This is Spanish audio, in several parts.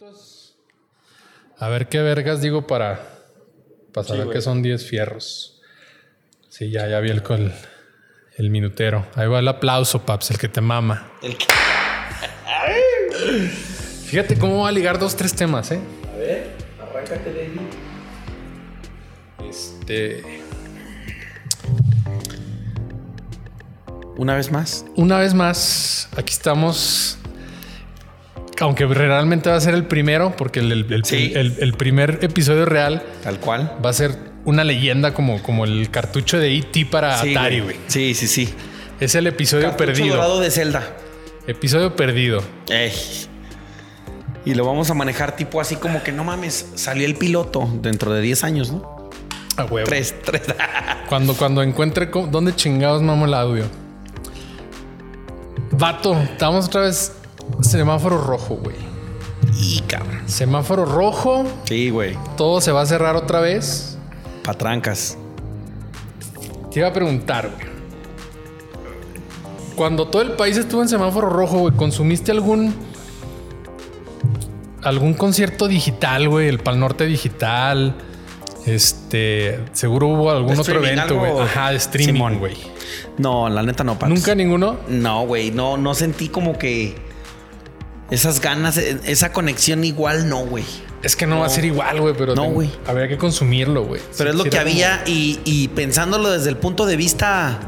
minutos. A ver qué vergas digo para, para saber que son 10 fierros. Sí, ya, ya vi el, el, el minutero. Ahí va el aplauso, Paps, el que te mama. El que- Fíjate cómo va a ligar dos, tres temas, ¿eh? A ver, arráncate de ahí. Este. Una vez más. Una vez más, aquí estamos. Aunque realmente va a ser el primero, porque el, el- el- Sí. el- el primer episodio real Tal cual. va a ser una leyenda como, como el cartucho de E.T. para Sí, Atari, güey. Sí, sí, sí. Es el episodio Cartucho perdido. dorado de Zelda. Episodio perdido. Ey. Y lo vamos a manejar tipo así como que no mames, salió el piloto dentro de 10 años, ¿no? A huevo. Tres, tres. Cuando, cuando encuentre dónde chingados mamo el audio. Vato, estamos otra vez. Semáforo rojo, güey. y cabrón. Semáforo rojo. Sí, güey. Todo se va a cerrar otra vez. Patrancas. Te iba a preguntar, güey. Cuando todo el país estuvo en semáforo rojo, güey, ¿consumiste algún algún concierto digital, güey? El Pal Norte digital. Este, seguro hubo algún ¿De otro evento, güey. Ajá, de streaming, güey. No, la neta no, Paps. Nunca ninguno. No, güey. No, no sentí como que esas ganas, eh, esa conexión igual, no, güey. Es que no, va a ser igual, güey, pero No, ten- güey. habría que consumirlo, güey. Pero Sí, es lo que como- había y, y pensándolo desde el punto de vista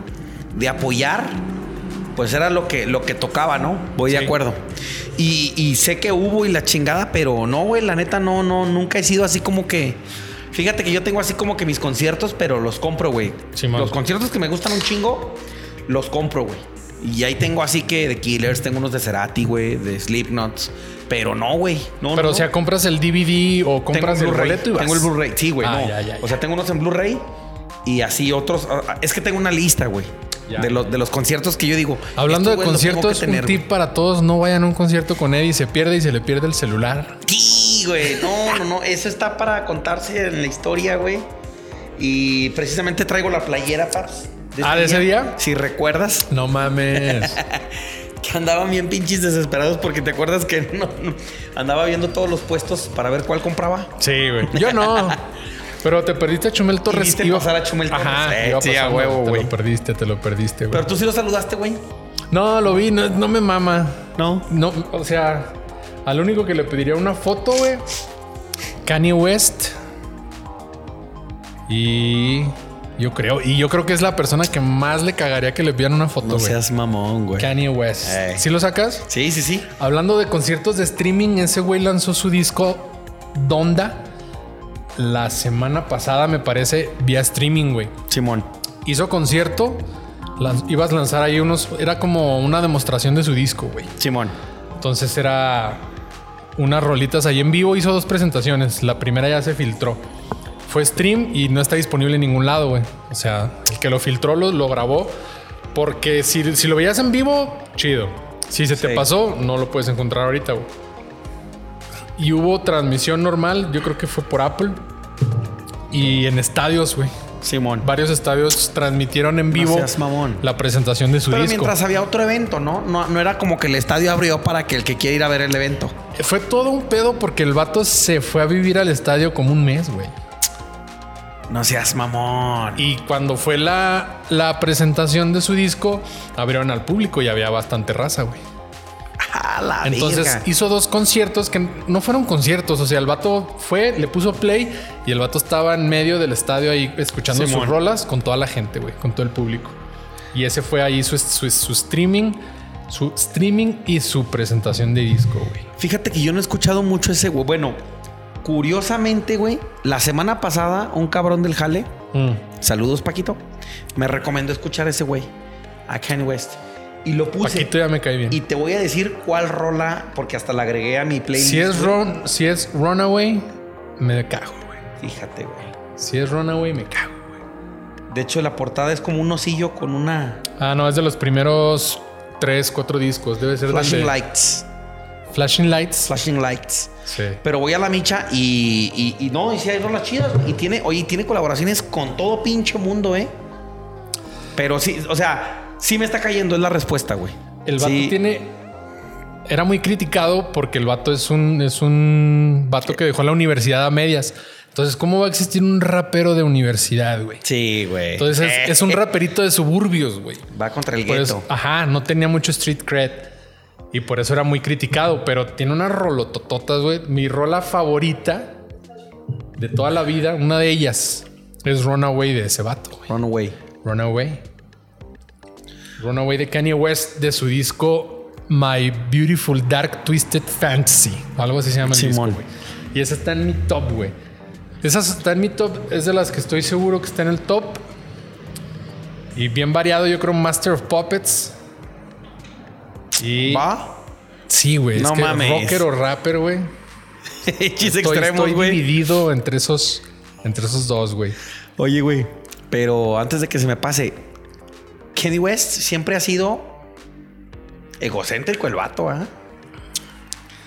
de apoyar, pues era lo que, lo que tocaba, ¿no? Voy de acuerdo. Y, y sé que hubo y la chingada, pero no, güey, la neta no, no, nunca he sido así como que... Fíjate que yo tengo así como que mis conciertos, pero los compro, güey. Los conciertos que me gustan un chingo, los compro, güey. Y ahí tengo así que de Killers, tengo unos de Cerati, güey, de Slipknots. Pero no, güey. No, Pero no, o sea, compras el DVD o compras el boleto y vas. Tengo el Blu-ray, sí, güey. Ah, no. ya, ya, O sea, tengo unos en Blu-ray y así otros. ah, Es que tengo una lista, güey. De los, de los conciertos que yo digo. Hablando esto, de conciertos, tener, un tip güey. para todos: no vayan a un concierto con Eddie, se pierde y se le pierde el celular. Sí, güey. No, no, no. Eso está para contarse en la historia, güey. Y precisamente traigo la playera, Ah, ¿de ese día? Si recuerdas, No mames. que andaban bien pinches desesperados porque te acuerdas que no, no, andaba viendo todos los puestos para ver cuál compraba. Sí, güey. Yo no. Pero te perdiste a Chumel Torres. viste pasar a Chumel Torres. Ajá, Eh, iba sí, a huevo, Te güey. lo perdiste, te lo perdiste, güey. Pero tú sí lo saludaste, güey. No, lo vi, no, no me mama. No. No, o sea, al único que le pediría una foto, güey. Kanye West. Y yo creo, y yo creo que es la persona que más le cagaría que le pidan una foto, No seas mamón, güey. Kanye West. Ey. ¿Sí lo sacas? Sí, sí, sí. Hablando de conciertos de streaming, ese güey lanzó su disco Donda la semana pasada, me parece, vía streaming, güey. Simón. Hizo concierto, ibas a lanzar ahí unos, era como una demostración de su disco, güey. Simón. Entonces era unas rolitas ahí en vivo, hizo dos presentaciones, la primera ya se filtró. Fue stream y no está disponible en ningún lado, güey. O sea, el que lo filtró lo, lo grabó. Porque si, si lo veías en vivo, chido. Si se te Sí. pasó, no lo puedes encontrar ahorita, güey. Y hubo transmisión normal, yo creo que fue por Apple. Y en estadios, güey. Simón. Varios estadios transmitieron en vivo seas mamón. la presentación de su Pero disco. mientras había otro evento, ¿no? ¿no? No era como que el estadio abrió para que el que quiera ir a ver el evento. Fue todo un pedo porque el vato se fue a vivir al estadio como un mes, güey. No seas mamón. Y cuando fue la, la presentación de su disco, abrieron al público y había bastante raza, güey. La Entonces hizo dos conciertos que no fueron conciertos. O sea, el vato fue, le puso play y el vato estaba en medio del estadio ahí escuchando Simón. sus rolas con toda la gente, güey, con todo el público. Y ese fue ahí su, su, su streaming, su streaming y su presentación de disco, güey. Fíjate que yo no he escuchado mucho ese güey. Bueno, curiosamente, güey, la semana pasada, un cabrón del jale, Mm. saludos, Paquito, me recomendó escuchar ese güey, a Kanye West. Y lo puse. Paquito ya me cae bien. Y te voy a decir cuál rola, porque hasta la agregué a mi playlist. Si es, run, si es Runaway, me cago, güey. Fíjate, güey. Si es Runaway, me cago, güey. De hecho, la portada es como un osillo con una Ah, no, es de los primeros tres, cuatro discos. Debe ser del flashing de- lights. Flashing Lights. Flashing lights. Sí. Pero voy a la micha y, y, y no, y si hay rolas chidas. Y tiene, oye, tiene colaboraciones con todo pinche mundo, ¿eh? Pero sí, o sea, sí me está cayendo, es la respuesta, güey. El vato Sí. tiene era muy criticado porque el vato es un, es un vato que dejó la universidad a medias. Entonces, ¿cómo va a existir un rapero de universidad, güey? Sí, güey. Entonces es, es un raperito de suburbios, güey. Va contra el gueto. ajá, no tenía mucho street cred. Y por eso era muy criticado. Pero tiene unas rolotototas, güey. Mi rola favorita de toda la vida, una de ellas, es Runaway de ese vato, güey. Runaway. Runaway. Runaway de Kanye West de su disco My Beautiful Dark Twisted Fantasy. Algo así se llama el Simón. disco, güey. Y esa está en mi top, güey. Esa está en mi top. Es de las que estoy seguro que está en el top. Y bien variado, yo creo Master of Puppets. Y ¿Va? sí, güey. No es que mames. rocker o rapper, güey. Estoy, estoy dividido entre esos, entre esos dos, güey. Oye, güey. Pero antes de que se me pase, Kenny West siempre ha sido egocéntrico el vato, ¿ah?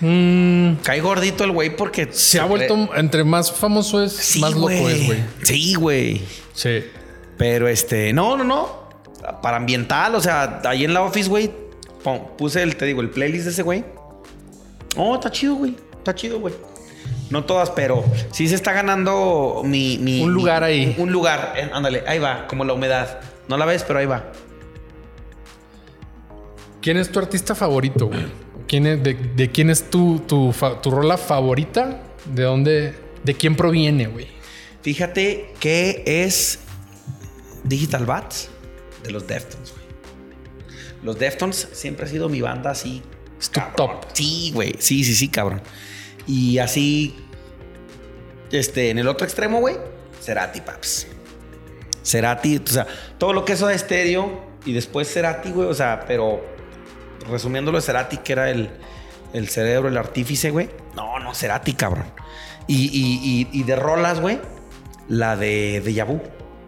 Mm, Cae gordito el güey porque Se ha vuelto, entre más famoso es, Sí, más loco es, güey. Sí, güey. Sí. Pero este, no, no, no. Para ambiental, o sea, ahí en la office, güey, puse el, te digo, el playlist de ese güey. Oh, está chido, güey. Está chido, güey. No todas, pero sí se está ganando mi. mi- Un lugar mi- ahí. Un lugar. eh, ándale, ahí va, como la humedad. No la ves, pero ahí va. ¿Quién es tu artista favorito, güey? ¿Quién es, de, de quién es tu, tu, tu rola favorita? ¿De dónde? ¿De quién proviene, güey? Fíjate que es Digital Bats de los Deftones, güey. Los Deftones siempre ha sido mi banda así. Es tu cabrón. top. Sí, güey. Sí, sí, sí, cabrón. Y así. Este, en el otro extremo, güey, Cerati, paps. Cerati, o sea, todo lo que es de estéreo y después Cerati, güey, o sea, pero resumiéndolo, Cerati, que era el, el cerebro, el artífice, güey. No, no, Cerati, cabrón. Y, y- y- y de rolas, güey, la de Deja Vu.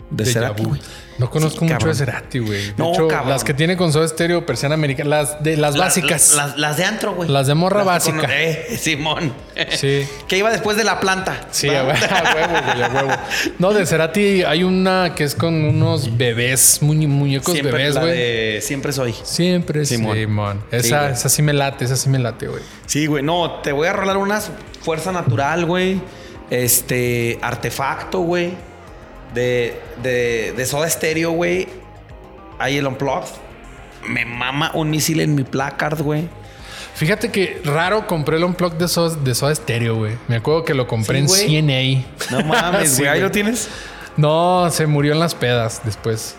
De Deja Cerati, güey. No conozco Sí, mucho cabrón. de Cerati, güey. De No, hecho, cabrón. las que tiene con Soda Stereo, Persiana Americana, las de las básicas. La- Las, las de antro, güey. Las de morra básica. cono- eh, Simón. Sí. que iba después de la planta. Sí, a hue- a huevo, güey, a huevo. No, de Cerati hay una que es con unos bebés, muñe- muñecos Siempre bebés, güey. de Siempre soy. Siempre Simón. Simón. Esa, esa sí me late, esa sí me late, güey. Sí, güey. No, te voy a rolar unas Fuerza Natural, güey. Este, Artefacto, güey. De, de, de Soda Stereo, güey. Ahí el Unplugged. Me mama un misil en mi placard, güey. Fíjate que raro compré el Unplugged de Soda, de Soda Stereo, güey. Me acuerdo que lo compré Sí, en güey. CNA. No mames, güey. Ahí lo tienes. No, se murió en las pedas después.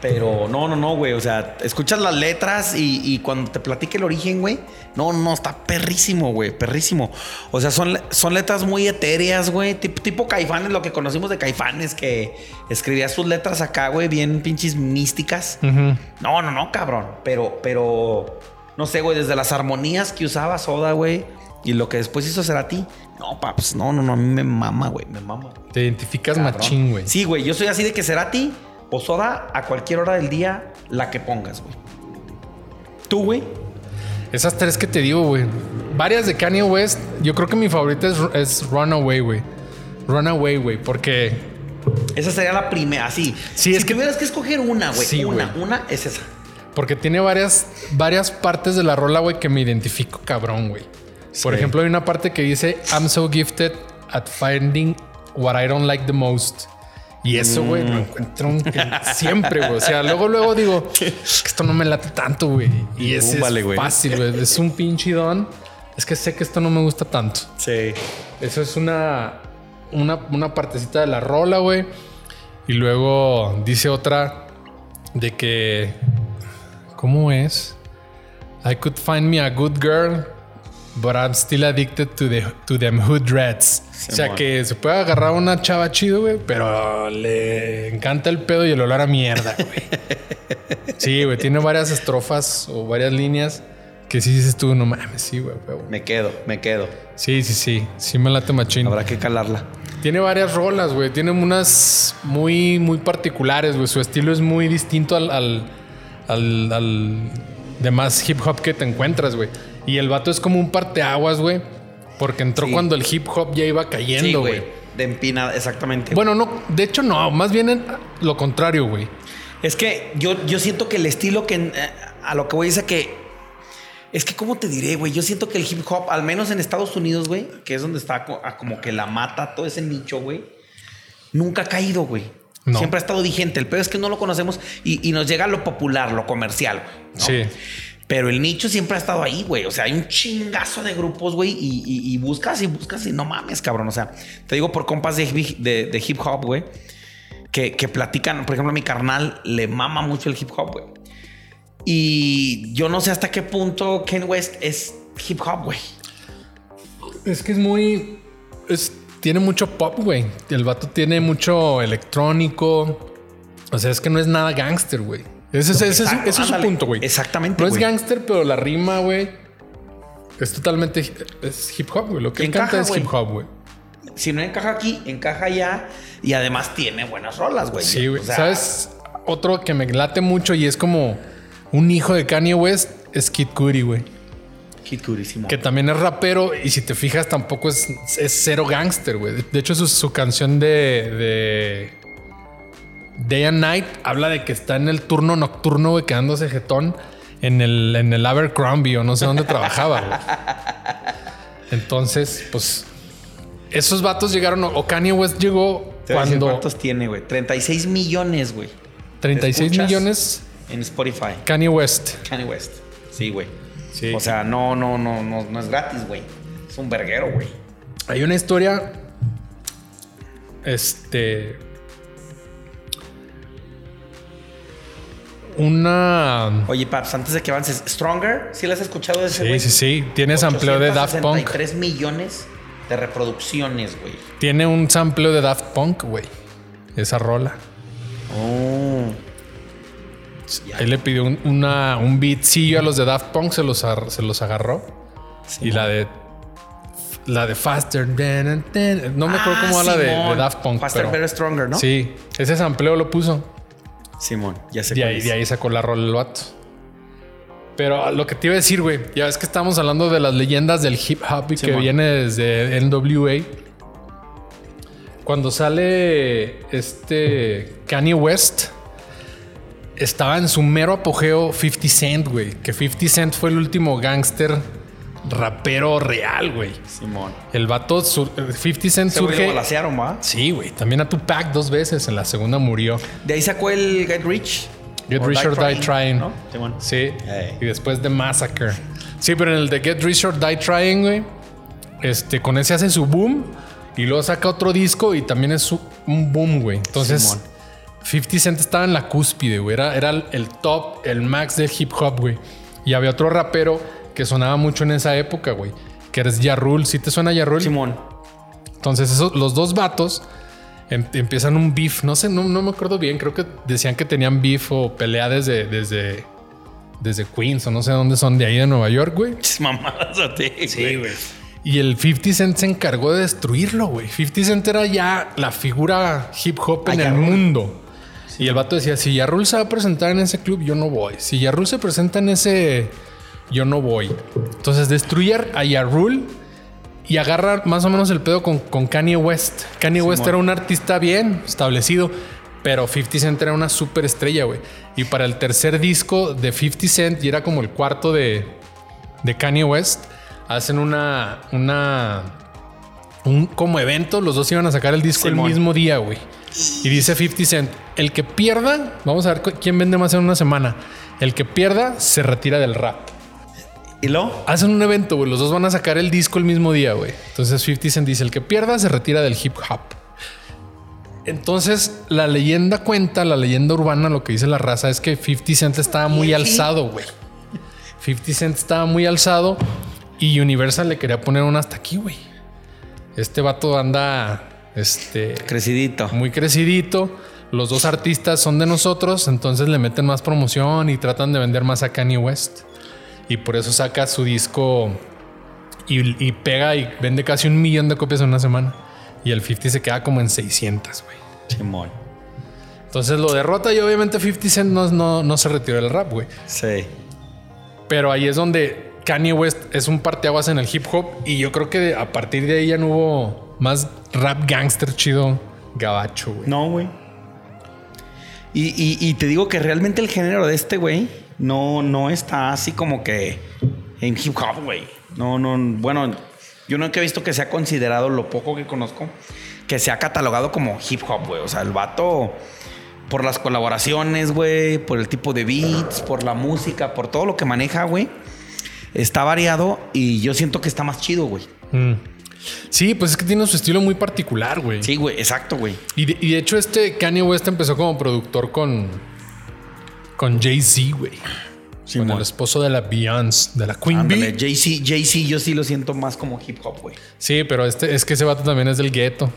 Pero no, no, no, güey. O sea, escuchas las letras y, y cuando te platique el origen, güey. No, no, está perrísimo, güey. Perrísimo. O sea, son, son letras muy etéreas, güey. Tipo, tipo Caifanes, lo que conocimos de Caifanes, que escribía sus letras acá, güey, bien pinches místicas. No, no, no, cabrón. Pero, pero, no sé, güey, desde las armonías que usaba Soda, güey. Y lo que después hizo Cerati. No, paps, no, no, no, a mí me mama, güey, me mama. Te identificas Cabrón. machín, güey. Sí, güey, yo soy así de que Cerati o Soda a cualquier hora del día, la que pongas, güey. ¿Tú, güey? Esas tres que te digo, güey. Varias de Kanye West. Yo creo que mi favorita es, es Runaway, güey. Runaway, güey. Porque Esa sería la primera, así. Sí, si es que- tuvieras que escoger una, güey. Sí, una, una es esa. Porque tiene varias, varias partes de la rola, güey, que me identifico cabrón, güey. Por Sí. ejemplo, hay una parte que dice, I'm so gifted at finding what I don't like the most. Y eso, güey, Mm. lo encuentro un- siempre, güey. O sea, luego, luego digo, "Es que esto no me late tanto, güey. Y ese Búmbale, es fácil, güey. Es un pinche don. Es que sé que esto no me gusta tanto. Sí. Eso es una, una, una partecita de la rola, güey. Y luego dice otra de que. ¿Cómo es? I could find me a good girl, but I'm still addicted to, the, to them hood rats. o sea que se puede agarrar una chava chido, güey, pero le encanta el pedo y el olor a mierda, güey. sí, güey, tiene varias estrofas o varias líneas que sí dices tú, no mames, sí, güey, güey. Me quedo, me quedo. Sí, sí, sí. Sí me late machín. Habrá que calarla. Tiene varias rolas, güey. Tiene unas muy, muy particulares, güey. Su estilo es muy distinto al, al, al, al demás hip hop que te encuentras, güey. Y el vato es como un parteaguas, güey. Porque entró Sí. cuando el hip hop ya iba cayendo, güey. De empinada, exactamente. bueno, no, de hecho no, más bien en- lo contrario, güey. Es que yo, yo siento que el estilo que eh, a lo que voy es a que Es que, ¿cómo te diré, güey? Yo siento que el hip hop, al menos en Estados Unidos, güey, que es donde está como que la mata todo ese nicho, güey, nunca ha caído, güey. No. Siempre ha estado vigente. El peor es que no lo conocemos y, y nos llega lo popular, lo comercial. Sí. Pero el nicho siempre ha estado ahí, güey. O sea, hay un chingazo de grupos, güey, y, y- y buscas y buscas y no mames, cabrón. O sea, te digo por compas de, hip- de- de hip hop, güey, que, que platican. Por ejemplo, a mi carnal le mama mucho el hip hop, güey. Y yo no sé hasta qué punto Ken West es hip hop, güey. Es que es muy. es- tiene mucho pop, güey. El vato tiene mucho electrónico. O sea, es que no es nada gangster, güey. Ese, es- ese es, Exacto, ese es su punto, güey. Exactamente, No es güey. gangster, pero la rima, güey, es totalmente es hip hop, güey. Lo que Y él canta encaja, es hip hop, güey. Si no encaja aquí, encaja allá. Y además tiene buenas rolas, güey. Sí, güey. O sea, ¿Sabes? Otro que me late mucho y es como un hijo de Kanye West es Kid Cudi, güey. Que también es rapero y si te fijas tampoco es, es cero gangster, güey. De hecho, su, su canción de, de Day and Night habla de que está en el turno nocturno, güey, quedándose jetón en el, en el Abercrombie o no sé dónde trabajaba, güey. Entonces, pues, esos vatos llegaron, o Kanye West llegó cuando ¿Cuántos tiene, güey? 36 millones, güey. 36 escuchas? millones En Spotify. Kanye West. Kanye West. Sí, güey. Sí. O sea, no, no, no, no, no es gratis, güey. Es un verguero, güey. Hay una historia. Este. Una. Oye, Paps, antes de que avances, Stronger, ¿sí la has escuchado de ese Sí, güey? sí, sí. Tiene sampleo de Daft Punk. 3 millones de reproducciones, güey. Tiene un sampleo de Daft Punk, güey. Esa rola. Oh. Ahí le pidió un, una, un beatcillo a los de Daft Punk, se los, se los agarró. y la de. La de Faster. dan, dan, No me acuerdo cómo va la de. Daft Punk. Faster, pero- Better, Stronger, ¿no? Sí, ese sampleo lo puso. Simón, ya sé De ahí, es. de ahí sacó la rola el vato. Pero lo que te iba a decir, güey, ya ves que estamos hablando de las leyendas del hip hop y que viene desde NWA. Cuando sale este Kanye West, estaba en su mero apogeo 50 Cent, güey. Que 50 Cent fue el último gángster rapero real, güey. Simón. El vato, sur- 50 Cent surge. ¿va? Sí, güey. También a Tupac dos veces. En la segunda murió. De ahí sacó el Get Rich. Get Rich or Die Trying. ¿no? Simón. Sí. Y después de Massacre. Sí, pero en el de Get Rich or Die Trying, güey. Este, con ese hace su boom. Y luego saca otro disco y también es su- un boom, güey. Entonces, Simón. 50 Cent estaba en la cúspide, güey. Era, era el top, el max del hip hop, güey. Y había otro rapero que sonaba mucho en esa época, güey. Que eres Ya Rule. ¿Sí te suena Ya Rule? Simón. Entonces, esos, los dos vatos em- empiezan un beef. No sé, no, no me acuerdo bien. Creo que decían que tenían beef o pelea desde, desde, desde Queens o no sé dónde son, de ahí de Nueva York, güey. Mamadas a ti, güey. Y el 50 Cent se encargó de destruirlo, güey. 50 Cent era ya la figura hip hop en el Ya Y el vato decía, si Yarrul se va a presentar en ese club, yo no voy. Si Yarrul se presenta en ese, yo no voy. Entonces destruye a Yarrul y agarra más o menos el pedo con, con Kanye West. Kanye West era un artista bien establecido, pero 50 Cent era una super estrella, güey. Y para el tercer disco de 50 Cent, y era como el cuarto de, de Kanye West, hacen una, una, un como evento. Los dos iban a sacar el disco Simón. el mismo día, güey. Y dice 50 Cent, el que pierda, vamos a ver quién vende más en una semana. El que pierda se retira del rap. ¿Y lo? Hacen un evento, güey. Los dos van a sacar el disco el mismo día, güey. Entonces 50 Cent dice, el que pierda se retira del hip hop. Entonces la leyenda cuenta, la leyenda urbana, lo que dice la raza es que 50 Cent estaba muy ¿Y el alzado, güey. 50 Cent estaba muy alzado y Universal le quería poner un hasta aquí, güey. Este vato anda, este, Crecidito. muy crecidito. Los dos artistas son de nosotros, entonces le meten más promoción y tratan de vender más a Kanye West. Y por eso saca su disco y, y pega y vende casi un millón de copias en una semana. Y el 50 se queda como en 600, güey. Simón. Entonces lo derrota y obviamente 50 Cent no, no, no se retiró del rap, güey. Sí. Pero ahí es donde Kanye West es un parteaguas en el hip hop y yo creo que a partir de ahí ya no hubo más rap gangster chido gabacho, güey. No, güey. Y, y- y te digo que realmente el género de este güey no, no está así como que en hip hop, güey. No, no, bueno, yo nunca he visto que sea considerado lo poco que conozco, que sea catalogado como hip hop, güey. O sea, el vato, por las colaboraciones, güey, por el tipo de beats, por la música, por todo lo que maneja, güey, está variado y yo siento que está más chido, güey. Mm. Sí, pues es que tiene su estilo muy particular, güey. Sí, güey, exacto, güey. Y de, y de hecho, este Kanye West empezó como productor con, con Jay-Z, güey. Sí, con el esposo de la Beyoncé, de la Queen Ándale, Bee. Jay-Z, Jay-Z yo sí lo siento más como hip hop, güey. Sí, pero este, es que ese vato también es del gueto.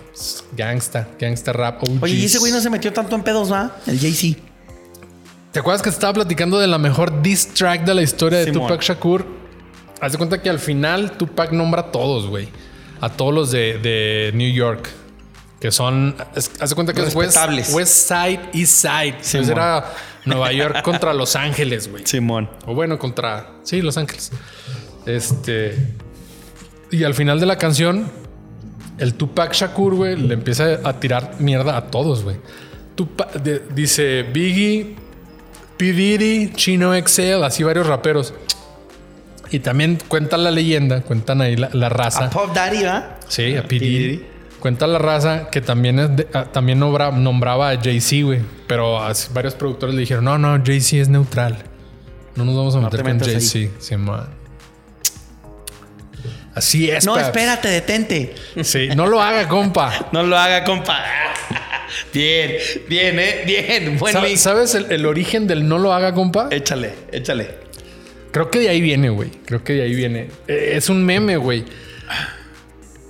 Gangsta, gangsta rap. Oye, y ese güey no se metió tanto en pedos, ¿va? El Jay-Z. ¿Te acuerdas que estaba platicando de la mejor diss track de la historia de. Tupac Shakur? Haz de cuenta que al final Tupac nombra a todos, güey. A todos los de, de New York. Que son. es- Haz de cuenta que es West. West Side, East Side. Entonces era Nueva York contra Los Ángeles, güey. Simón. O bueno, contra. Sí, Los Ángeles. Este. Y al final de la canción, el Tupac Shakur, güey, le empieza a tirar mierda a todos, güey. Dice Biggie, P. Diddy, Chino XL, así varios raperos. Y también cuenta la leyenda, cuentan ahí la, la raza. A Pop Daddy, ¿va? Sí, a P. Diddy. Cuenta la raza que también, es de- ah, también nombra- nombraba a Jay-Z, güey. Pero varios productores le dijeron, no, no, Jay-Z es neutral. No nos vamos a meter te con. Jay-Z. Sí, man. Así es, No, paps. espérate, detente. Sí, no lo haga, compa. No lo haga, compa. Bien, bien, eh, bien. Buen. ¿Sabes el, el origen del no lo haga, compa? Échale, échale. Creo que de ahí viene, güey. Creo que de ahí viene. Eh, Es un meme, güey.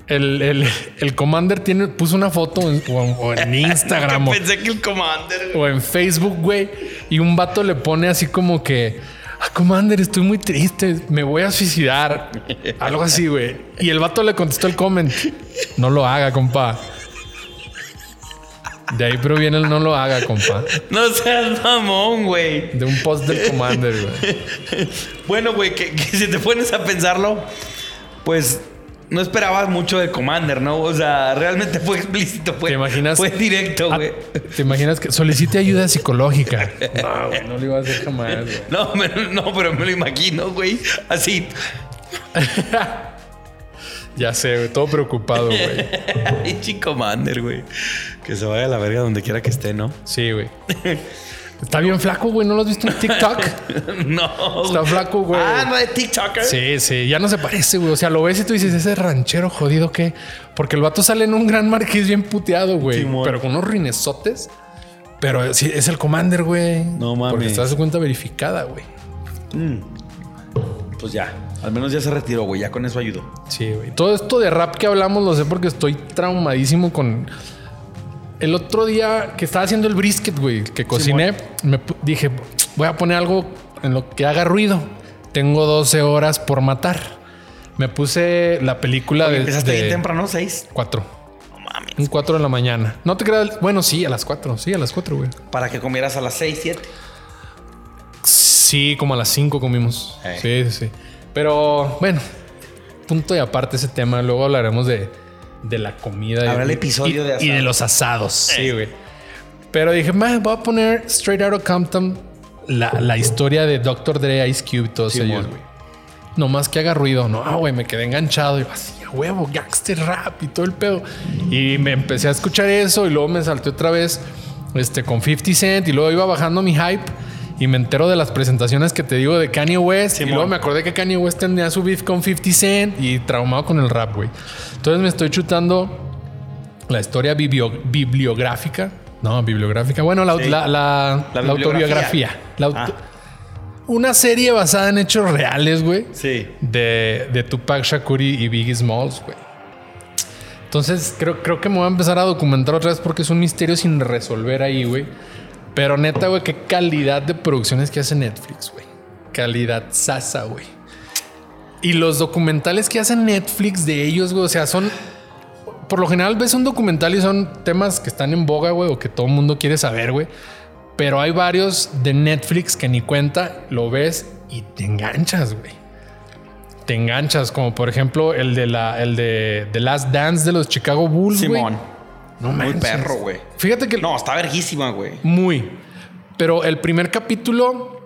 El, el, el Commander tiene, puso una foto en, o, o en Instagram o, Pensé que el Commander. o en Facebook, güey. Y un vato le pone así como que, ah, Commander, estoy muy triste, me voy a suicidar. Algo así, güey. Y el vato le contestó el comment. No lo haga, compa. De ahí proviene el no lo haga, compa. No seas mamón, güey. De un post del Commander, güey. Bueno, güey, que, que si te pones a pensarlo, pues no esperabas mucho del Commander, ¿no? O sea, realmente fue explícito, fue, ¿Te imaginas? fue directo, güey. ¿Te imaginas que solicite ayuda psicológica? No, güey, no lo iba a hacer jamás, güey. No, me- no, pero me lo imagino, güey. Así. Ya sé, güey, todo preocupado, güey. Pinche Commander, güey. Que se vaya a la verga donde quiera que esté, ¿no? Sí, güey. Está bien flaco, güey. ¿No lo has visto en TikTok? no. Está flaco, güey. Ah, no de TikToker. Sí, sí, ya no se parece, güey. O sea, lo ves y tú dices, ese ranchero jodido que. Porque el vato sale en un gran marqués bien puteado, güey. Simón. pero con unos rinesotes. Pero sí, es el Commander, güey. No mames. Porque está su cuenta verificada, güey. Pues ya. Al menos ya se retiró, güey. Ya con eso ayudó. Sí, güey. Todo esto de rap que hablamos lo sé porque estoy traumadísimo con. El otro día que estaba haciendo el brisket, güey, que cociné, me dije, voy a poner algo en lo que haga ruido. Tengo 12 horas por matar. Me puse la película de. Empezaste bien temprano, seis. 4. No mames. Un 4 de la mañana. No te creas. Bueno, sí, a las 4. Sí, a las 4, güey. Para que comieras a las seis, siete. Sí, como a las 5 comimos. Eh. Sí, sí, sí. Pero bueno, punto y aparte ese tema. Luego hablaremos de, de la comida. Habrá y- el episodio y- de Y de asado. los asados. Sí, güey. Pero dije, "Ma, voy a poner Straight Outta Compton la, la historia de Dr. Dre, Ice Cube y todos Simón. ellos, güey. No más que haga ruido. No, ah, güey, me quedé enganchado. Y así, a huevo, gangster rap y todo el pedo. Y me empecé a escuchar eso y luego me salté otra vez este, con 50 Cent y luego iba bajando mi hype. Y me entero de las presentaciones que te digo de Kanye West. Y luego me acordé que Kanye West tenía su beef con 50 Cent y traumado con el rap, güey. Entonces me estoy chutando la historia biblio- bibliográfica. No, bibliográfica. Bueno, la, Sí. la- la- La la autobiografía. Ah. Una serie basada en hechos reales, güey. Sí. De, de Tupac Shakur y Biggie Smalls, güey. Entonces creo, creo que me voy a empezar a documentar otra vez porque es un misterio sin resolver ahí, güey. Pero neta, güey, qué calidad de producciones que hace Netflix, güey. Calidad sasa, güey. Y los documentales que hacen Netflix de ellos, güey, o sea, son... Por lo general ves un documental y son temas que están en boga, güey, o que todo el mundo quiere saber, güey. Pero hay varios de Netflix que ni cuenta, lo ves y te enganchas, güey. Te enganchas, como por ejemplo el de la, el de Last Dance de los Chicago Bulls. Simón. No Muy manches. perro, güey. Fíjate que No, está verguísima, güey. muy. Pero el primer capítulo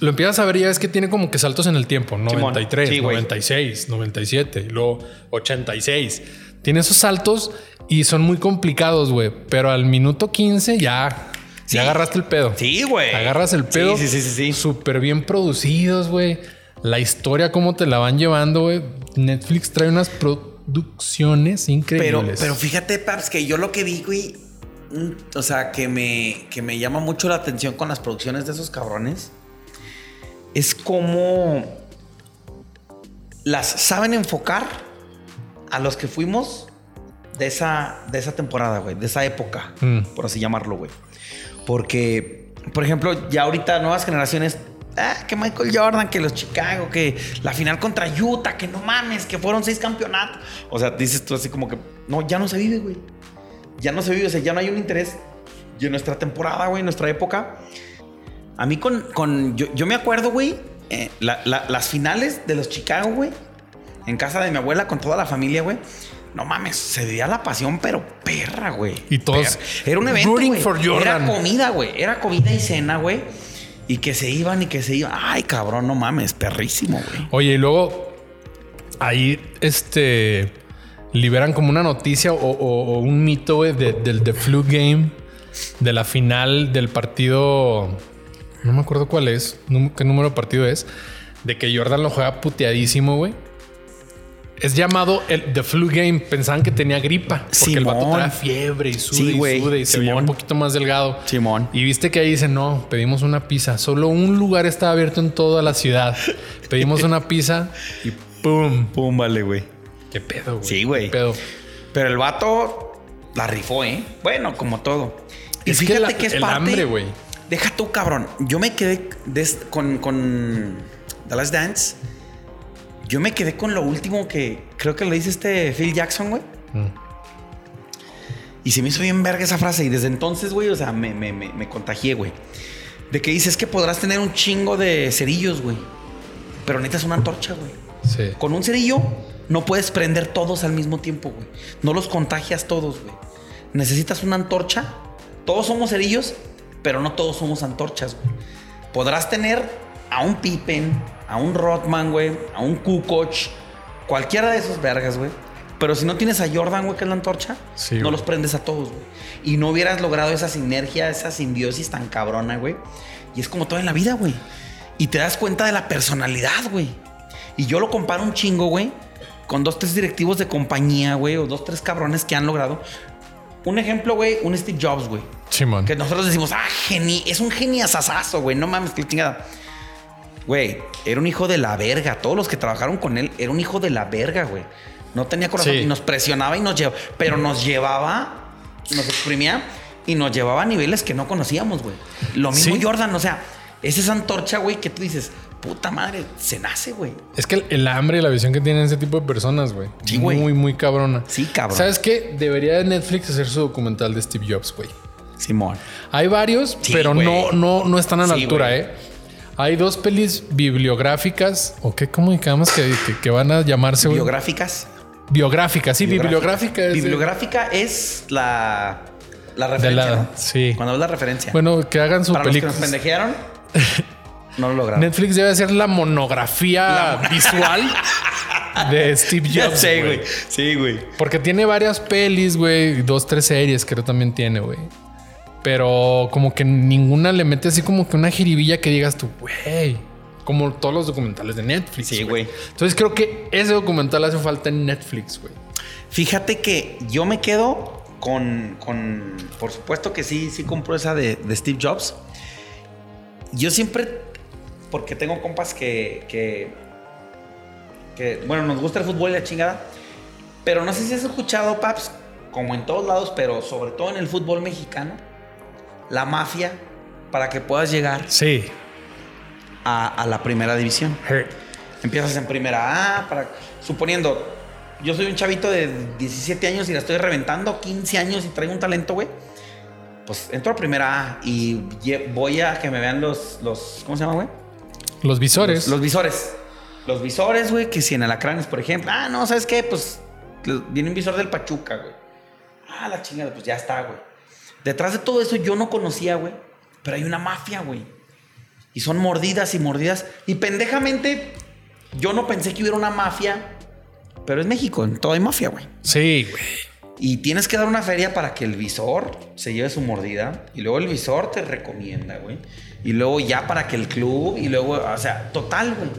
lo empiezas a ver y ya es que tiene como que saltos en el tiempo. 93, Sí, güey. 96, 97, y luego 86. Tiene esos saltos y son muy complicados, güey. Pero al minuto 15 ya, Sí. ya agarraste el pedo. Sí, güey. Agarras el pedo. Sí, sí, sí, sí. sí. Súper bien producidos, güey. La historia, cómo te la van llevando, güey. Netflix trae unas producciones increíbles. pero fíjate, Paps, que yo lo que vi, güey, mm, o sea, que me, que me llama mucho la atención con las producciones de esos cabrones, es cómo las saben enfocar a los que fuimos de esa, de esa temporada, güey, de esa época, Mm. por así llamarlo, güey. Porque, por ejemplo, ya ahorita nuevas generaciones, ah, que Michael Jordan, que los Chicago, que la final contra Utah, que no mames, que fueron seis campeonatos. O sea, dices tú así como que, no, ya no se vive, güey. Ya no se vive, o sea, ya no hay un interés. Y en nuestra temporada, güey, en nuestra época, a mí con, con yo, yo me acuerdo, güey, eh, la- la- las finales de los Chicago, güey, en casa de mi abuela con toda la familia, güey. No mames, se veía la pasión, pero perra, güey. Y todos Perra. Era un evento, rooting for Jordan. Era comida, güey. Era comida y cena, güey. Y que se iban y que se iban. Ay, cabrón, no mames, perrísimo, güey. Oye, y luego ahí este liberan como una noticia o, un mito güey, de- del The Flu Game, de la final del partido. No me acuerdo cuál es, qué número de partido es, de que Jordan lo juega puteadísimo, güey. Es llamado el The Flu Game. Pensaban que tenía gripa. Porque el vato trae fiebre y sude Sí, y sude y se veía un poquito más delgado. Simón. Y viste que ahí dice, no, pedimos una pizza. Solo un lugar estaba abierto en toda la ciudad. Pedimos una pizza y ¡pum! Pum, vale, güey. ¿Qué pedo, güey? Sí, güey. Pero el vato la rifó, ¿eh? Bueno, como todo. Y Es que fíjate la- que, es el parte. hambre, güey. Deja tú, cabrón. Yo me quedé des- con, con The Last Dance. Yo me quedé con lo último que creo que le dice este Phil Jackson, güey. Mm. Y se me hizo bien verga esa frase. Y desde entonces, güey, o sea, me, me, me, me contagié, güey. De que dices que podrás tener un chingo de cerillos, güey. Pero necesitas una antorcha, güey. Sí. Con un cerillo no puedes prender todos al mismo tiempo, güey. No los contagias todos, güey. Necesitas una antorcha. Todos somos cerillos, pero no todos somos antorchas, güey. Podrás tener a un Pippen, a un Rodman, güey, a un Kukoc, cualquiera de esos vergas, güey. Pero si no tienes a Jordan, güey, que es la antorcha, Sí, no los prendes a todos, güey. Y no hubieras logrado esa sinergia, esa simbiosis tan cabrona, güey. Y es como todo en la vida, güey. Y te das cuenta de la personalidad, güey. Y yo lo comparo un chingo, güey, con dos, tres directivos de compañía, güey, o dos, tres cabrones que han logrado. Un ejemplo, güey, un Steve Jobs, güey. Simón. Que nosotros decimos, ah, geni, es un geniasazazo, güey, no mames, qué chingada. Güey, era un hijo de la verga. Todos los que trabajaron con él, era un hijo de la verga, güey. No tenía corazón Sí. y nos presionaba y nos llevaba, pero nos llevaba, nos exprimía y nos llevaba a niveles que no conocíamos, güey. Lo mismo Sí. Jordan, o sea, es esa antorcha, güey, que tú dices, puta madre, se nace, güey. Es que el, el hambre y la visión que tienen ese tipo de personas, güey. Sí, güey. Muy, muy cabrona. Sí, cabrón. ¿Sabes qué? Debería de Netflix hacer su documental de Steve Jobs, güey. Simón. Hay varios, Sí, pero no, no, no están a la Sí, altura, güey. ¿eh? Hay dos pelis bibliográficas, o qué comunicamos que, que, que van a llamarse? Biográficas. Biográficas, sí, bibliográfica. es Bibliográfica es la, la referencia. la, ¿no? sí. Cuando hablas la referencia. Bueno, que hagan su Para los que nos pendejearon, no lo lograron. Netflix debe hacer la monografía visual de Steve Jobs. sé, güey. Sí, güey. Porque tiene varias pelis, güey, dos, tres series, creo también tiene, güey. Pero como que ninguna le mete así como que una jiribilla que digas tú, güey. Como todos los documentales de Netflix. Sí, güey. Entonces creo que ese documental hace falta en Netflix, güey. Fíjate que yo me quedo con, con por supuesto que sí, sí compro esa de, de Steve Jobs. Yo siempre, porque tengo compas que, que, que, bueno, nos gusta el fútbol y la chingada, pero no sé si has escuchado, Paps, como en todos lados, pero sobre todo en el fútbol mexicano, la mafia para que puedas llegar Sí. a, a la primera división. Empiezas en primera A, para, suponiendo, yo soy un chavito de 17 años y la estoy reventando, 15 años y traigo un talento, güey. Pues entro a primera A y voy a que me vean los, los ¿cómo se llama, güey? Los visores. Los, los visores. Los visores, güey, que si en alacranes, por ejemplo. Ah, no, ¿sabes qué? Pues viene un visor del Pachuca, güey. Ah, la chingada, pues ya está, güey. Detrás de todo eso yo no conocía, güey. Pero hay una mafia, güey. Y son mordidas y mordidas. Y pendejamente, yo no pensé que hubiera una mafia. Pero es México, en todo hay mafia, güey. Sí, güey. Y tienes que dar una feria para que el visor se lleve su mordida. Y luego el visor te recomienda, güey. Y luego ya para que el club. Y luego, o sea, total, güey.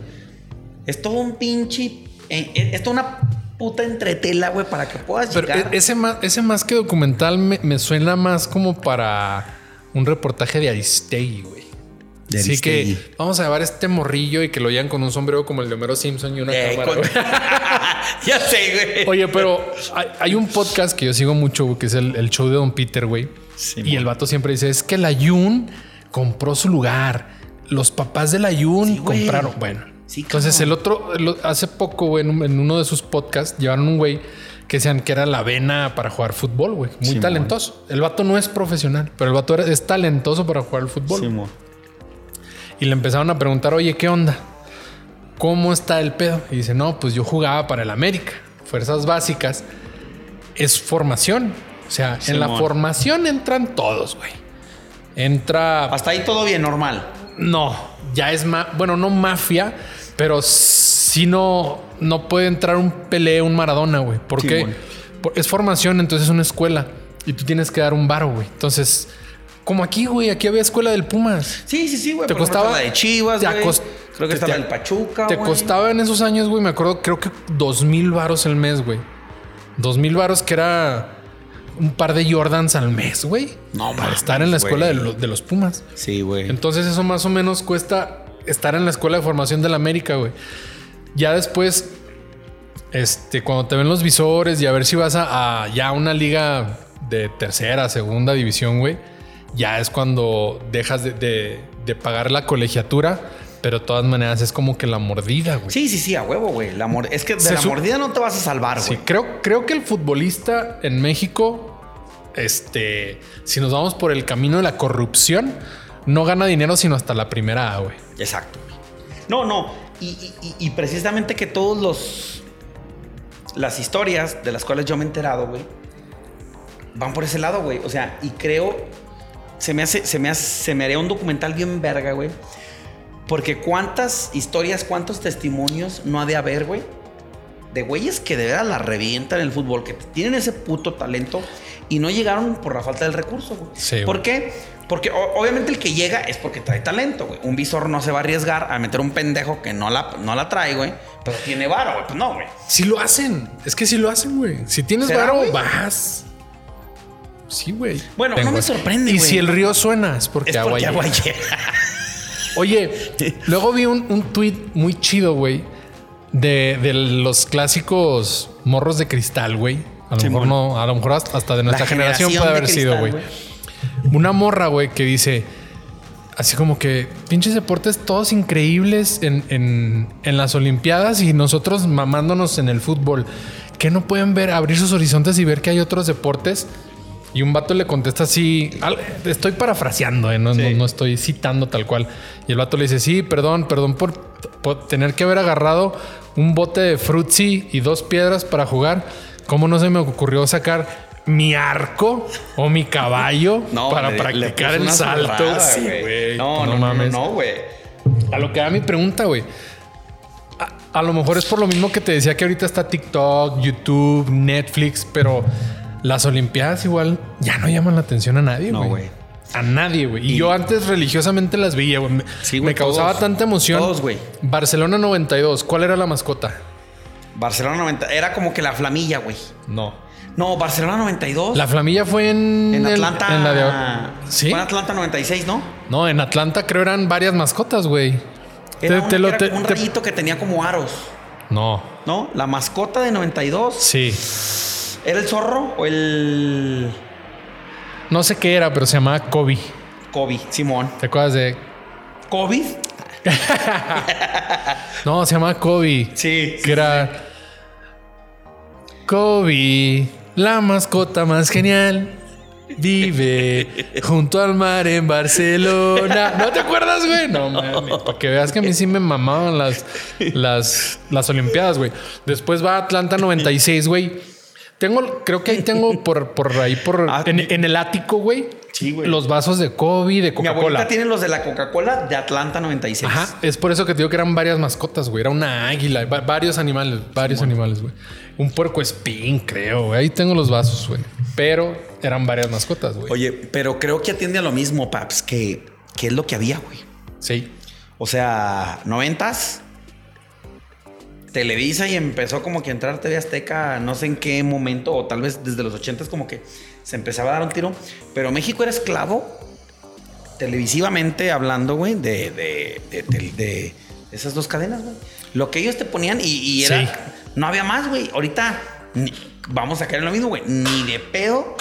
Es todo un pinche. eh, eh, Es toda una puta entretela, güey, para que puedas Pero llegar. e- ese más, ese más que documental me, me suena más como para un reportaje de Aristegui, güey. De Así que vamos a llevar este morrillo y que lo llevan con un sombrero como el de Homero Simpson y una Eh, cámara. con- güey. ya sé, güey. Oye, pero hay, hay un podcast que yo sigo mucho, güey, que es el, el show de Don Peter, güey. Sí, y el vato siempre dice, es que la Yun compró su lugar. Los papás de la Yun Sí, compraron. Bueno. Sí, entonces el otro, el- hace poco, güey, en, un- en uno de sus podcasts, llevaron un güey que decían que era la vena para jugar fútbol, güey. Muy Simón. talentoso. El vato no es profesional, pero el vato es talentoso para jugar al fútbol. Simón. Y le empezaron a preguntar, oye, ¿qué onda? ¿Cómo está el pedo? Y dice, no, pues yo jugaba para el América. Fuerzas básicas. Es formación. O sea, en la formación entran todos, güey. Entra... Hasta ahí todo bien, normal. No, ya es más... Bueno, no mafia, pero si no... No puede entrar un Pelé, un Maradona, güey. Porque es formación, entonces es una escuela. Y tú tienes que dar un varo, güey. Entonces... Como aquí, güey. Aquí había escuela del Pumas. Sí, sí, sí, güey. Te Por costaba- la de Chivas, te güey. Creo que te- estaba el Pachuca, Te güey. costaba en esos años, güey, me acuerdo, creo que dos mil varos el mes, güey. Dos mil varos que era un par de Jordans al mes, güey. No Para mames, estar en la escuela de, güey. lo- de los Pumas. Sí, güey. Entonces eso más o menos cuesta estar en la escuela de formación de la América, güey. Ya después, este, cuando te ven los visores y a ver si vas a, a ya una liga de tercera, segunda división, güey, ya es cuando dejas de, de- de pagar la colegiatura, pero de todas maneras es como que la mordida, güey. Sí, sí, sí, a huevo, güey. La mor- Es que de Se la mordida no te vas a salvar, Sí, güey. creo, creo que el futbolista en México, este, si nos vamos por el camino de la corrupción, no gana dinero sino hasta la primera A, güey. Exacto. No, no. Y, y- y- y precisamente que todos los. Las historias de las cuales yo me he enterado, güey, van por ese lado, güey. O sea, y creo. Se me hace. Se me hace. Se me haría un documental bien verga, güey. Porque cuántas historias, cuántos testimonios no ha de haber, güey. De güeyes que de verdad la revientan en el fútbol, que tienen ese puto talento y no llegaron por la falta del recurso, güey. Sí, güey. ¿Por qué? Porque obviamente el que llega es porque trae talento, güey. Un visor no se va a arriesgar a meter un pendejo que no la, no la trae, güey. Pero tiene varo, güey. Pues no, güey. Si lo hacen, es que si lo hacen, güey. Si tienes ¿Será, varo, güey? vas. Sí, güey. Bueno, no me sorprende, Y güey. si el río suena, es porque, Es agua llega. agua llega. Oye, luego vi un, un tweet muy chido, güey, de, de los clásicos morros de cristal, güey. A lo mejor no, a lo mejor hasta de nuestra generación, generación puede de haber sido, güey. Una morra, güey, que dice así como que pinches deportes todos increíbles en, en- en las Olimpiadas y nosotros mamándonos en el fútbol. Que no pueden ver, abrir sus horizontes y ver que hay otros deportes. Y un vato le contesta así, estoy parafraseando, eh, no, no- Sí. no estoy citando tal cual. Y el vato le dice, sí, perdón, perdón por, por tener que haber agarrado un bote de frutzi y dos piedras para jugar. ¿Cómo no se me ocurrió sacar mi arco o mi caballo para le- practicar el salto? Sí, güey. No, no, mames. No, güey. A lo que da mi pregunta, güey. A, a lo mejor es por lo mismo que te decía que ahorita está TikTok, YouTube, Netflix, pero las Olimpiadas igual ya no llaman la atención a nadie, No, güey. güey. A nadie, güey. Y, yo antes religiosamente las veía, güey. Sí, güey, me causaba todos. tanta emoción. Todos, güey. Barcelona 92. ¿Cuál era la mascota? Barcelona 90. Era como que la flamilla, güey. No. No, Barcelona 92. La flamilla fue en... en el- Atlanta. en la de- ¿Sí? Fue en Atlanta 96, ¿no? No, en Atlanta creo eran varias mascotas, güey. Era, Te- una te que lo- era te- como un rayito que tenía como aros. No. ¿No? La mascota de 92. Sí. ¿Era el zorro o el No sé qué era, pero se llamaba Kobe. Kobe? Simón. ¿Te acuerdas de ¿COVID? No, se llama Kobe. Sí. Que era Kobe, la mascota más genial. Vive junto al mar en Barcelona. ¿No te acuerdas, güey? No mames. Para que veas que a mí sí me mamaban las, las, las Olimpiadas, güey. Después va Atlanta 96, güey. Tengo, creo que ahí tengo por, por ahí, por Ah, en, en el ático, güey. Sí, güey. Los vasos de Kobe, de Mi abuelita Coca-Cola. tiene los de la Coca-Cola de Atlanta 96. Ajá, es por eso que te digo que eran varias mascotas, güey. Era una águila, va- varios animales, varios animales, güey. Un puerco espín, creo, güey. Ahí tengo los vasos, güey. Pero eran varias mascotas, güey. Oye, pero creo que atiende a lo mismo, Paps, que, que es lo que había, güey. Sí. O sea, noventas, Televisa y empezó como que a entrar TV Azteca, no sé en qué momento, o tal vez desde los ochentas como que se empezaba a dar un tiro. Pero México era esclavo, televisivamente hablando, güey, de, de, de- esas dos cadenas, güey. Lo que ellos te ponían y, y era... Sí. No había más, güey. Ahorita ni- vamos a caer en lo mismo, güey. Ni de pedo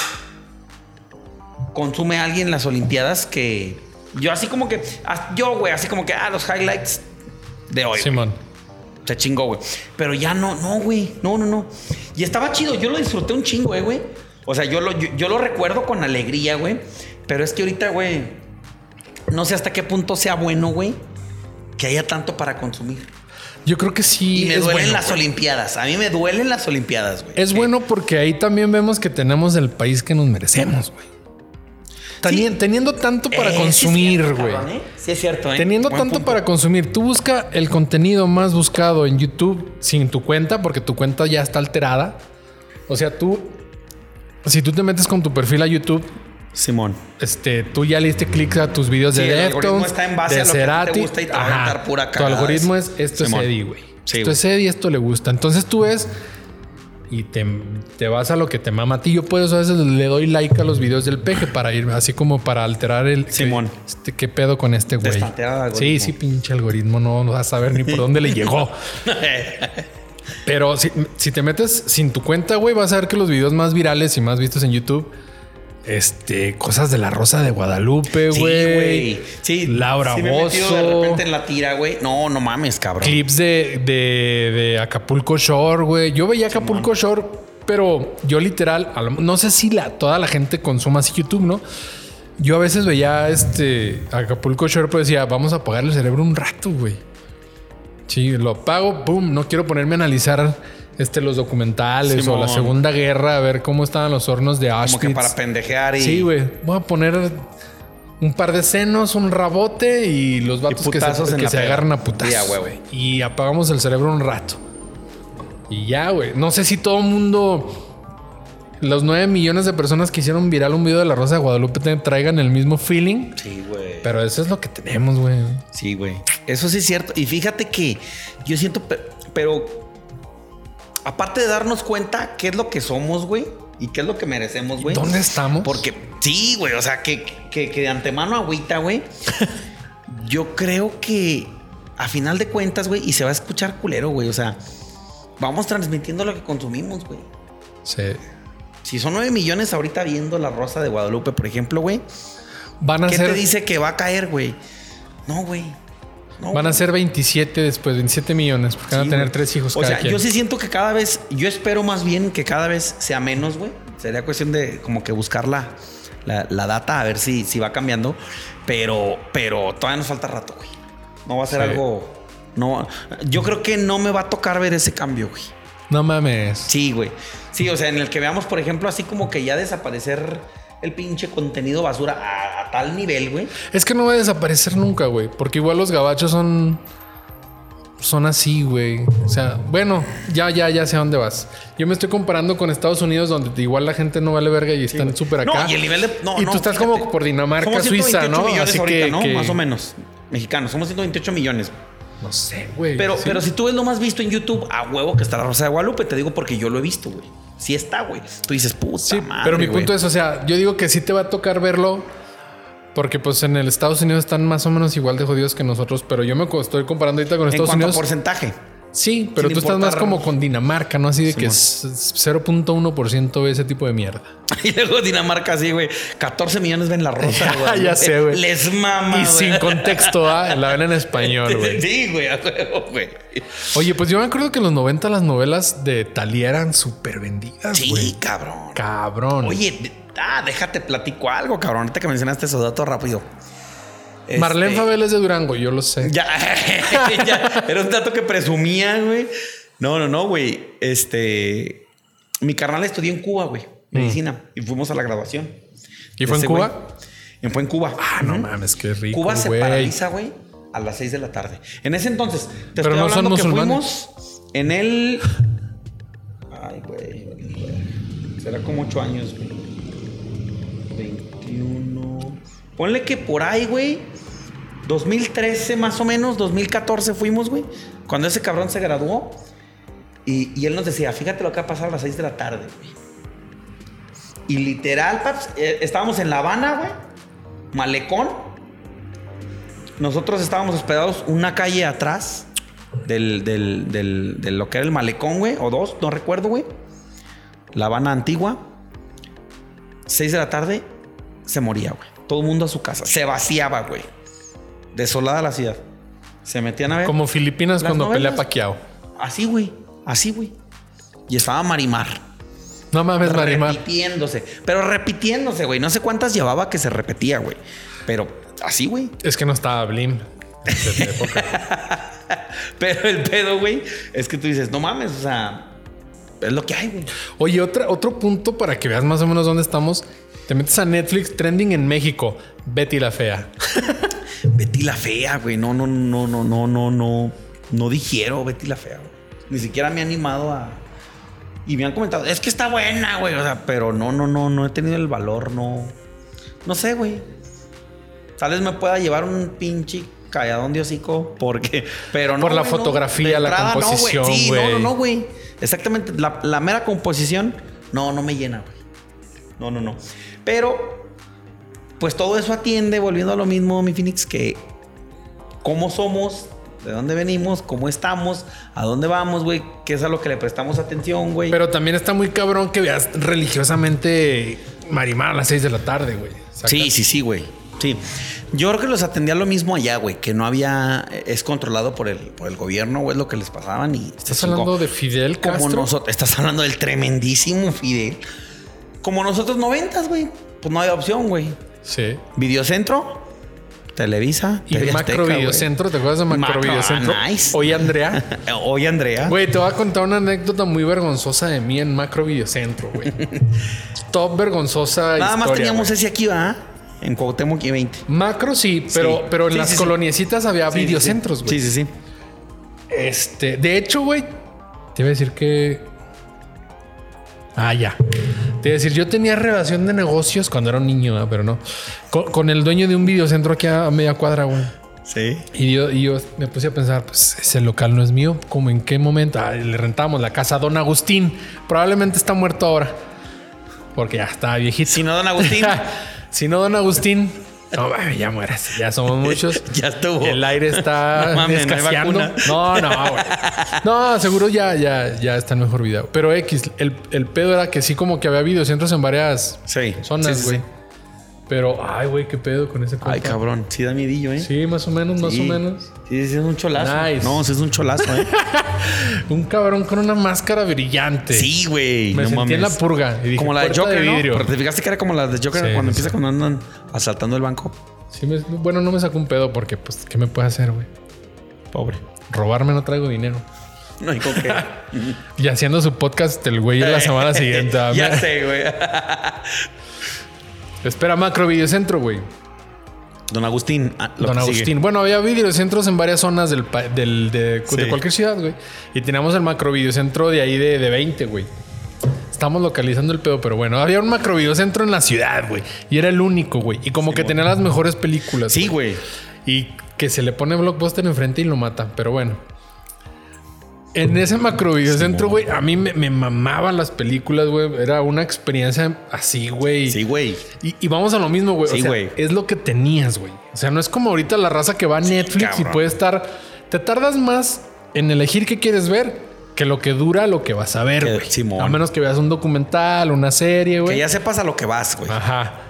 consume alguien las Olimpiadas que yo así como que yo güey así como que ah los highlights de hoy. Simón. Se chingó güey pero ya no no güey no no no y estaba chido yo lo disfruté un chingo eh, güey o sea yo lo yo, yo lo recuerdo con alegría güey pero es que ahorita güey no sé hasta qué punto sea bueno güey que haya tanto para consumir Yo creo que sí. y me duelen bueno, las güey. Olimpiadas a mí me duelen las Olimpiadas güey Es Sí. bueno porque ahí también vemos que tenemos el país que nos merecemos, güey. Teni- Teniendo tanto para Eh, consumir, güey. ¿eh? Sí es cierto, ¿eh? Teniendo Buen tanto punto. para consumir, tú busca el contenido más buscado en YouTube sin tu cuenta, porque tu cuenta ya está alterada. O sea, tú, si tú te metes con tu perfil a YouTube, Simón. este, tú ya le diste clic a tus videos Sí, de el algoritmo Deftones, está en base de a lo que a ti te Cerati. gusta y te va a Ajá. aventar pura Tu algoritmo es esto Simón. es Eddie, güey. Sí, esto güey. es Eddie, esto le gusta. Entonces tú ves y te, te vas a lo que te mama a ti. Yo puedo a veces le doy like a los videos del peje para ir así como para alterar el Simón. que- este, qué pedo con este güey. Sí, sí, pinche algoritmo, no, no vas a saber ni por dónde le llegó. Pero si, si te metes sin tu cuenta, güey, vas a ver que los videos más virales y más vistos en YouTube, este, cosas de la Rosa de Guadalupe, Sí, güey. güey. Sí, Laura sí me de repente en la tira, güey. No, no mames, cabrón. Clips de, de, de Acapulco Shore, güey. Yo veía Acapulco Shore, pero yo literal, no sé si la, toda la gente consuma así YouTube, ¿no? Yo a veces veía este Acapulco Shore, pero decía, vamos a apagar el cerebro un rato, güey. Sí, lo apago, boom. No quiero ponerme a analizar este, los documentales o la. Segunda Guerra, a ver cómo estaban los hornos de Como Auschwitz. que para pendejear y. Sí, güey. Voy a poner un par de senos, un rabote y los vatos que putazos se, que se agarran a putazos. Güey. Y apagamos el cerebro un rato. Y ya, güey. No sé si todo el mundo, los nueve millones de personas que hicieron viral un video de la Rosa de Guadalupe te traigan el mismo feeling. Sí, güey. Pero eso es lo que tenemos, güey. Sí, güey. Eso sí es cierto. Y fíjate que yo siento, pe- pero aparte de darnos cuenta qué es lo que somos, güey, y qué es lo que merecemos, güey. ¿Dónde estamos? Porque sí, güey, o sea, que, que, que de antemano agüita, güey. yo creo que a final de cuentas, güey, y se va a escuchar culero, güey, o sea, vamos transmitiendo lo que consumimos, güey. Sí. Si son 9 millones ahorita viendo la Rosa de Guadalupe, por ejemplo, güey, Van a ¿qué ser, te dice que va a caer, güey? No, güey. Van a ser 27 después, 27 millones, porque van a tener güey. tres hijos O cada sea, quien. yo sí siento que cada vez, yo espero más bien que cada vez sea menos, güey. Sería cuestión de como que buscar la, la, la data a ver si, si va cambiando. Pero, pero todavía nos falta rato, güey. No va a ser Sí. algo. No, yo creo que no me va a tocar ver ese cambio, güey. No mames. Sí, güey. Sí, o sea, en el que veamos, por ejemplo, así como que ya desaparecer el pinche contenido basura a, a tal nivel, güey. Es que no va a desaparecer nunca, güey. Porque igual los gabachos son. Son así, güey. O sea, bueno, ya, ya, ya sé a dónde vas. Yo me estoy comparando con Estados Unidos, donde igual la gente no vale verga y están súper acá. No, y el nivel de. No, y no, tú estás fíjate. como por Dinamarca, Suiza, 128 ¿no? Así ahorita, que, ¿no? que- Más o menos. Mexicanos. Somos 128 millones. No sé, güey. Pero, Sí. pero si tú ves lo más visto en YouTube, a huevo que está la Rosa de Guadalupe, te digo porque yo lo he visto, güey. Sí está, güey. Tú dices, puta Sí, madre, pero mi güey. punto es, o sea, yo digo que sí te va a tocar verlo. Porque pues en el Estados Unidos están más o menos igual de jodidos que nosotros, pero yo me estoy comparando ahorita con En Estados cuanto Unidos. a porcentaje. Sí, pero tú estás más como con Dinamarca, ¿no? Así de que Simón. es 0.1% de ese tipo de mierda. Y luego Dinamarca, así, güey. 14 millones ven la Rosa Guadalupe. Ya sé, güey. Les mama, y güey. sin contexto, ¿ah? la ven en español, güey. Sí, güey, a huevo, güey. Oye, pues yo me acuerdo que en los 90 las novelas de Talía eran súper vendidas, Sí, güey. cabrón. Cabrón. Oye, ah, déjate platico algo, cabrón. Ahorita que mencionaste esos datos rápido. Marlene Este, Fabel es de Durango, yo lo sé. Ya, ya, era un dato que presumía, güey. No, no, no, güey. Este. Mi carnal estudió en Cuba, güey, medicina, y fuimos a la graduación. ¿Y fue en Cuba? güey. Fue en Cuba. Ah, no mames, qué rico. Cuba se güey. paraliza, güey, a las 6 de la tarde. En ese entonces, te Pero estoy no son hablando que fuimos en el. Ay, güey. Será como 8 años, güey. 21. Ponle que por ahí, güey. 2013 más o menos, 2014 fuimos, güey. Cuando ese cabrón se graduó. Y, él nos decía, fíjate lo que ha pasado a las 6 de la tarde, güey. Y literal, paps, eh, estábamos en La Habana, güey. Malecón. Nosotros estábamos hospedados una calle atrás del, del, del- de lo que era el malecón, güey. O dos, no recuerdo, güey. La Habana antigua. 6 de la tarde, se moría, güey. Todo el mundo a su casa. Se vaciaba, güey. Desolada la ciudad. Se metían a ver. Como Filipinas cuando pelea. Paquiao. Así, güey. Así, güey. Y estaba Marimar. No mames, Marimar. Repitiéndose. Pero repitiéndose, güey. No sé cuántas llevaba que se repetía, güey. Pero así, güey. Es que no estaba Blim. en época. Pero el pedo, güey, es que tú dices, no mames, o sea, es lo que hay, güey. Oye, otra, otro punto para que veas más o menos dónde estamos. Te metes a Netflix trending en México. Betty la fea. Betty la fea, güey. No, no, no, no, no, no, no. No digiero Betty la fea, güey. Ni siquiera me he animado a. Y me han comentado, es que está buena, güey. O sea, pero no, no, no, no he tenido el valor, no. No sé, güey. Tal vez me pueda llevar un pinche calladón de hocico porque pero no Por la no. fotografía, la entrada, no, composición, sí no no no güey exactamente la, la mera composición no no me llena güey no no no pero pues todo eso atiende volviendo a lo mismo mi Phoenix que cómo somos de dónde venimos cómo estamos a dónde vamos güey qué es a lo que le prestamos atención güey Pero también está muy cabrón que veas religiosamente Marimar a las 6 de la tarde, güey. Sí, sí, sí, güey. Sí. Yo creo que los atendía lo mismo allá, güey, que no había, es controlado por el, por el gobierno, güey, lo que les pasaban y... ¿Estás hablando de Fidel como Castro? nosotros, estás hablando del tremendísimo Fidel. Como nosotros noventas, güey, pues no había opción, güey. Sí. Videocentro, Televisa, Y TV Azteca, Macro güey. Videocentro, ¿te acuerdas de Macro, Macro, Videocentro? nice. Oye, Andrea. Oye, Andrea. Güey, te voy a contar una anécdota muy vergonzosa de mí en Macro Videocentro, güey. Top vergonzosa Nada más teníamos ese aquí, ¿va? En Cuauhtémoc y 20. Macro sí, pero, Sí. pero en Sí, las sí, coloniecitas había videocentros, güey. Sí, sí, sí. Este, de hecho, güey, te iba a decir que. Ah, ya. Te iba a decir, yo tenía relación de negocios cuando era un niño, pero no. Con, con el dueño de un videocentro aquí a media cuadra, güey. Sí. Y yo, y yo me puse a pensar, pues ese local no es mío. ¿Cómo en qué momento? Ah, le rentamos la casa a Don Agustín. Probablemente está muerto ahora. Porque ya está viejito. Si no, don Agustín. si no, Don Agustín. No, güey, ya mueres. Ya somos muchos. Ya estuvo. El aire está No mames, no escaseando. vacuna. No, no, güey. No, seguro ya, ya, ya está en mejor video. Pero X, el, el pedo era que sí, como que había videocentros en varias Sí. zonas, sí, güey. sí. Pero, ay, güey, qué pedo con ese Ay, compa. cabrón. Sí da miedillo, ¿eh? Sí, más o menos, más Sí. o menos. Sí, sí, es un cholazo. Nice. No, sí es un cholazo, ¿eh? Un cabrón con una máscara brillante. sí, güey. Me no sentí mames. en la purga. Y dije, como la de "Puerta Joker, de ¿no? vidrio". Pero te fijaste que era como la de Joker Sí, cuando empieza sí. cuando andan asaltando el banco. Sí, me- bueno, no me sacó un pedo porque, pues, ¿qué me puede hacer, güey? Pobre. Robarme no traigo dinero. No hay con qué. Y haciendo su podcast el güey la semana siguiente. ah, ya me- sé, güey. Espera, Macro Videocentro, güey. Don Agustín. ah, lo Don sigue. Agustín. Bueno, había videocentros en varias zonas del, del- de, cualquier ciudad, güey. Y teníamos el macro videocentro de ahí de, de 20, güey. Estamos localizando el pedo, pero bueno, había un macro videocentro en la ciudad, güey. Y era el único, güey. Y como que tenía las mejores películas. Sí, güey. Y que se le pone blockbuster enfrente y lo mata. Pero bueno. En ese macro videocentro, güey, a mí me, me mamaban las películas, güey. Era una experiencia así, güey. Sí, güey. Y, y vamos a lo mismo, güey. Sí, o sea, güey. es lo que tenías, güey. O sea, no es como ahorita la raza que va a Netflix y puede estar. Te tardas más en elegir qué quieres ver que lo que dura lo que vas a ver, Que- güey. A menos que veas un documental, una serie, Que güey. ya sepas a lo que vas, güey. Ajá.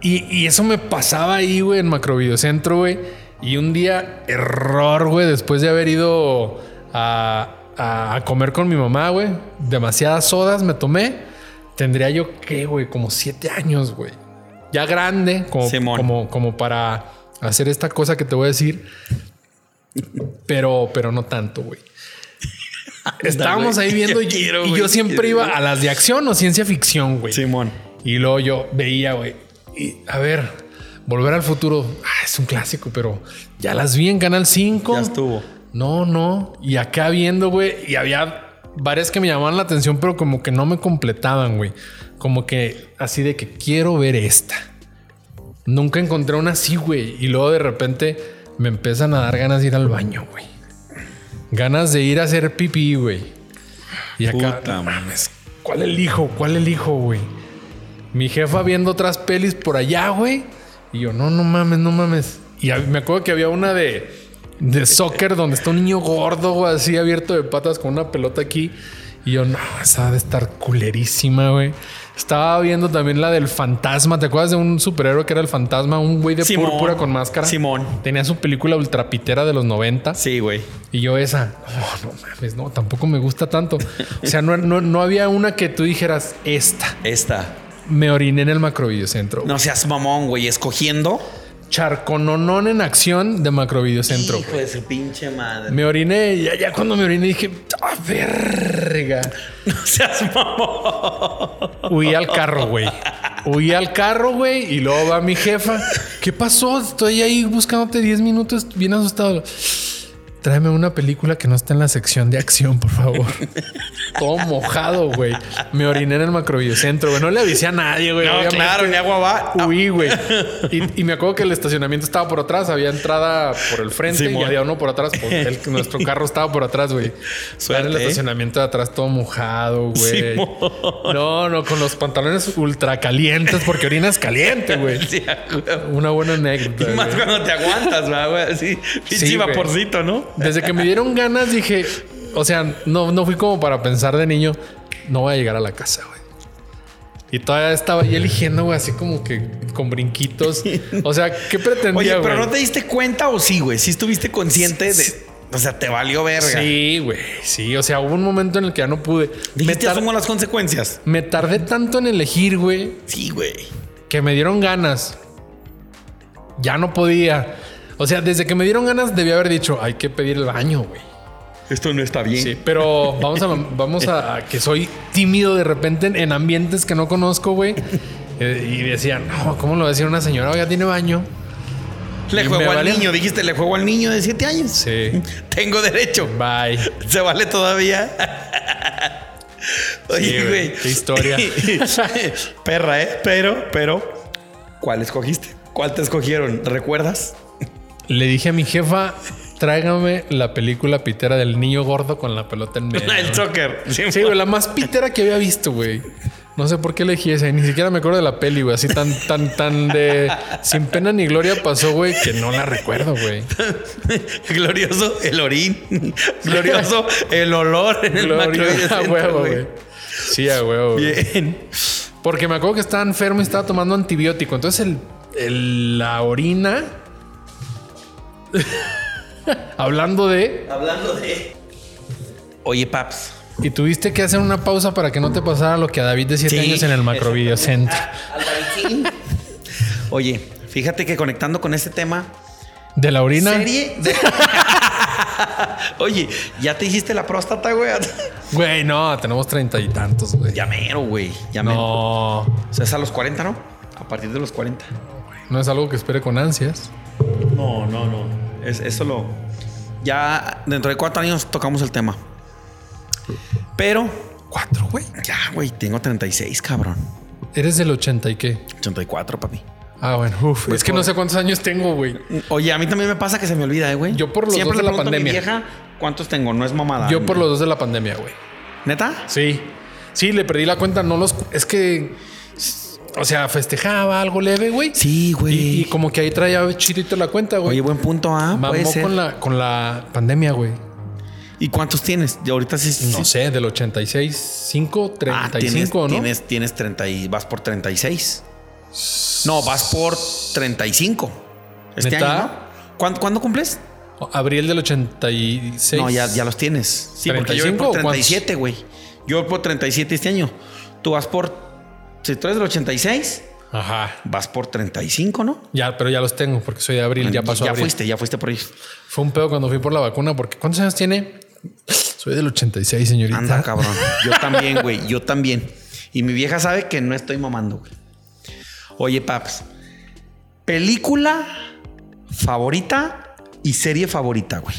Y, y eso me pasaba ahí, güey, en Macrovideocentro, güey. Y un día, error, güey, después de haber ido a, comer con mi mamá, güey. Demasiadas sodas me tomé. Tendría yo, ¿qué, güey? Como siete años, güey. Ya grande, como, Simón. como, como para hacer esta cosa que te voy a decir. Pero, pero no tanto, güey. estábamos ahí viendo y, quiero, y güey, yo siempre quiero, iba a las de acción o ciencia ficción, güey. Simón. Y luego yo veía, güey. Y a ver, Volver al futuro ah, es un clásico, pero ya las vi en Canal 5. Ya estuvo. No, no. Y acá viendo, güey, y había varias que me llamaban la atención, pero como que no me completaban, güey. Como que así de que quiero ver esta. Nunca encontré una así, güey. Y luego de repente me empiezan a dar ganas de ir al baño, güey. Ganas de ir a hacer pipí, güey. Y acá, Puta mames, ¿cuál elijo? ¿Cuál elijo, güey? Mi jefa viendo otras pelis por allá, güey. Y yo, no, no mames, no mames. Y me acuerdo que había una de, de soccer donde está un niño gordo, así abierto de patas con una pelota aquí. Y yo, no, esa debe estar culerísima, güey. Estaba viendo también la del fantasma. ¿Te acuerdas de un superhéroe que era el fantasma? Un güey de Simón. púrpura con máscara. Simón. Tenía su película ultrapitera de los 90. Sí, güey. Y yo esa, no, no mames, no, tampoco me gusta tanto. O sea, no, no, no había una que tú dijeras, esta. Esta. Me oriné en el macrovideocentro. No seas mamón, güey. Escogiendo. Charcononón en acción de macrovideocentro. Hijo de su pinche madre. Me oriné y ya, ya cuando me oriné dije, ¡ah, verga! No seas mamón. Huí al carro, güey. Huí al carro, güey. Y luego va mi jefa. ¿Qué pasó? Estoy ahí buscándote 10 minutos, bien asustado. Tráeme una película que no está en la sección de acción, por favor. Todo mojado, güey. Me oriné en el macrovideocentro, güey. No le avisé a nadie, güey. No, claro, ni agua va. Huí, güey. Y, y me acuerdo que el estacionamiento estaba por atrás. Había entrada por el frente y había uno por atrás. Por el- nuestro carro estaba por atrás, güey. En el ¿eh? estacionamiento de atrás todo mojado, güey. No, no, con los pantalones ultra calientes porque orinas caliente, güey. Sí. Una buena anécdota. Y más güey. cuando te aguantas, ¿verdad, güey. Así, pinche vaporcito, ¿no? Desde que me dieron ganas dije, o sea, no, no fui como para pensar de niño, no voy a llegar a la casa, güey. Y todavía estaba ahí eligiendo, güey, así como que con brinquitos. O sea, ¿qué pretendía, Oye, pero güey? ¿no te diste cuenta o sí, güey? Sí estuviste consciente de... O sea, te valió verga. Sí, güey. Sí, o sea, hubo un momento en el que ya no pude. Me, Dijiste, tar- asumo las consecuencias. me tardé tanto en elegir, güey, Sí, güey. que me dieron ganas. Ya no podía. O sea, desde que me dieron ganas debía haber dicho, hay que pedir el baño, güey. Esto no está bien. Sí, pero vamos a, vamos a, a que soy tímido de repente en, en ambientes que no conozco, güey. Eh, y decían, no, ¿cómo lo va a decir una señora? Oiga, tiene baño. Le Y juego al vale- niño. Dijiste, le juego al niño de 7 años. Sí. Tengo derecho. Bye. ¿Se vale todavía? Oye, Sí, güey. qué historia. Perra, ¿eh? Pero, pero... ¿Cuál escogiste? ¿Cuál te escogieron? ¿Recuerdas? Le dije a mi jefa, tráigame la película pitera del niño gordo con la pelota en medio. El güey. soccer. Sí, güey, la más pitera que había visto, güey. No sé por qué elegí esa. Ni siquiera me acuerdo de la peli, güey. Así tan, tan, tan de... Sin pena ni gloria pasó, güey, que no la recuerdo, güey. Glorioso el orín. Glorioso el olor en Gloria a huevo, güey. Sí, a huevo. güey. Bien. Porque me acuerdo que estaba enfermo y estaba tomando antibiótico. Entonces el, el- la orina. Hablando de. Hablando de... Oye, Paps. Y tuviste que hacer una pausa para que no te pasara lo que a David de 7 Sí, años en el macrovideocentro. Oye, fíjate que conectando con este tema, De la orina. serie. de- Oye, ¿ya te hiciste la próstata, güey? Güey, no, tenemos treinta y tantos, güey. Ya mero, güey. Ya mero. No, O sea, es a los 40, ¿no? A partir de los 40. no es algo que espere con ansias. No, no, no. Es, eso lo. Ya dentro de cuatro años tocamos el tema. Pero, Cuatro, güey. ya, güey, tengo 36, cabrón. Eres del 80 y qué. 84, papi. Ah, bueno, uf. Voy Es que no sé cuántos años tengo, güey. Oye, a mí también me pasa que se me olvida, eh, güey. Yo por los Siempre dos de le la pregunto a mi pandemia. vieja cuántos tengo, no es mamada. Yo por los dos de la pandemia, güey. ¿Neta? Sí. Sí, le perdí la cuenta. No los. Es que. O sea, festejaba algo leve, güey. Sí, güey. Y, y como que ahí traía chidito la cuenta, güey. Oye, buen punto, ah, puede Mamó ser. con la, con la pandemia, güey. ¿Y cuántos tienes? Y ahorita sí. No sí- sé, del 86, 5, Ah, 35, tienes, ¿no? Tienes, tienes 30 y vas por 36. No, vas por 35. Este ¿Neta? año, ¿no? ¿Cuándo, cuándo cumples? Abril del 86. No, ya, ya los tienes. Sí, porque yo voy 35 por o cuántos? 37, güey. Yo voy por 37 este año. Tú vas por. Si tú eres del 86, Ajá. vas por 35, ¿no? Ya, pero ya los tengo porque soy de abril. Ya pasó Ya abril. fuiste, ya fuiste por ahí. Fue un pedo cuando fui por la vacuna porque ¿cuántos años tiene? Soy del 86, señorita. Anda, cabrón. Yo también, güey. Yo también. Y mi vieja sabe que no estoy mamando, güey. Oye, Paps. Película favorita y serie favorita, güey.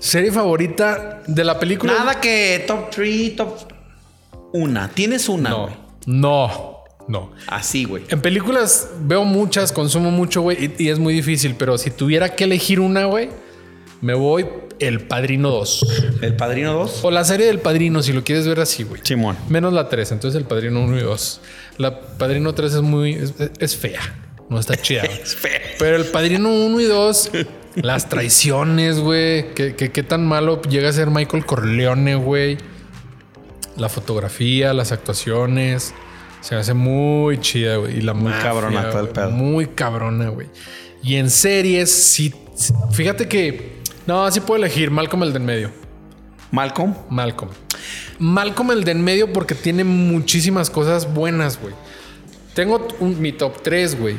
Serie favorita de la película. Nada que top 3, top. Una. Tienes una, No, no, no. Así, güey. En películas veo muchas, consumo mucho, güey, y, y es muy difícil, pero si tuviera que elegir una, güey, me voy El Padrino 2. El Padrino 2. O la serie del Padrino, si lo quieres ver así, güey. Simón. Menos la 3, entonces El Padrino 1 y 2. La Padrino 3 es muy... es, es fea, no está chida. Es feo. Pero el Padrino 1 y 2, las traiciones, güey. ¿Qué, qué, qué tan malo llega a ser Michael Corleone, güey? La fotografía, las actuaciones. Se me hace muy chida, güey. Y la Muy mafia, cabrona todo el pedo. Muy cabrona, güey. Y en series, sí. Fíjate que. No, sí puedo elegir Malcolm el de en medio. Malcolm. Malcolm. Malcolm el de en medio porque tiene muchísimas cosas buenas, güey. Tengo un- mi top 3, güey.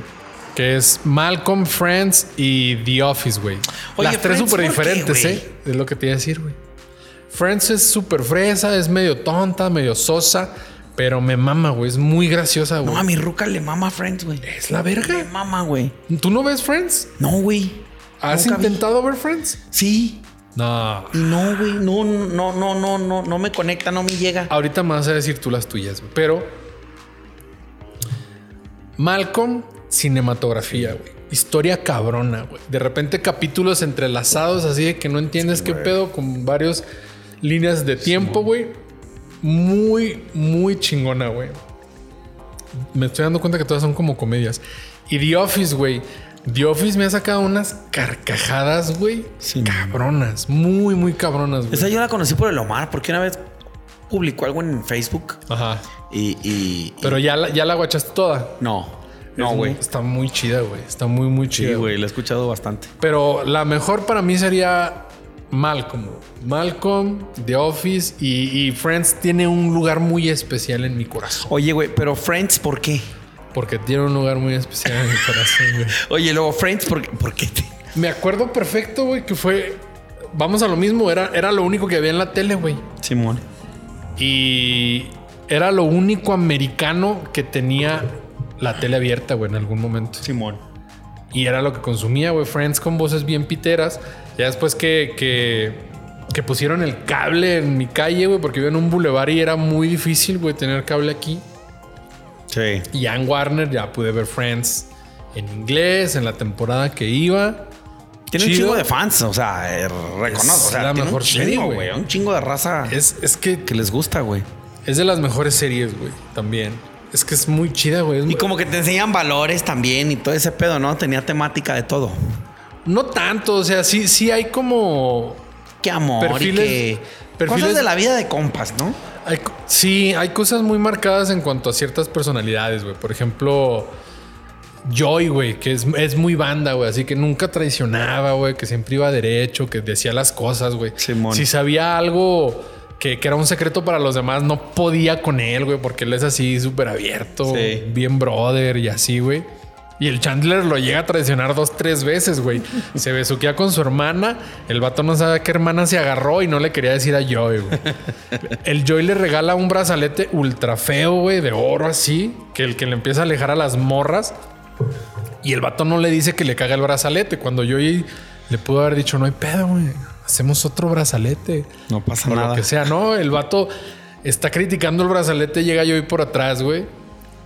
Que es Malcolm, Friends y The Office, güey. Las tres súper ¿por qué, diferentes? ¿eh? Es lo que te iba a decir, güey. Friends es súper fresa, es medio tonta, medio sosa, pero me mama, güey. Es muy graciosa, güey. No, a mi ruca le mama Friends, güey. es la Le verga. mama, güey. ¿Tú no ves Friends? No, güey. ¿Has Nunca vi. intentado ver Friends? Sí. No. Y no, güey. No, no, no, no, no, no me conecta, no me llega. Ahorita me vas a decir tú las tuyas, güey. Pero Malcolm, cinematografía, güey. Historia cabrona, güey. De repente capítulos entrelazados así de que no entiendes qué pedo con varias líneas de tiempo, güey. Muy, muy chingona, güey. Me estoy dando cuenta que todas son como comedias. Y The Office, güey. The Office me ha sacado unas carcajadas, güey. Sí, cabronas. Muy, muy cabronas, güey. Esa yo la conocí por el Omar, porque una vez publicó algo en Facebook Ajá. y. y- Pero ya la, ya la guachaste toda. no, no, güey. Está muy chida, güey. Está muy, muy chida. Sí, güey, la he escuchado bastante. Pero la mejor para mí sería Malcolm. Malcolm, The Office y, y Friends tiene un lugar muy especial en mi corazón. Oye, güey, pero Friends, ¿por qué? Porque tiene un lugar muy especial en mi corazón, güey. Oye, luego Friends, ¿por, qué- por qué? te- Me acuerdo perfecto, güey, que fue. Vamos a lo mismo, era, era lo único que había en la tele, güey. Simón. Y era lo único americano que tenía la tele abierta, güey, en algún momento. Simón. Y era lo que consumía, güey. Friends con voces bien piteras. Ya después que, que, que pusieron el cable en mi calle, güey, porque vivo en un bulevar y era muy difícil, güey, tener cable aquí. Sí. Y en Warner ya pude ver Friends en inglés, en la temporada que iba. Tiene un chingo de fans, o sea, eh, reconozco. O sea, la tiene mejor un chingo, güey. Un chingo de raza Es, es que que les gusta, güey. es de las mejores series, güey, también. Es que es muy chida, güey. Y muy- como que te enseñan valores también y todo ese pedo, ¿no? Tenía temática de todo. No tanto, o sea, sí, sí hay como Qué amor Perfiles- y que... perfiles- Cosas de la vida de compas, ¿no? Hay sí, hay cosas muy marcadas en cuanto a ciertas personalidades, güey. Por ejemplo, Joy, güey, que es, es muy banda, güey. Así que nunca traicionaba, güey. Que siempre iba derecho, que decía las cosas, güey. Si sabía algo que, que era un secreto para los demás, no podía con él, güey. Porque él es así súper abierto, Sí. bien brother y así, güey. Y el Chandler lo llega a traicionar dos, tres veces, güey. Se besuquea con su hermana. El vato no sabe a qué hermana se agarró y no le quería decir a Joy, güey. El Joy le regala un brazalete ultra feo, güey, de oro así, que el que le empieza a alejar a las morras. Y el vato no le dice que le caga el brazalete. Cuando Joy le pudo haber dicho, no hay pedo, güey. Hacemos otro brazalete. No pasa O nada. lo que sea, ¿no? El vato está criticando el brazalete, llega Joy por atrás, güey.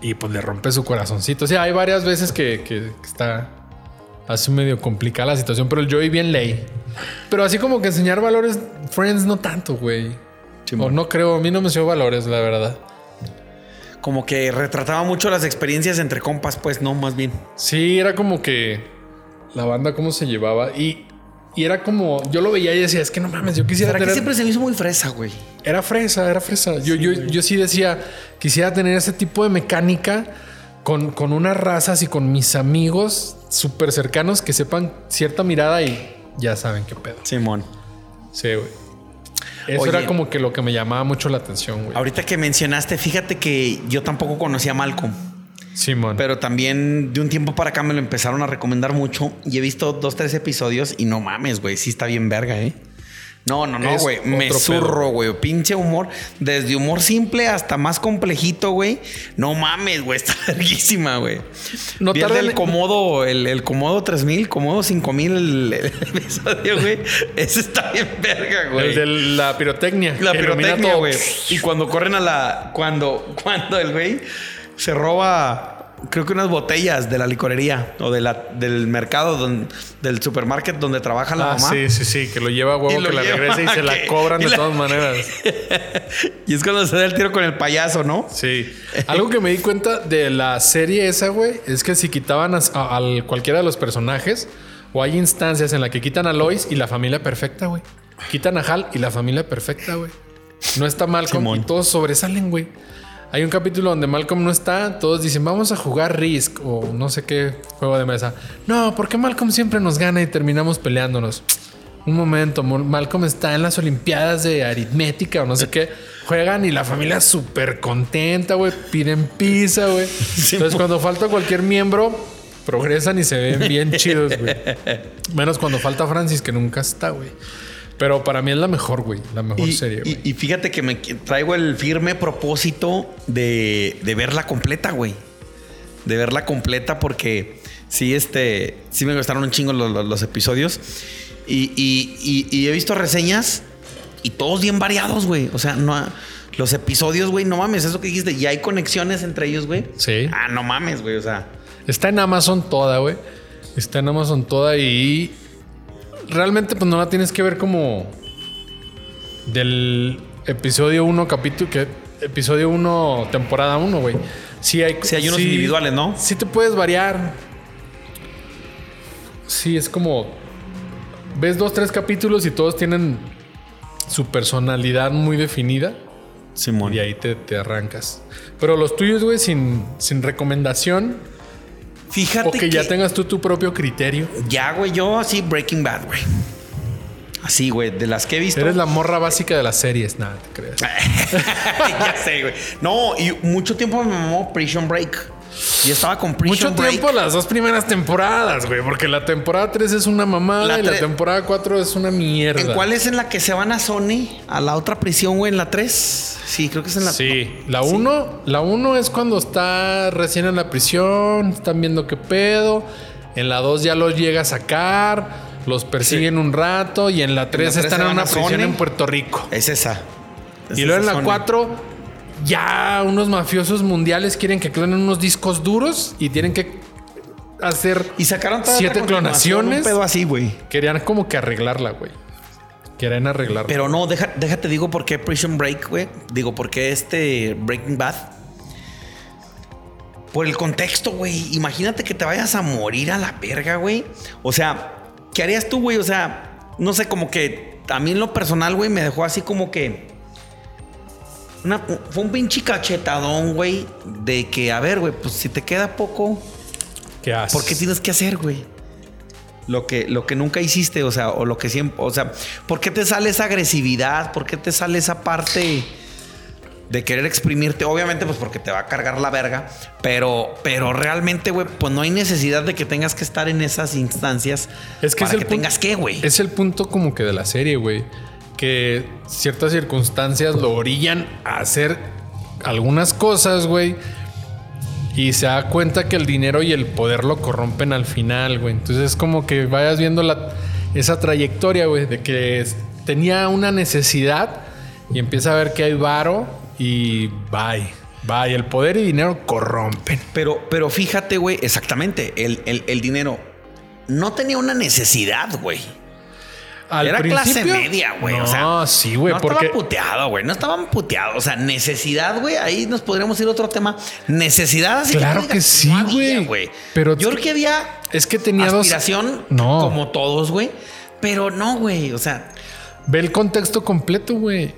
Y pues le rompe su corazoncito. O sea, hay varias veces que, que- que está así medio complicada la situación, pero el Joey bien ley. Pero así como que enseñar valores, Friends no tanto, güey. O no creo, a mí no me enseñó valores, la verdad. Como que retrataba mucho las experiencias entre compas, pues, no, más bien. Sí, era como que la banda cómo se llevaba y, y era como, yo lo veía y decía, es que no mames, yo quisiera ¿Para qué tener... siempre se me hizo muy fresa, güey? Era fresa, era fresa. Yo, yo, yo sí decía, quisiera tener ese tipo de mecánica con, con unas razas y con mis amigos súper cercanos que sepan cierta mirada y ya saben qué pedo. Simón. Sí, güey. Eso Oye. era como que lo que me llamaba mucho la atención, güey. Ahorita que mencionaste, fíjate que yo tampoco conocía a Malcolm. Simón. Pero también de un tiempo para acá me lo empezaron a recomendar mucho y he visto dos, tres episodios y no mames, güey, sí está bien verga, ¿eh? No, no, no, güey. Me zurro, güey. Pinche humor. Desde humor simple hasta más complejito, güey. No mames, güey. Está larguísima, güey. No Vi el en- Comodo, el, el Comodo 3000, Comodo 5000, el, el episodio, güey. Ese está bien verga, güey. El de la pirotecnia. La pirotecnia, güey. Y cuando corren a la. Cuando, cuando el güey se roba. Creo que unas botellas de la licorería o de la, del mercado, del supermarket donde trabaja la Ah, mamá. sí, sí, sí, que lo lleva a huevo, que la regresa y se la cobran de la- todas maneras. Y es cuando se da el tiro con el payaso, ¿no? Sí. Algo que me di cuenta de la serie esa, güey, es que si quitaban a, a- al cualquiera de los personajes, o hay instancias en las que quitan a Lois y la familia perfecta, güey. Quitan a Hal y la familia perfecta, güey. No está Malcolm Simón. y todos sobresalen, güey. Hay un capítulo donde Malcolm no está, todos dicen, vamos a jugar Risk o no sé qué juego de mesa. No, porque Malcolm siempre nos gana y terminamos peleándonos. Un momento, Mo- Malcolm está en las Olimpiadas de aritmética o no sé qué. Juegan y la familia súper contenta, güey. Piden pizza, güey. Entonces, cuando falta cualquier miembro, progresan y se ven bien chidos, güey. Menos cuando falta Francis, que nunca está, güey. Pero para mí es la mejor, güey. La mejor Y, serie, güey. y- y fíjate que me traigo el firme propósito de, de verla completa, güey. De verla completa porque sí, este, sí me gustaron un chingo los, los- los episodios. Y, he visto reseñas y todos bien variados, güey. O sea, no ha- los episodios, güey, no mames, eso que dijiste. Y hay conexiones entre ellos, güey. Sí. Ah, no mames, güey. O sea, Está en Amazon toda, güey. Está en Amazon toda y realmente pues no la tienes que ver como del episodio 1 capítulo que episodio 1 temporada 1, güey. Sí hay sí hay unos sí- individuales, ¿no? Sí te puedes variar. Sí, es como ves dos, tres capítulos y todos tienen su personalidad muy definida. Simón. Y ahí te, te arrancas. Pero los tuyos, güey, sin, sin recomendación, Fíjate o que, ya tengas tú tu propio criterio. Ya, güey, yo así Breaking Bad, güey. Así, güey, de las que he visto. Eres la morra básica de las series. Nada, te creas. ya sé, güey. No, y mucho tiempo me mamó Prison Break. Y estaba con Mucho Break. tiempo las dos primeras temporadas, güey. Porque la temporada 3 es una mamada La y la temporada 4 es una mierda. ¿En cuál es en la que se van a Sony? A la otra prisión, güey, en la 3. Sí, creo que es en la Sí, la 1 la uno es cuando está recién en la prisión, están viendo qué pedo. En la 2 ya los llega a sacar, los persiguen un rato y en la 3 tres están en una prisión en Puerto Rico. Es esa. Es Y luego en la Sony. 4 ya unos mafiosos mundiales quieren que clonen unos discos duros y tienen que hacer Y sacaron siete clonaciones. Un pedo así, güey. Querían como que arreglarla, güey. Querían arreglarla. Pero no, deja- déjate digo por qué Prison Break, güey. Digo, por qué este Breaking Bad. Por el contexto, güey. Imagínate que te vayas a morir a la verga, güey. O sea, ¿qué harías tú, güey? O sea, no sé, como que a mí en lo personal, güey, me dejó así como que. Una- fue un pinche cachetadón, güey. De que, a ver, güey, pues si te queda poco, ¿Qué haces? ¿Por qué tienes que hacer, güey? Lo que, lo que nunca hiciste, o sea, o lo que siempre, o sea, ¿por qué te sale esa agresividad? ¿Por qué te sale esa parte de querer exprimirte? Obviamente, pues porque te va a cargar la verga, pero, pero realmente, güey, pues no hay necesidad de que tengas que estar en esas instancias Es que para es el que punto- tengas que, güey. Es el punto como que de la serie, güey. Que ciertas circunstancias lo orillan a hacer algunas cosas, güey. Y se da cuenta que el dinero y el poder lo corrompen al final, güey. Entonces es como que vayas viendo la, esa trayectoria, güey, de que tenía una necesidad y empieza a ver que hay varo y bye. Bye. El poder y dinero corrompen. Pero, pero fíjate, güey, exactamente, el, el- el dinero no tenía una necesidad, güey. Al Era clase principio- media, güey. No, o sea, sí, güey, no porque estaba puteado, güey. No estaban puteados. O sea, necesidad, güey. Ahí nos podríamos ir a otro tema. Necesidad, así Claro que sí, no güey. Pero yo creo que había es que tenía dos. aspiración No. como todos, güey. Pero no, güey. O sea, Ve el contexto completo, güey.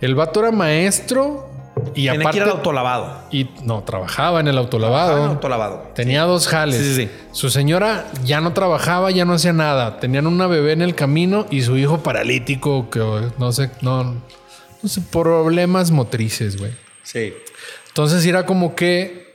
El vato era maestro y tenía aparte. que ir al autolavado. y no, trabajaba en el autolavado. Ah, autolavado. Tenía dos jales. Sí, sí, sí. Su señora ya no trabajaba, ya no hacía nada. Tenían una bebé en el camino y su hijo paralítico, que no sé, no, no sé, problemas motrices, güey. Sí. Entonces era como que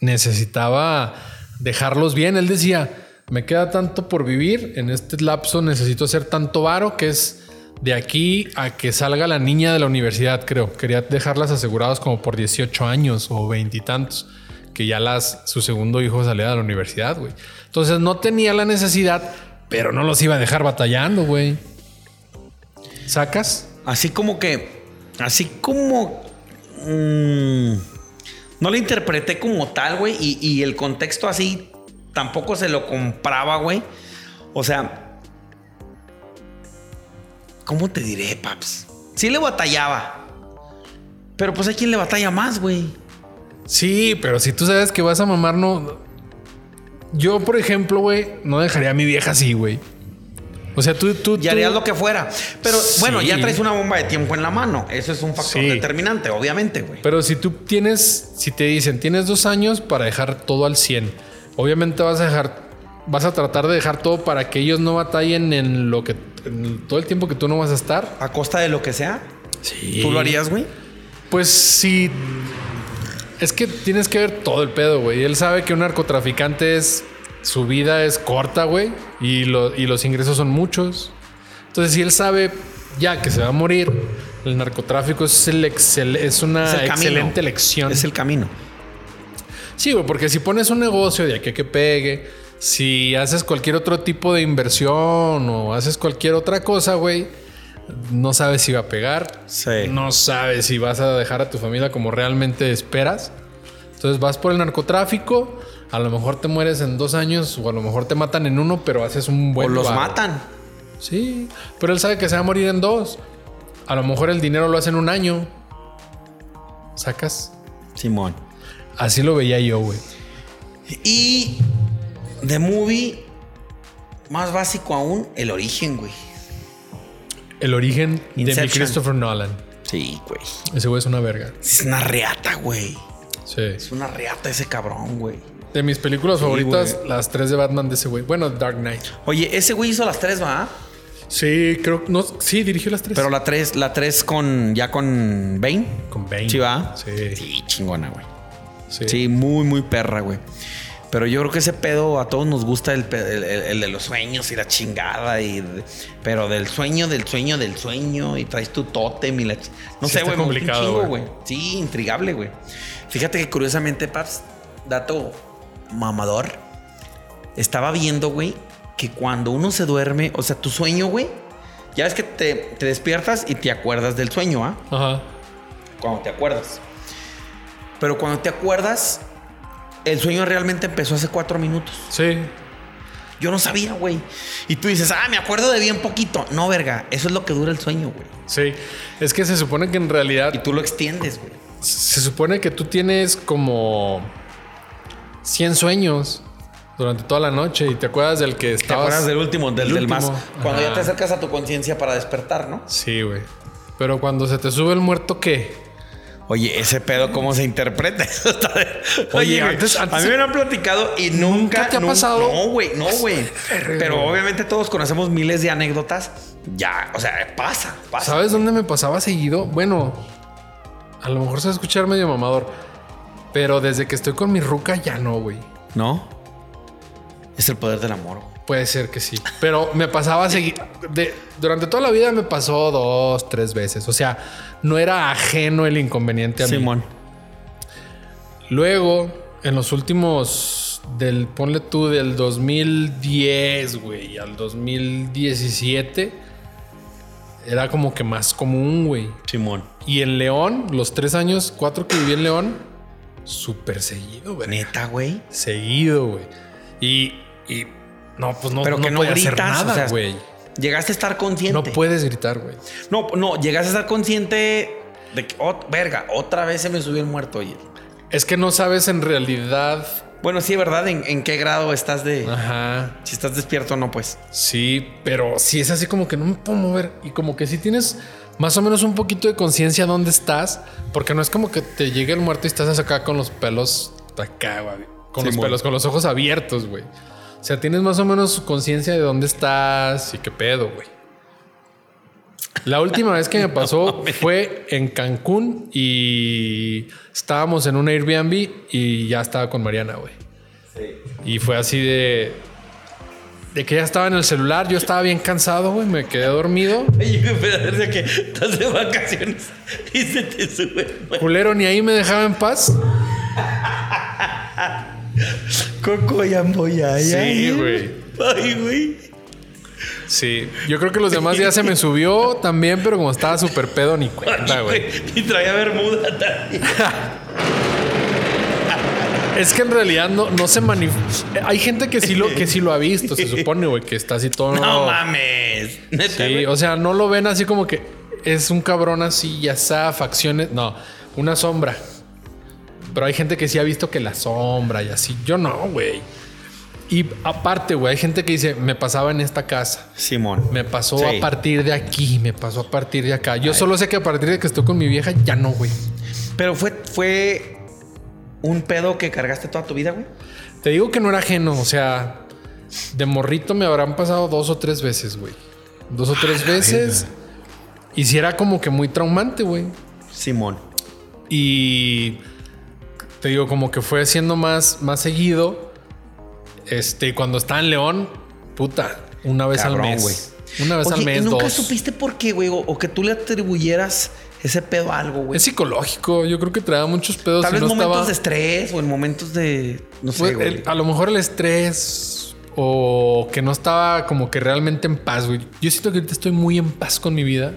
necesitaba dejarlos bien. Él decía, me queda tanto por vivir, en este lapso necesito hacer tanto varo que es de aquí a que salga la niña de la universidad, creo. Quería dejarlas aseguradas como por 18 años o veintitantos, que ya las, su segundo hijo salía de la universidad, güey. Entonces no tenía la necesidad, pero no los iba a dejar batallando, güey. ¿Sacas? Así como que, así como... mm, no lo interpreté como tal, güey, y, y el contexto así tampoco se lo compraba, güey. O sea, ¿cómo te diré, paps? Sí le batallaba. Pero pues hay quien le batalla más, güey. Sí, pero si tú sabes que vas a mamar, no. Yo, por ejemplo, güey, no dejaría a mi vieja así, güey. O sea, tú. tú Y harías tú- lo que fuera. Pero bueno, ya traes una bomba de tiempo en la mano. Eso es un factor Sí. determinante, obviamente, güey. Pero si tú tienes, si te dicen, tienes dos años para dejar todo al 100, obviamente vas a dejar, vas a tratar de dejar todo para que ellos no batallen en lo que, todo el tiempo que tú no vas a estar. A costa de lo que sea. Sí. ¿Tú lo harías, güey? Pues sí. Es que tienes que ver todo el pedo, güey. Él sabe que un narcotraficante es. Su vida es corta, güey. Y, lo- y los ingresos son muchos. Entonces, si él sabe ya que se va a morir, el narcotráfico es, el excel- es una Es el camino. excelente lección. Es el camino. Sí, güey, porque si pones un negocio de aquí a que pegue, si haces cualquier otro tipo de inversión o haces cualquier otra cosa, güey, no sabes si va a pegar. Sí. No sabes si vas a dejar a tu familia como realmente esperas. Entonces vas por el narcotráfico, a lo mejor te mueres en dos años o a lo mejor te matan en uno, pero haces un buen o los matan. Sí, pero él sabe que se va a morir en dos. A lo mejor el dinero lo hace en un año. ¿Sacas? Simón. Así lo veía yo, güey. Y de movie, más básico aún, el origen, güey. El origen de mi. Christopher Nolan. Sí, güey. Ese güey es una verga. Es una reata, güey. Sí. Es una reata ese cabrón, güey. De mis películas favoritas, güey. las tres de Batman de ese güey. Bueno, Dark Knight. Oye, ese güey hizo las tres, ¿va? Sí, creo no, sí, dirigió las tres. Pero la tres, la tres con, ya con Bane. con Bane. Sí, va. Sí. Sí, chingona, güey. Sí. Sí, muy, muy perra, güey. Pero yo creo que ese pedo a todos nos gusta el, el- el- de los sueños y la chingada. Y pero del sueño, del sueño, del sueño. Y traes tu tótem y la... No Sí sé, güey. complicado, güey. Sí, intrigable, güey. Fíjate que curiosamente, Paps, dato mamador. Estaba viendo, güey, que cuando uno se duerme, o sea, tu sueño, güey. Ya ves que te, te despiertas y te acuerdas del sueño, ¿ah? Ajá. cuando te acuerdas. Pero cuando te acuerdas, el sueño realmente empezó hace cuatro minutos. Sí. Yo no sabía, güey. Y tú dices, ah, me acuerdo de bien poquito. No, verga, eso es lo que dura el sueño, güey. Sí. Es que se supone que en realidad Y tú lo extiendes, güey. se supone que tú tienes como 100 sueños durante toda la noche y te acuerdas del que ¿Te estabas. acuerdas del último, del, el del más? Cuando ya te acercas a tu conciencia para despertar, ¿no? Sí, güey. Pero cuando se te sube el muerto, ¿qué? Oye, ese pedo, ¿cómo se interpreta? Oye, antes- antes- a mí me lo han platicado y nunca. te ha pasado? No, güey, no, güey. Pero obviamente todos conocemos miles de anécdotas. Ya, o sea, pasa, pasa. ¿Sabes dónde me pasaba seguido? Bueno, a lo mejor se va a escuchar medio mamador, pero desde que estoy con mi ruca ya no, güey. ¿No? Es el poder del amor. Puede ser que sí. Pero me pasaba seguir. durante toda la vida me pasó dos, tres veces. O sea, no era ajeno el inconveniente a mí. Simón. Luego, en los últimos del, ponle tú, del 2010, güey, al 2017, era como que más común, güey. Simón. Y en León, los tres años, cuatro que viví en León, súper seguido, güey. Neta, güey. Seguido, güey. Y, y no, pues no, Pero que no podía hacer gritas, o nada, sea, güey. Llegaste a estar consciente. No puedes gritar, güey. No, no, llegaste a estar consciente de que, ot- verga, otra vez se me subió el muerto, oye. Es que no sabes en realidad. Bueno, sí, ¿verdad? ¿En, en qué grado estás de. Ajá. Si estás despierto o no, pues. Sí, pero sí es así como que no me puedo mover. Y como que si tienes más o menos un poquito de conciencia dónde estás, porque no es como que te llegue el muerto y estás acá con los pelos acá, güey. Con los pelos, con los ojos abiertos, güey. O sea, tienes más o menos conciencia de dónde estás y qué pedo, güey. La última vez que me pasó fue en Cancún y estábamos en un Airbnb y ya estaba con Mariana, güey. Y fue así de. De que ya estaba en el celular, yo estaba bien cansado, güey, me quedé dormido. Oye, de que estás de vacaciones y se te sube. güey. Culero, ni ahí me dejaba en paz. Coco y amboyaya. Sí, güey. Ay, güey. Sí, yo creo que los demás ya se me subió también, pero como estaba súper pedo, ni cuenta, güey. Y traía bermuda también. Es que en realidad no, no se manifiesta. Hay gente que sí, lo, que sí lo ha visto, se supone, güey, que está así todo. No mames. Neta, Sí, o sea, no lo ven así como que es un cabrón así, ya sea facciones. No, una sombra. Pero hay gente que sí ha visto que la sombra y así. Yo no, güey. Y aparte, güey, hay gente que dice, me pasaba en esta casa. Simón. Me pasó Sí. a partir de aquí, me pasó a partir de acá. Yo solo sé que a partir de que estoy con mi vieja, ya no, güey. Pero fue, fue un pedo que cargaste toda tu vida, güey. Te digo que no era ajeno, o sea, de morrito me habrán pasado dos o tres veces, güey. Dos o tres veces. Y si era como que muy traumante, güey. Simón. Y te digo, como que fue siendo más, más seguido. Este, cuando estaba en León, puta, una vez Cabrón, al mes. Una vez Oye, al mes, ¿y nunca dos. supiste por qué, güey? O, o que tú le atribuyeras ese pedo a algo, güey. Es psicológico. Yo creo que traía muchos pedos. Tal vez no momentos estaba- de estrés o en momentos de. No sé, Fue güey. el- a lo mejor el estrés o que no estaba como que realmente en paz, güey. Yo siento que ahorita estoy muy en paz con mi vida,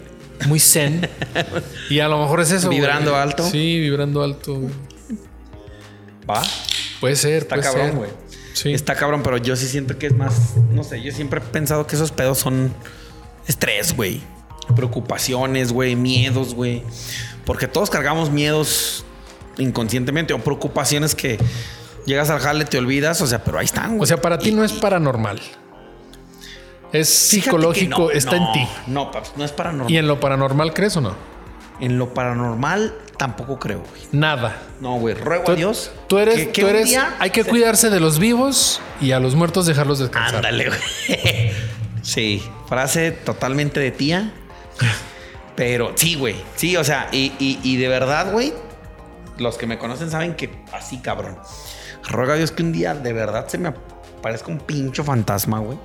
muy zen. y a lo mejor es eso. ¿Vibrando güey. alto? Sí, vibrando alto. güey. Va. Puede ser, Está puede cabrón, güey. Sí. Está cabrón, pero yo sí siento que es más. No sé, yo siempre he pensado que esos pedos son estrés, güey. Preocupaciones, güey. Miedos, güey. Porque todos cargamos miedos inconscientemente o preocupaciones que llegas al jale, te olvidas. O sea, pero ahí están, güey. O sea, para ti no es paranormal. Es fíjate psicológico, no, está no, en ti. No, no es paranormal. ¿Y en lo paranormal crees o no? En lo paranormal tampoco creo, güey. Nada. No, güey. Ruego Tú, a Dios. tú eres, que- que tú eres, hay que se- cuidarse de los vivos y a los muertos dejarlos descansar. Ándale, güey. Sí, frase totalmente de tía. Pero sí, güey. Sí, o sea, y, y- y de verdad, güey, los que me conocen saben que así, cabrón. Ruega a Dios que un día de verdad se me aparezca un pincho fantasma, güey.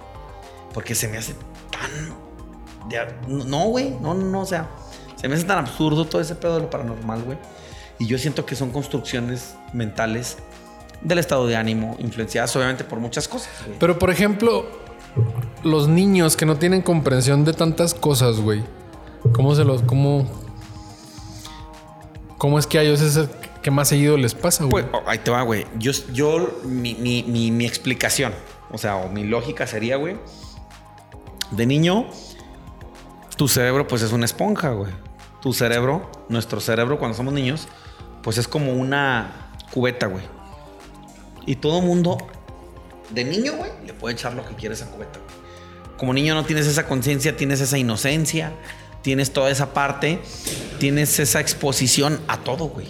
Porque se me hace tan. de- no, güey. No, no, no. O sea, se me hace tan absurdo todo ese pedo de lo paranormal, güey. Y yo siento que son construcciones mentales del estado de ánimo, influenciadas obviamente por muchas cosas, güey. Pero por ejemplo, los niños que no tienen comprensión de tantas cosas, güey. ¿Cómo se los, cómo, cómo es que a ellos es el que más seguido les pasa, güey? Pues, oh, ahí te va, güey. Yo, yo mi, mi- mi- mi explicación, o sea, o mi lógica sería, güey. De niño, tu cerebro, pues es una esponja, güey. Tu cerebro, nuestro cerebro, cuando somos niños, pues es como una cubeta, güey. Y todo mundo, de niño, güey, le puede echar lo que quiere a esa cubeta, güey. Como niño no tienes esa conciencia, tienes esa inocencia, tienes toda esa parte, tienes esa exposición a todo, güey.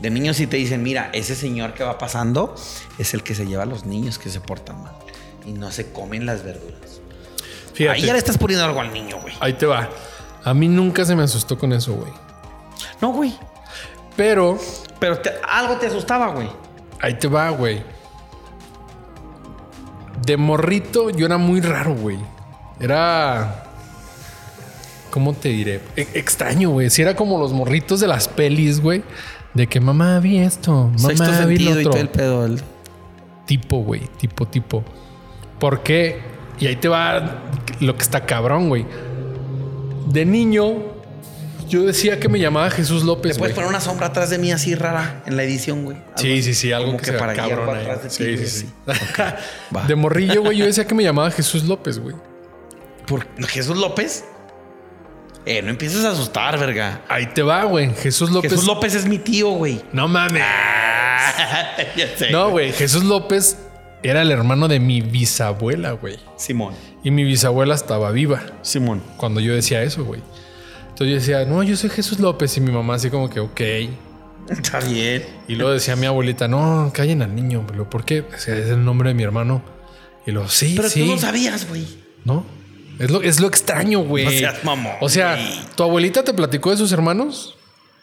De niños si te dicen, mira, ese señor que va pasando es el que se lleva a los niños que se portan mal y no se comen las verduras. Fíjate, Ahí ya le estás poniendo algo al niño, güey. ahí te va. A mí nunca se me asustó con eso, güey. No, güey. Pero Pero te- algo te asustaba, güey. ahí te va, güey. De morrito yo era muy raro, güey. Era... ¿Cómo te diré? E- extraño, güey. Si era como los morritos de las pelis, güey. De que mamá vi esto, Sexto mamá vi lo sentido y otro. todo el pedo. el- Tipo, güey. Tipo, tipo. ¿Por qué? Y ahí te va lo que está cabrón, güey. De niño, yo decía que me llamaba Jesús López, Te puedes poner una sombra atrás de mí así rara en la edición, güey. Sí, sí, sí, algo como que, para cabrón para atrás de ti, Sí, güey, sí, sí. De morrillo, güey, yo decía que me llamaba Jesús López, güey. ¿Por Jesús López? Eh, no empieces a asustar, verga. Ahí te va, güey. Jesús López. Jesús López es mi tío, güey. No mames. ya sé. No, güey. Jesús López era el hermano de mi bisabuela, güey. Simón. Y mi bisabuela estaba viva Simón. cuando yo decía eso, güey. Entonces yo decía, no, yo soy Jesús López. Y mi mamá así como que, ok. Está bien. Y luego decía mi abuelita, no, callen al niño, pero ¿por qué? O sea, es el nombre de mi hermano. Y luego, sí, Pero sí. tú no sabías, güey. ¿No? Es lo, es lo extraño, güey. No seas mamón, O sea, güey. ¿tu abuelita te platicó de sus hermanos?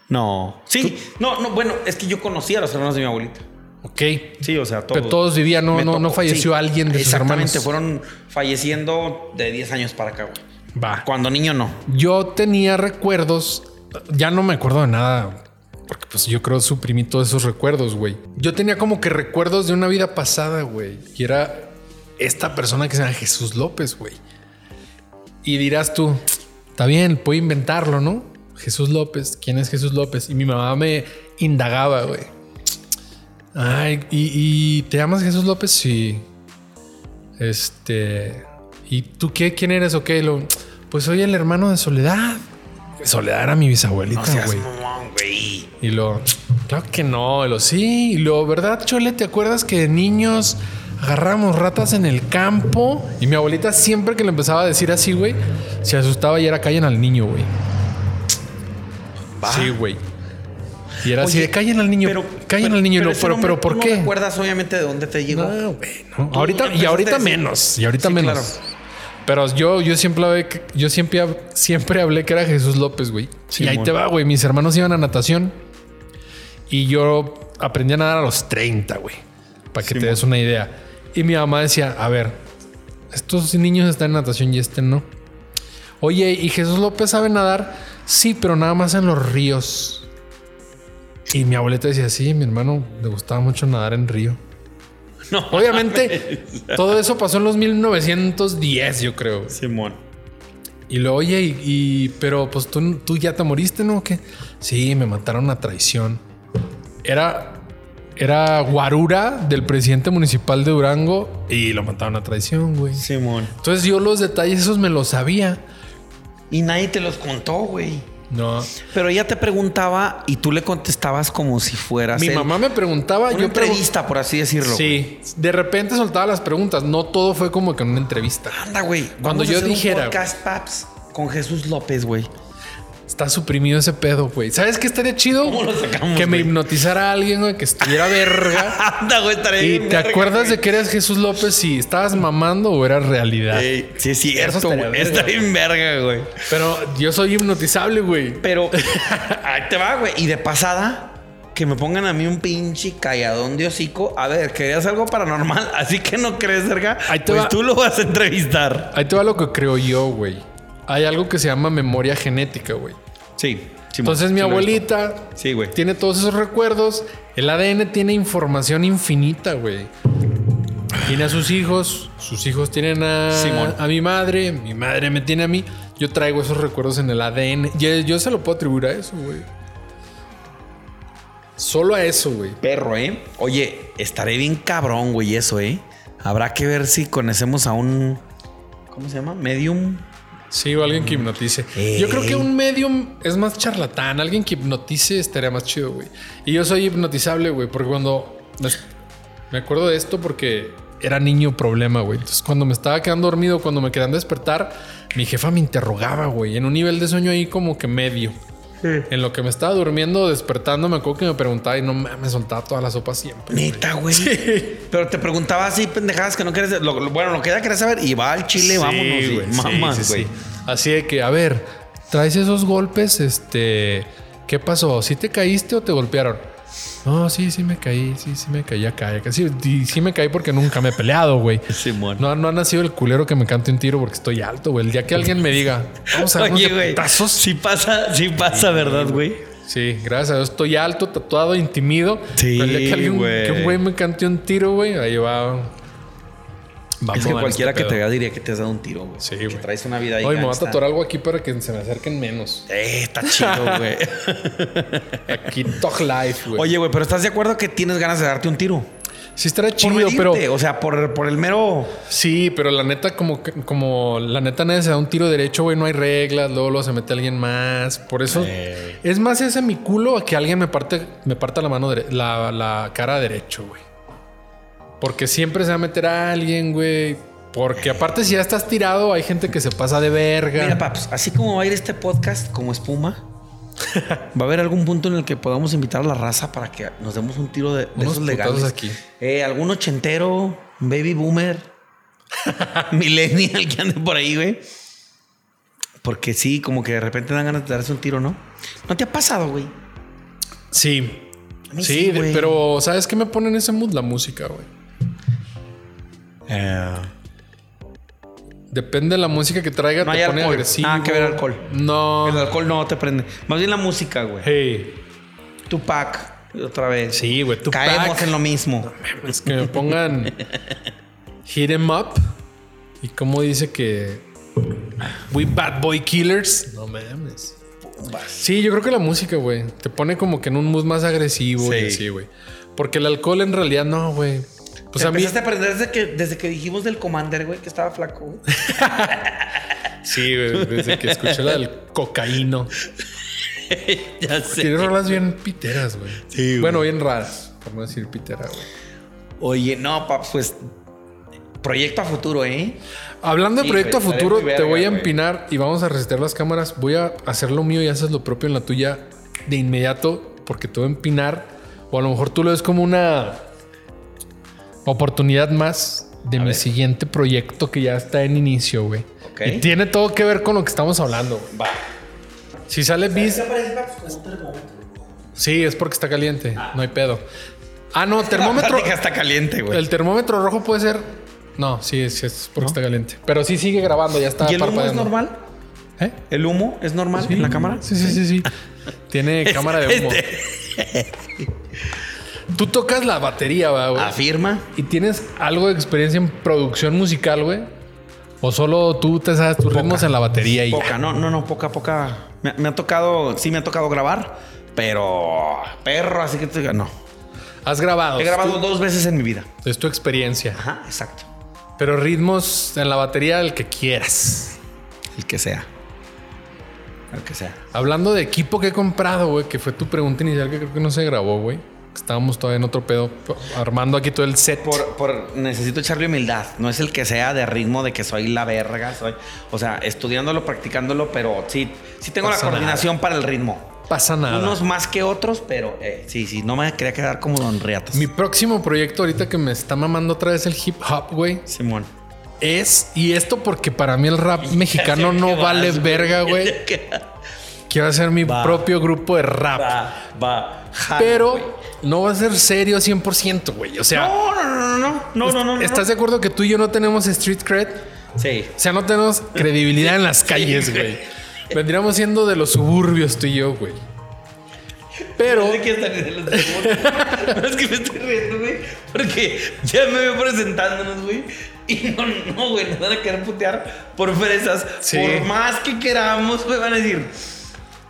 No. Sí. No, no, bueno, es que yo conocía a los hermanos de mi abuelita. Ok. Sí, o sea, todos. Pero todos vivían, no, no, no falleció sí. alguien de sus Exactamente, hermanos. fueron falleciendo de 10 años para acá, güey. Va. Cuando niño no. Yo tenía recuerdos, ya no me acuerdo de nada, porque pues yo creo suprimí todos esos recuerdos, güey. Yo tenía como que recuerdos de una vida pasada, güey. Y era esta persona que se llama Jesús López, güey. Y dirás tú, está bien, puedo inventarlo, ¿no? Jesús López, ¿quién es Jesús López? Y mi mamá me indagaba, güey. Ay, y, y te llamas Jesús López, sí. Este. ¿Y tú qué? ¿Quién eres o qué? Lo, pues soy el hermano de Soledad. Soledad era mi bisabuelita, güey. y lo, claro que no. Y lo, sí. Y lo, ¿verdad, Chole? ¿Te acuerdas que de niños agarramos ratas en el campo? Y mi abuelita siempre que le empezaba a decir así, güey, se asustaba y era callen al niño, güey. Sí, güey. Y era así Oye, de callen al niño, callen al niño. Lo, ese pero, pero, ¿por qué? No recuerdas obviamente de dónde te llegó. No, güey, no. Ahorita, y ahorita decir- menos. Y ahorita Sí, menos. claro. Pero yo, yo siempre hablé, que- yo siempre, siempre hablé que era Jesús López, güey. Sí, y ahí te va, güey. Mis hermanos iban a natación y yo aprendí a nadar a los 30, güey. Para que Sí, te des una idea. Y mi mamá decía, a ver, estos niños están en natación y este no. Oye, ¿y Jesús López sabe nadar? Sí, pero nada más en los ríos. Y mi abuelita decía, sí, mi hermano le gustaba mucho nadar en río. No. Obviamente, todo eso pasó en los 1910, yo creo. Simón. Y luego, oye, y, y- pero pues tú, tú ya te moriste, ¿no? ¿Qué? Sí, me mataron a traición. Era, era guarura del presidente municipal de Durango y lo mataron a traición, güey. Simón. Entonces yo los detalles esos me los sabía. Y nadie te los contó, güey. No. Pero ella te preguntaba y tú le contestabas como si fueras Mi él. mamá me preguntaba, Una yo entrevista, por así decirlo. Sí, de repente soltaba las preguntas. No todo fue como que en una entrevista. Anda, güey. Cuando vamos a yo un dijera, podcast, paps, con Jesús López, güey. Está suprimido ese pedo, güey. ¿Sabes qué estaría chido? ¿Cómo lo sacamos, que me güey? hipnotizara a alguien, güey, que estuviera verga. Anda, güey, estaré ¿Y bien te verga, acuerdas güey. de que eres Jesús López si estabas mamando o era realidad? Ey, sí, es Eso cierto, estaría güey. Está bien verga, güey. Pero yo soy hipnotizable, güey. Pero ahí te va, güey. Y de pasada, que me pongan a mí un pinche calladón de hocico. A ver, querías algo paranormal, así que no crees, verga. Ahí te pues va. tú lo vas a entrevistar. Ahí te va lo que creo yo, güey. Hay algo que se llama memoria genética, güey. Sí. Entonces mi abuelita Sí, güey. tiene todos esos recuerdos. El ADN tiene información infinita, güey. Tiene a sus hijos, sus hijos tienen a, Simón. a mi madre, mi madre me tiene a mí. Yo traigo esos recuerdos en el ADN. Yo, yo se lo puedo atribuir a eso, güey. Solo a eso, güey. Perro, ¿eh? Oye, estaré bien cabrón, güey, eso, ¿eh? Habrá que ver si conocemos a un. ¿Cómo se llama? Medium. Sí, o alguien que hipnotice. Yo creo que un medium es más charlatán. Alguien que hipnotice estaría más chido, güey. Y yo soy hipnotizable, güey, porque cuando me, me acuerdo de esto porque era niño problema, güey. Entonces, cuando me estaba quedando dormido, cuando me querían despertar, mi jefa me interrogaba, güey, en un nivel de sueño ahí como que medio. En lo que me estaba durmiendo, despertando, me acuerdo que me preguntaba y no me, soltaba toda la sopa siempre. Neta, güey. Pero te preguntaba así, pendejadas que no quieres. lo- lo- bueno, lo que ella quería saber. Y va al chile, vámonos, Sí, güey. Mamas, sí, sí. güey. Así de que, a ver, traes esos golpes, este, ¿qué pasó? ¿Sí te caíste o te golpearon? No, sí, sí me caí, sí, sí me caí acá. Sí, sí me caí porque nunca me he peleado, güey. No, no ha nacido el culero que me cante un tiro porque estoy alto, güey. El día que alguien me diga, vamos a Oye, güey. putazos. Sí pasa, sí pasa, ¿verdad, güey? Sí, gracias a Dios estoy alto, tatuado, intimido. Sí, Pero el día que alguien, güey. que un güey me cante un tiro, güey, ahí va. Es que cualquiera este que te vea diría que te has dado un tiro, güey. Sí, Que traes una vida ahí. Hoy me voy a tatuar algo aquí para que se me acerquen menos. Eh, está chido, güey. Aquí Talk Life, güey. Oye, güey, pero ¿estás de acuerdo que tienes ganas de darte un tiro? sí estará Por chido, medirte, pero O sea, por, por el mero... sí, pero la neta, como, que- como la neta nadie se da un tiro derecho, güey, no hay reglas, luego, luego se mete alguien más. Por eso Eh. es más ese mi culo a que alguien me parte, me parta la mano, dere- la, la cara derecho, güey. Porque siempre se va a meter a alguien, güey. Porque aparte, si ya estás tirado, hay gente que se pasa de verga. Mira, paps, así como va a ir este podcast como espuma, va a haber algún punto en el que podamos invitar a la raza para que nos demos un tiro de, de Unos esos legales. aquí. Eh, algún ochentero, baby boomer, millennial que ande por ahí, güey. Porque sí, como que de repente dan ganas de darse un tiro, ¿no? ¿No te ha pasado, güey? Sí. Sí, güey. pero ¿sabes qué me pone en ese mood? La música, güey. Eh, Depende de la música que traiga, No te hay pone alcohol. agresivo. Nada que ver alcohol. No. el alcohol no te prende. Más bien la música, güey. Hey. Tupac, otra vez. Sí, güey. Tupac. Caemos en lo mismo. Es que me pongan Hit 'em Up. Y como dice que We Bad Boy Killers. No mames. Sí, yo creo que la música, güey, te pone como que en un mood más agresivo y Sí. así, güey. Porque el alcohol en realidad no, güey. Pues a mí. Empezaste a aprender desde que, desde que dijimos del Commander, güey, que estaba flaco, güey. Sí, güey, desde que escuché la del cocaíno. ya Tiene rolas bien piteras, güey. Sí, güey. Bueno, bien raras, por no decir pitera, güey. Oye, no, pa, pues. Proyecto a futuro, ¿eh? Hablando de Sí, proyecto a futuro, te verga, voy a güey. empinar y vamos a resetear las cámaras. Voy a hacer lo mío y haces lo propio en la tuya de inmediato, porque te voy a empinar. O a lo mejor tú lo ves como una oportunidad más de A mi ver. siguiente proyecto que ya está en inicio, güey. Ok. Y tiene todo que ver con lo que estamos hablando. Va. Si sale bis, sí, es porque está caliente. No hay pedo. Ah, no, termómetro. La está caliente, güey. El termómetro rojo puede ser. No, sí, sí es porque está caliente. Pero sí sigue grabando, ya está ¿Y el humo es normal? ¿Eh? ¿El humo es normal Sí. en la cámara? Sí, sí, sí, sí. Tiene cámara de humo. Tú tocas la batería, güey. Afirma. ¿Y tienes algo de experiencia en producción musical, güey? ¿O solo tú te sabes tus ritmos en la batería y ya? Poca, no, no, no, poca, poca. Me, me ha tocado, sí me ha tocado grabar, pero perro, así que te no. Has grabado. He grabado dos veces en mi vida. Es tu experiencia. Ajá, exacto. Pero ritmos en la batería, el que quieras. El que sea. El que sea. Hablando de equipo que he comprado, güey, que fue tu pregunta inicial que creo que no se grabó, güey. Estábamos todavía en otro pedo, armando aquí todo el set. Por, por necesito echarle humildad. No es el que sea de ritmo de que soy la verga, soy. O sea, estudiándolo, practicándolo, pero sí, sí tengo Pasa la coordinación para el ritmo. pasa nada. Unos más que otros, pero eh, sí, sí, no me quería quedar como Don Riatas. Mi próximo proyecto ahorita que me está mamando otra vez el hip hop, güey, Simón. es, y esto porque para mí el rap mexicano no vale vas, verga, güey. Quiero hacer mi Va. propio grupo de rap. Va, va. Pero. No va a ser serio 100%, güey. O sea, No, no, no, no, no, no, no. ¿estás de acuerdo que tú y yo no tenemos street cred? Sí. O sea, no tenemos credibilidad en las calles, güey. güey. Vendríamos siendo de los suburbios tú y yo, güey. Pero No qué están en los. No, es que me estoy riendo, güey. Porque ya me veo presentándonos, güey. Y no, no, güey, nos van a querer putear por fresas. Sí. Por más que queramos, güey, van a decir,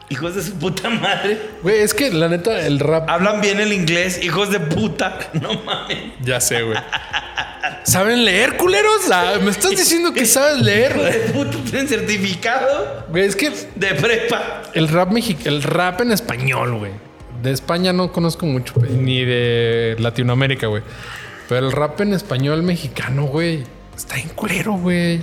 hijos de su puta madre. Güey, es que la neta, el rap. Hablan bien el inglés, hijos de puta. No mames. Ya sé, güey. ¿Saben leer, culeros? Ah, ¿Me estás diciendo que sabes Hijos leer? de puta tienen certificado Güey, es que de prepa. el rap mexicano, el rap en español, güey. De España no conozco mucho, güey, ni de Latinoamérica, güey. Pero el rap en español mexicano, güey, está en culero, güey.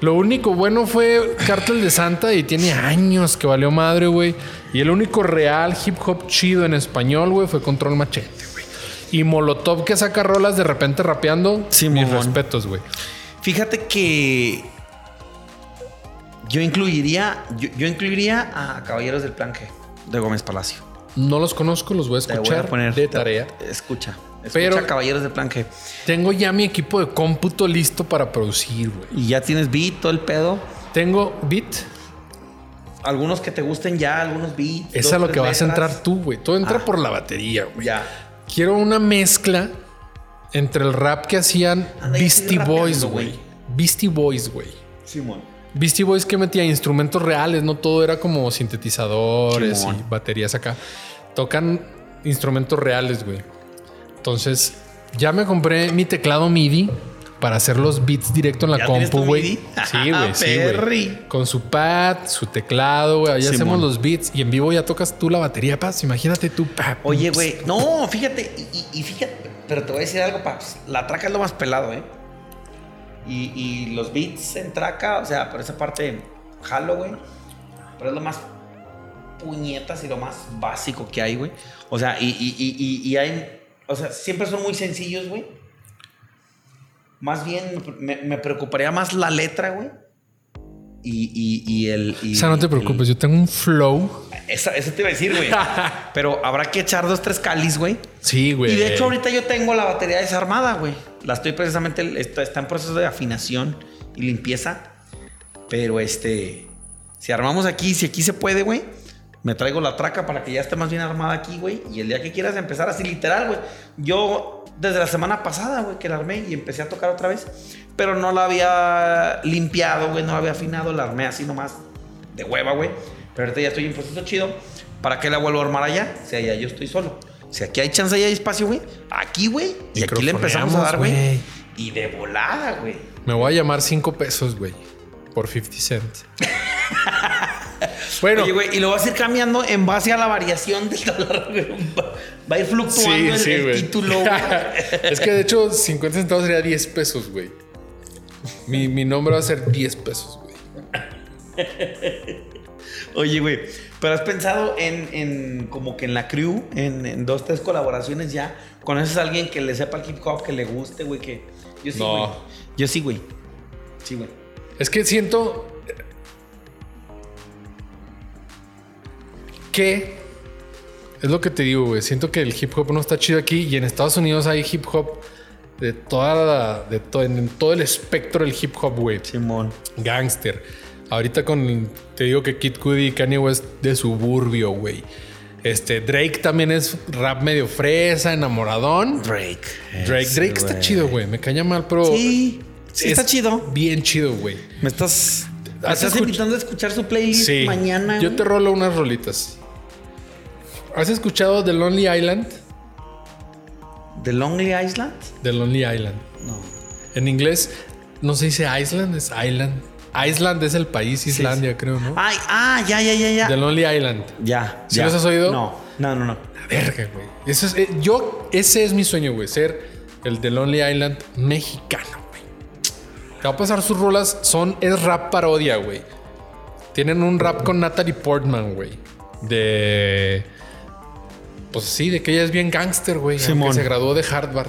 Lo único bueno fue Cártel de Santa y tiene años que valió madre, güey. Y el único real hip hop chido en español, güey, fue Control Machete, güey. Y Molotov que saca rolas de repente rapeando. Sí, mis respetos, güey. Fíjate que yo incluiría, yo, yo incluiría a Caballeros del Planque de Gómez Palacio. No los conozco, los voy a Te voy escuchar a poner de te- tarea. Escucha, escucha Pero- Caballeros Planque. Tengo ya mi equipo de cómputo listo para producir, güey. Y ya tienes beat, todo el pedo. Tengo beat. Algunos que te gusten ya, algunos beats. Es a lo que vas a entrar tú, güey. Todo entra Ah. por la batería, güey. Ya. Quiero una mezcla entre el rap que hacían Anda, Beastie Boys, güey. güey. Beastie Boys, güey. Simón. Beastie Boys que metía instrumentos reales, no todo era como sintetizadores Simón. y baterías acá. Tocan instrumentos reales, güey. Entonces, ya me compré mi teclado MIDI para hacer los beats directo en la ¿Ya compu, güey. Sí, güey, sí, Perri. güey. Con su pad, su teclado, güey. Simón. hacemos los beats y en vivo ya tocas tú la batería, paz. Imagínate tú, pa. Oye, güey, no, fíjate, y, fíjate, pero te voy a decir algo, paps. La traca es lo más pelado, ¿eh? Y, y los beats en traca, o sea, por esa parte, jalo, güey. Pero es lo más puñetas y lo más básico que hay, güey. O sea, y, y- y hay, o sea, siempre son muy sencillos, güey. Más bien me, me preocuparía más la letra, güey. Y, y, y el. y O sea, no te el- preocupes, yo tengo un flow. Esa- eso te iba a decir, güey. Pero habrá que echar dos, tres calis, güey. Sí, güey. Y de hecho, ahorita yo tengo la batería desarmada, güey. La estoy precisamente. Está, está en proceso de afinación y limpieza. Pero este. Si armamos aquí, si aquí se puede, güey. Me traigo la traca para que ya esté más bien armada aquí, güey. Y el día que quieras empezar así, literal, güey. Yo desde la semana pasada, güey, que la armé y empecé a tocar otra vez. Pero no la había limpiado, güey. No la había afinado. La armé así nomás de hueva, güey. Pero ahorita ya estoy en proceso chido. ¿Para qué la vuelvo a armar allá? Si allá yo estoy solo. Si aquí hay chance y hay espacio, güey. Aquí, güey. Y aquí le empezamos a dar, güey. Y de volada, güey. Me voy a llamar 5 pesos, güey. Por 50 cent. bueno, Oye, güey, y lo vas a ir cambiando en base a la variación del dólar, güey. Va, a ir fluctuando el, el título, güey. es que de hecho 50 centavos sería 10 pesos, güey. Mi, mi nombre va a ser 10 pesos, güey. Oye, güey, pero has pensado en, en como que en la crew, en, en dos, tres colaboraciones ya. ¿Conoces a alguien que le sepa el hip hop, que le guste, güey? Que yo sí, No. güey. Yo sí, güey. Sí, güey. Es que siento que es lo que te digo, güey. Siento que el hip hop no está chido aquí y en Estados Unidos hay hip hop de toda la, de to- en todo el espectro del hip hop, güey. Simón. Gangster. Ahorita con te digo que Kid Cudi y Kanye West de suburbio, güey. Este Drake también es rap medio fresa, enamoradón. Drake. Drake, Drake está chido, güey. Me caña mal, pero Sí, sí está es chido. Bien chido, güey. Me estás, me ¿Has estás escuch- invitando a escuchar su playlist Sí. mañana. Yo te rolo unas rolitas. ¿Has escuchado The Lonely Island? ¿The Lonely Island? The Lonely Island. No. En inglés no se dice Island, es Island. Island es el país, Islandia, creo, ¿no? Ay, ah, ya, ya, ya, ya. The Lonely Island. Ya. ¿Sí ya. los has oído? No, no, no, no. La verga, güey. Eso es, eh, yo, ese es mi sueño, güey. Ser el The Lonely Island mexicano, güey. Te va a pasar sus rolas. Son, es rap parodia, güey. Tienen un rap con Natalie Portman, güey. De. Pues sí, de que ella es bien gángster, güey. Simón. Se graduó de Harvard.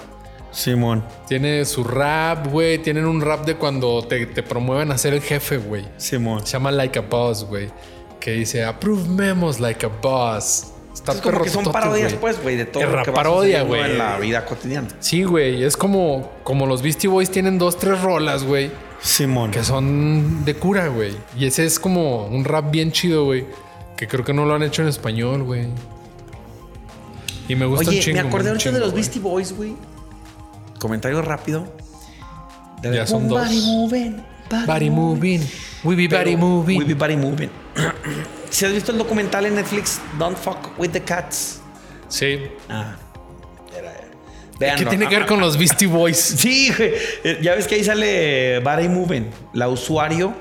Simón. Tiene su rap, güey. Tienen un rap de cuando te, te promueven a ser el jefe, güey. Simón. Se llama Like a Boss, güey. Que dice, approve memos like a boss. Está Es como que son parodias, güey. pues, güey, de todo Es lo que parodia, güey. en la vida cotidiana. Sí, güey. Es como, como los Beastie Boys tienen dos, tres rolas, güey. Simón. Que son de cura, güey. Y ese es como un rap bien chido, güey. Que creo que no lo han hecho en español, güey. Y me gusta Oye, un chingo. me acordé ahorita de los. Beastie Boys, güey. Comentario rápido. De Ya son dos. Body moving. Body moving. We be Pero- body moving. We be body moving. si has visto el documental en Netflix, Don't Fuck with the Cats. Sí. Ah. Era, era. ¿Qué tiene que ver con los Beastie Boys? Sí, güey. Eh, Ya ves que ahí sale Body Moving. La usuario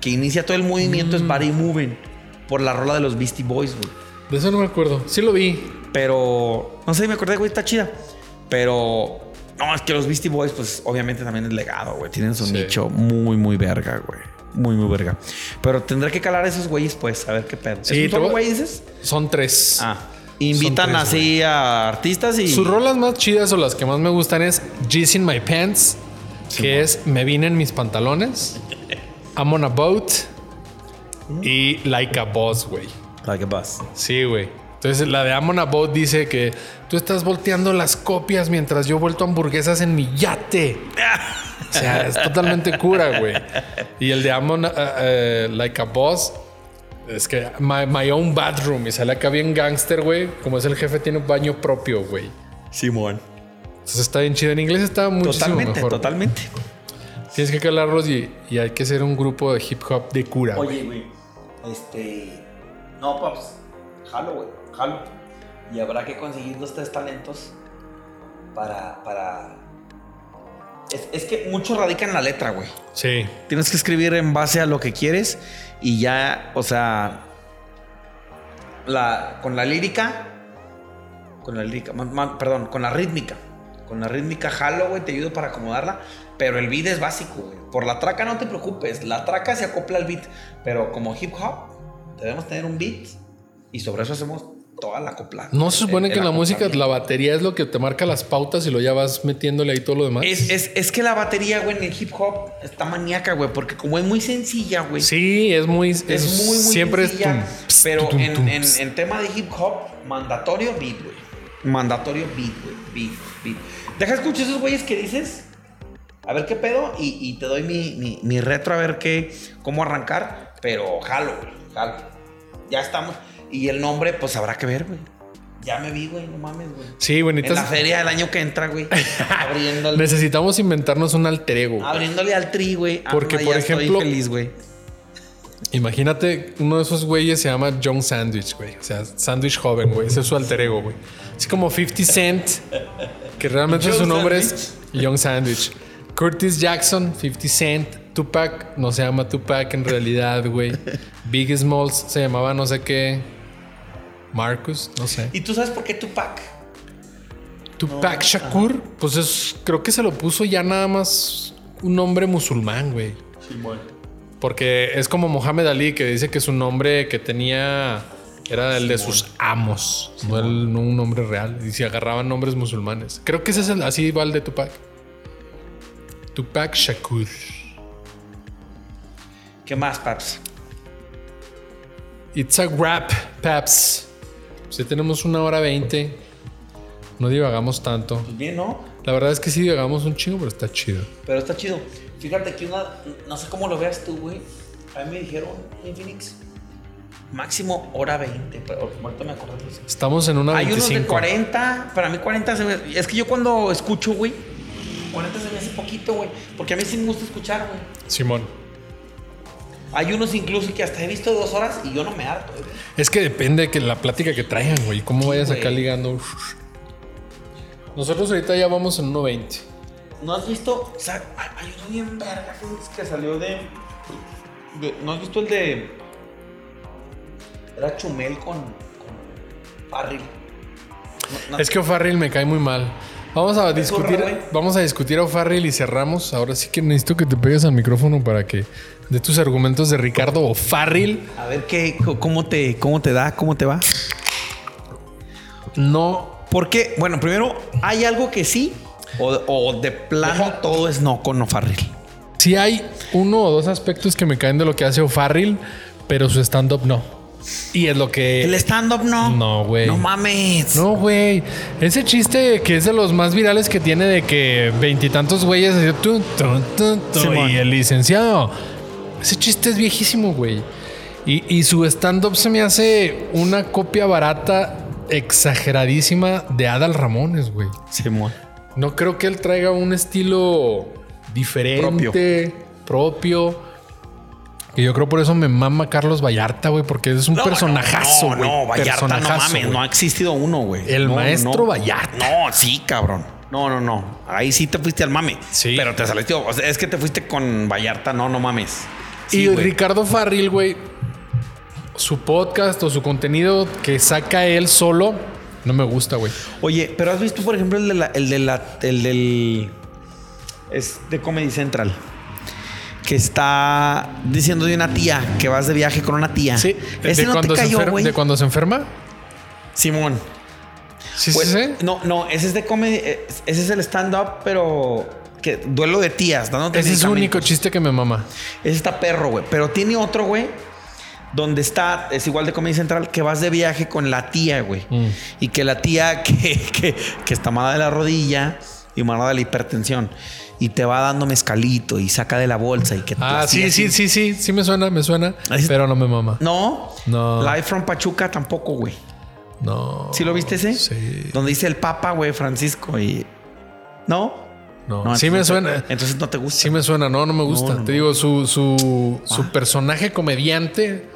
que inicia todo el movimiento Mm. es Body Moving. Por la rola de los Beastie Boys, güey. De eso no me acuerdo. Sí lo vi. Pero. No sé, me acordé, güey, está chida. Pero. No, es que los Beastie Boys, pues obviamente también es legado, güey. Tienen su Sí. nicho muy, muy verga, güey. Muy, muy verga. Pero tendré que calar a esos güeyes, pues, a ver qué pedo. Sí, ¿Es un güey, dices? Son tres. Ah. Invitan tres, así a artistas y. Sus rolas más chidas o las que más me gustan es G's in My Pants, que es Me vine en mis pantalones, I'm on a boat y Like a Boss, güey. Like a bus. Sí, güey. Entonces la de I'm on a boat dice que tú estás volteando las copias mientras yo vuelto hamburguesas en mi yate. O sea, es totalmente cura, güey. Y el de I'm on a- eh, Like a Boss es que my, my own bathroom y sale acá bien gangster, güey. Como es el jefe, tiene un baño propio, güey. Simón. Entonces está bien chido. En inglés está muchísimo Totalmente, mejor. totalmente. Tienes que calarlos y, y hay que ser un grupo de hip hop de cura. güey. Oye, güey. Este. No, paps. Jalo, güey. Jalo. Y habrá que conseguir dos, tres talentos para. para... Es, es que mucho radica en la letra, güey. Sí. Tienes que escribir en base a lo que quieres y ya, o sea. La, con la lírica. Con la lírica. ma- ma- perdón, con la rítmica. Con la rítmica jalo, güey, te ayudo para acomodarla. Pero el beat es básico, güey. Por la traca no te preocupes. La traca se acopla al beat. Pero como hip hop, debemos tener un beat. Y sobre eso hacemos toda la copla. No se supone El- que en el la música la batería es lo que te marca las pautas y lo ya vas metiéndole ahí todo lo demás. Es, es, es que la batería, güey, en el hip hop está maníaca, güey, porque como es muy sencilla, güey. Sí, es muy. Es, Es muy, muy Siempre es. sencilla, tum, ps, pero tum, en, tum, en, ps. en tema de hip hop, mandatorio beat, güey. Mandatorio beat, güey. Beat, beat. Deja escuchar esos güeyes que dices. A ver qué pedo. Y, y te doy mi, mi, mi retro a ver qué, cómo arrancar. Pero jalo, güey. Jalo. Ya estamos. Y el nombre, pues habrá que ver, güey. Ya me vi, güey. No mames, güey. Sí, En la feria del año que entra, güey. abriéndole, Necesitamos inventarnos un alter ego. abriéndole al tri, güey. Porque, Anda, por ya estoy ejemplo- feliz, güey. Imagínate, uno de esos güeyes se llama John Sandwich, güey. O sea, Sandwich joven, güey. Ese es su alter ego, güey. Así como 50 Cent, que realmente John su nombre es Young Sandwich. Curtis Jackson, 50 Cent. Tupac no se llama Tupac en realidad, güey. Big Smalls se llamaba no sé qué. Marcus, no sé. ¿Y tú sabes por qué Tupac? Tupac Shakur, pues es, creo que se lo puso ya nada más un nombre musulmán, güey. Porque es como Mohamed Ali que dice que su nombre que tenía era el de sus amos, no, el- no un nombre real. Y se agarraban nombres musulmanes. Creo que ese es el, así va el de Tupac. Tupac Shakur. ¿Qué más, Paps? It's a wrap, Paps. Si tenemos una hora veinte, no divagamos tanto. Pues bien, ¿no? La verdad es que sí divagamos un chingo, pero está chido. Pero está chido. Fíjate que una. No sé cómo lo veas tú, güey. A mí me dijeron en Phoenix. Máximo hora 20. Pero ahorita me acordé. pues. Estamos en una Hay unos de 25. 40. Para mí 40 se me- Es que yo cuando escucho, güey. 40 se me hace poquito, güey. Porque a mí sí me gusta escuchar, güey. Simón. Hay unos incluso que hasta he visto dos horas y yo no me harto, güey. Es que depende de que la plática que traigan, güey. Cómo vayas acá ligando. Nosotros ahorita ya vamos en 1.20. ¿No has visto? O sea, hay, uno bien verga que salió de, de- ¿No has visto el de. Era Chumel con. con. No, no- Es que O'Farrill me cae muy mal. Vamos a discutir, vamos a discutir a O'Farrill y cerramos. Ahora sí que necesito que te pegues al micrófono para que de tus argumentos de Ricardo O'Farrill. A ver qué, cómo te, cómo te da, cómo te va. No, Porque, bueno, primero, ¿hay algo que sí? O, o de plano todo es no con Farrell. sí hay uno o dos aspectos que me caen de lo que hace O'Farrill, pero su stand-up no. Y es lo que... El stand-up no. No, güey. No mames. No, güey. Ese chiste que es de los más virales que tiene de que veintitantos güeyes y el licenciado. Ese chiste es viejísimo, güey. Y, y su stand-up se me hace una copia barata, exageradísima de Adal Ramones, güey. Simón. No creo que él traiga un estilo diferente, propio. Que yo creo por eso me mama Carlos Vallarta, güey, porque es un No, personajazo, no, güey. No, Vallarta, no mames, no ha existido uno, güey. El No, maestro no. Vallarta. No, sí, cabrón. No, no, no. Ahí sí te fuiste al mame. Sí. Pero te saliste. O sea, es que te fuiste con Vallarta, no, no mames. Sí, y. Ricardo Farril, güey, su podcast o su contenido que saca él solo, no me gusta, güey. Oye, pero has visto, por ejemplo, el de la, el de la, el del. Es de Comedy Central. Que está diciendo de una tía que vas de viaje con una tía. Sí, Ese no te cuando se cayó, enfer- güey. de cuando se enferma. Simón. Sí, Pues, sí, sí. No, no, ese es de comedy. eh, Ese es el stand-up, pero. Que duelo de tías, dándote Ese es medicamentos. único chiste que me mama. Ese está perro, güey. Pero tiene otro, güey. Donde está, es igual de Comedy Central, que vas de viaje con la tía, güey. Mm. Y que la tía que, que, que está mala de la rodilla y mala de la hipertensión. Y te va dando mezcalito y saca de la bolsa y que Ah, sí, sí, sí, sí, sí me suena, me suena, está. pero no me mama. No. No. Live from Pachuca tampoco, güey. No. ¿Sí lo viste ese? Sí. Donde dice el Papa, güey, Francisco y. ¿No? No, sí me suena. Entonces no te gusta. Sí me suena, no, no me gusta. No, no, Te no. digo, su, su, su Ah. personaje comediante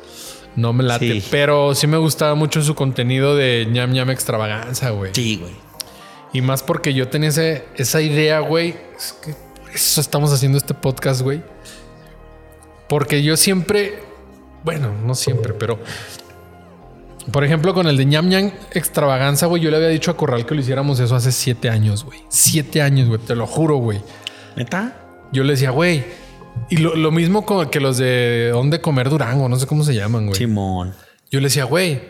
no me late, Sí. pero sí me gustaba mucho su contenido de ñam ñam extravaganza, güey. Sí, güey. Y más porque yo tenía ese- esa idea, güey. Es que por eso estamos haciendo este podcast, güey. Porque yo siempre, bueno, no siempre, pero por ejemplo, con el de ñam ñam extravaganza, güey, yo le había dicho a Corral que lo hiciéramos eso hace siete años, güey. Siete años, güey, te lo juro, güey. ¿Neta? Yo le decía, güey. Y lo, lo mismo con que los de dónde comer Durango, no sé cómo se llaman, güey. Simón. Yo le decía, güey,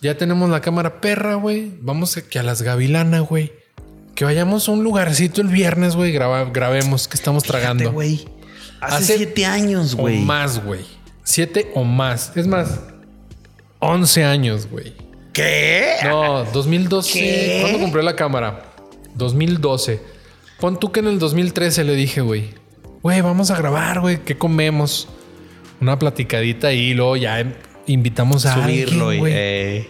ya tenemos la cámara perra, güey. Vamos a que a las Gavilana, güey. Que vayamos a un lugarcito el viernes, güey. graba- grabemos que estamos tragando. güey. Hace, Hace siete años, o güey. más, güey. Siete o más. Es más, 11 años, güey. ¿Qué? No, 2012. ¿Qué? ¿Cuándo compré la cámara? 2012. Pon tú que en el 2013 le dije, güey, güey, vamos a grabar, güey, ¿qué comemos? Una platicadita y luego ya em- invitamos a Subirlo, alguien, güey. Eh,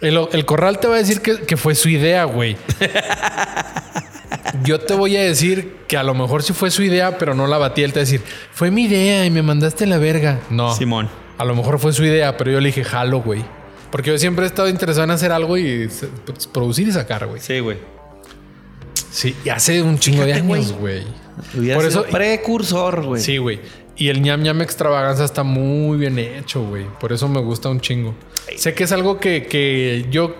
el, el corral te va a decir que, que fue su idea, güey. Yo te voy a decir que a lo mejor sí fue su idea, pero no la batí. Él te va a decir, fue mi idea y me mandaste la verga. No. Simón. A lo mejor fue su idea, pero yo le dije, jalo, güey. Porque yo siempre he estado interesado en hacer algo y pues, producir y sacar, güey. Sí, güey. Sí, y hace un chingo de años, güey. Por sido eso, precursor, güey. sí, güey. Y el ñam ñam extravaganza está muy bien hecho, güey. Por eso me gusta un chingo. Sé que es algo que, que yo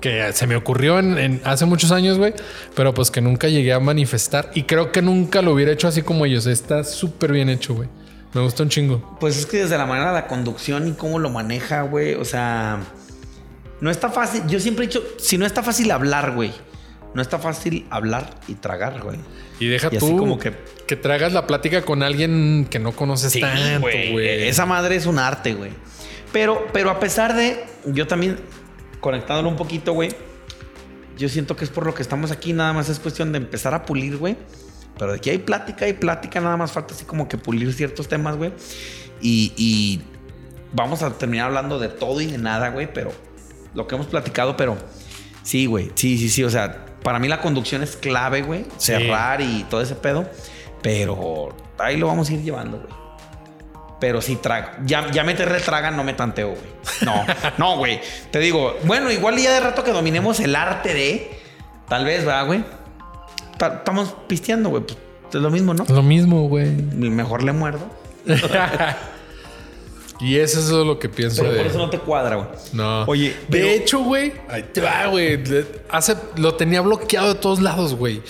que se me ocurrió en, en- hace muchos años, güey, pero pues que nunca llegué a manifestar y creo que nunca lo hubiera hecho así como ellos. Está súper bien hecho, güey. Me gusta un chingo. Pues es que desde la manera de la conducción y cómo lo maneja, güey. O sea, no está fácil. Yo siempre he dicho, si no está fácil hablar, güey. No está fácil hablar y tragar, güey. Y deja Y así tú como que- que tragas la plática con alguien que no conoces tanto, güey. Esa madre es un arte, güey. Pero, pero a pesar de, yo también, conectándolo un poquito, güey. Yo siento que es por lo que estamos aquí, nada más es cuestión de empezar a pulir, güey. Pero de aquí hay plática y plática, nada más falta así como que pulir ciertos temas, güey. Y, y vamos a terminar hablando de todo y de nada, güey, pero lo que hemos platicado, pero sí, güey, sí, sí, sí, o sea, para mí la conducción es clave, güey, Sí. cerrar y todo ese pedo, pero ahí lo vamos a ir llevando, güey. Pero sí, traga. Ya, ya meterle traga, no me tanteo, güey. No, no, güey. Te digo, bueno, igual ya de rato que dominemos el arte de. Tal vez, ¿verdad, güey? Ta- Estamos pisteando, güey. Pues, es lo mismo, ¿no? Lo mismo, güey. Mejor le muerdo. y eso es lo que pienso Pero de. por eso no te cuadra, güey. No. Oye, de pero- hecho, güey, ahí te va, güey. Hace, lo tenía bloqueado de todos lados, güey.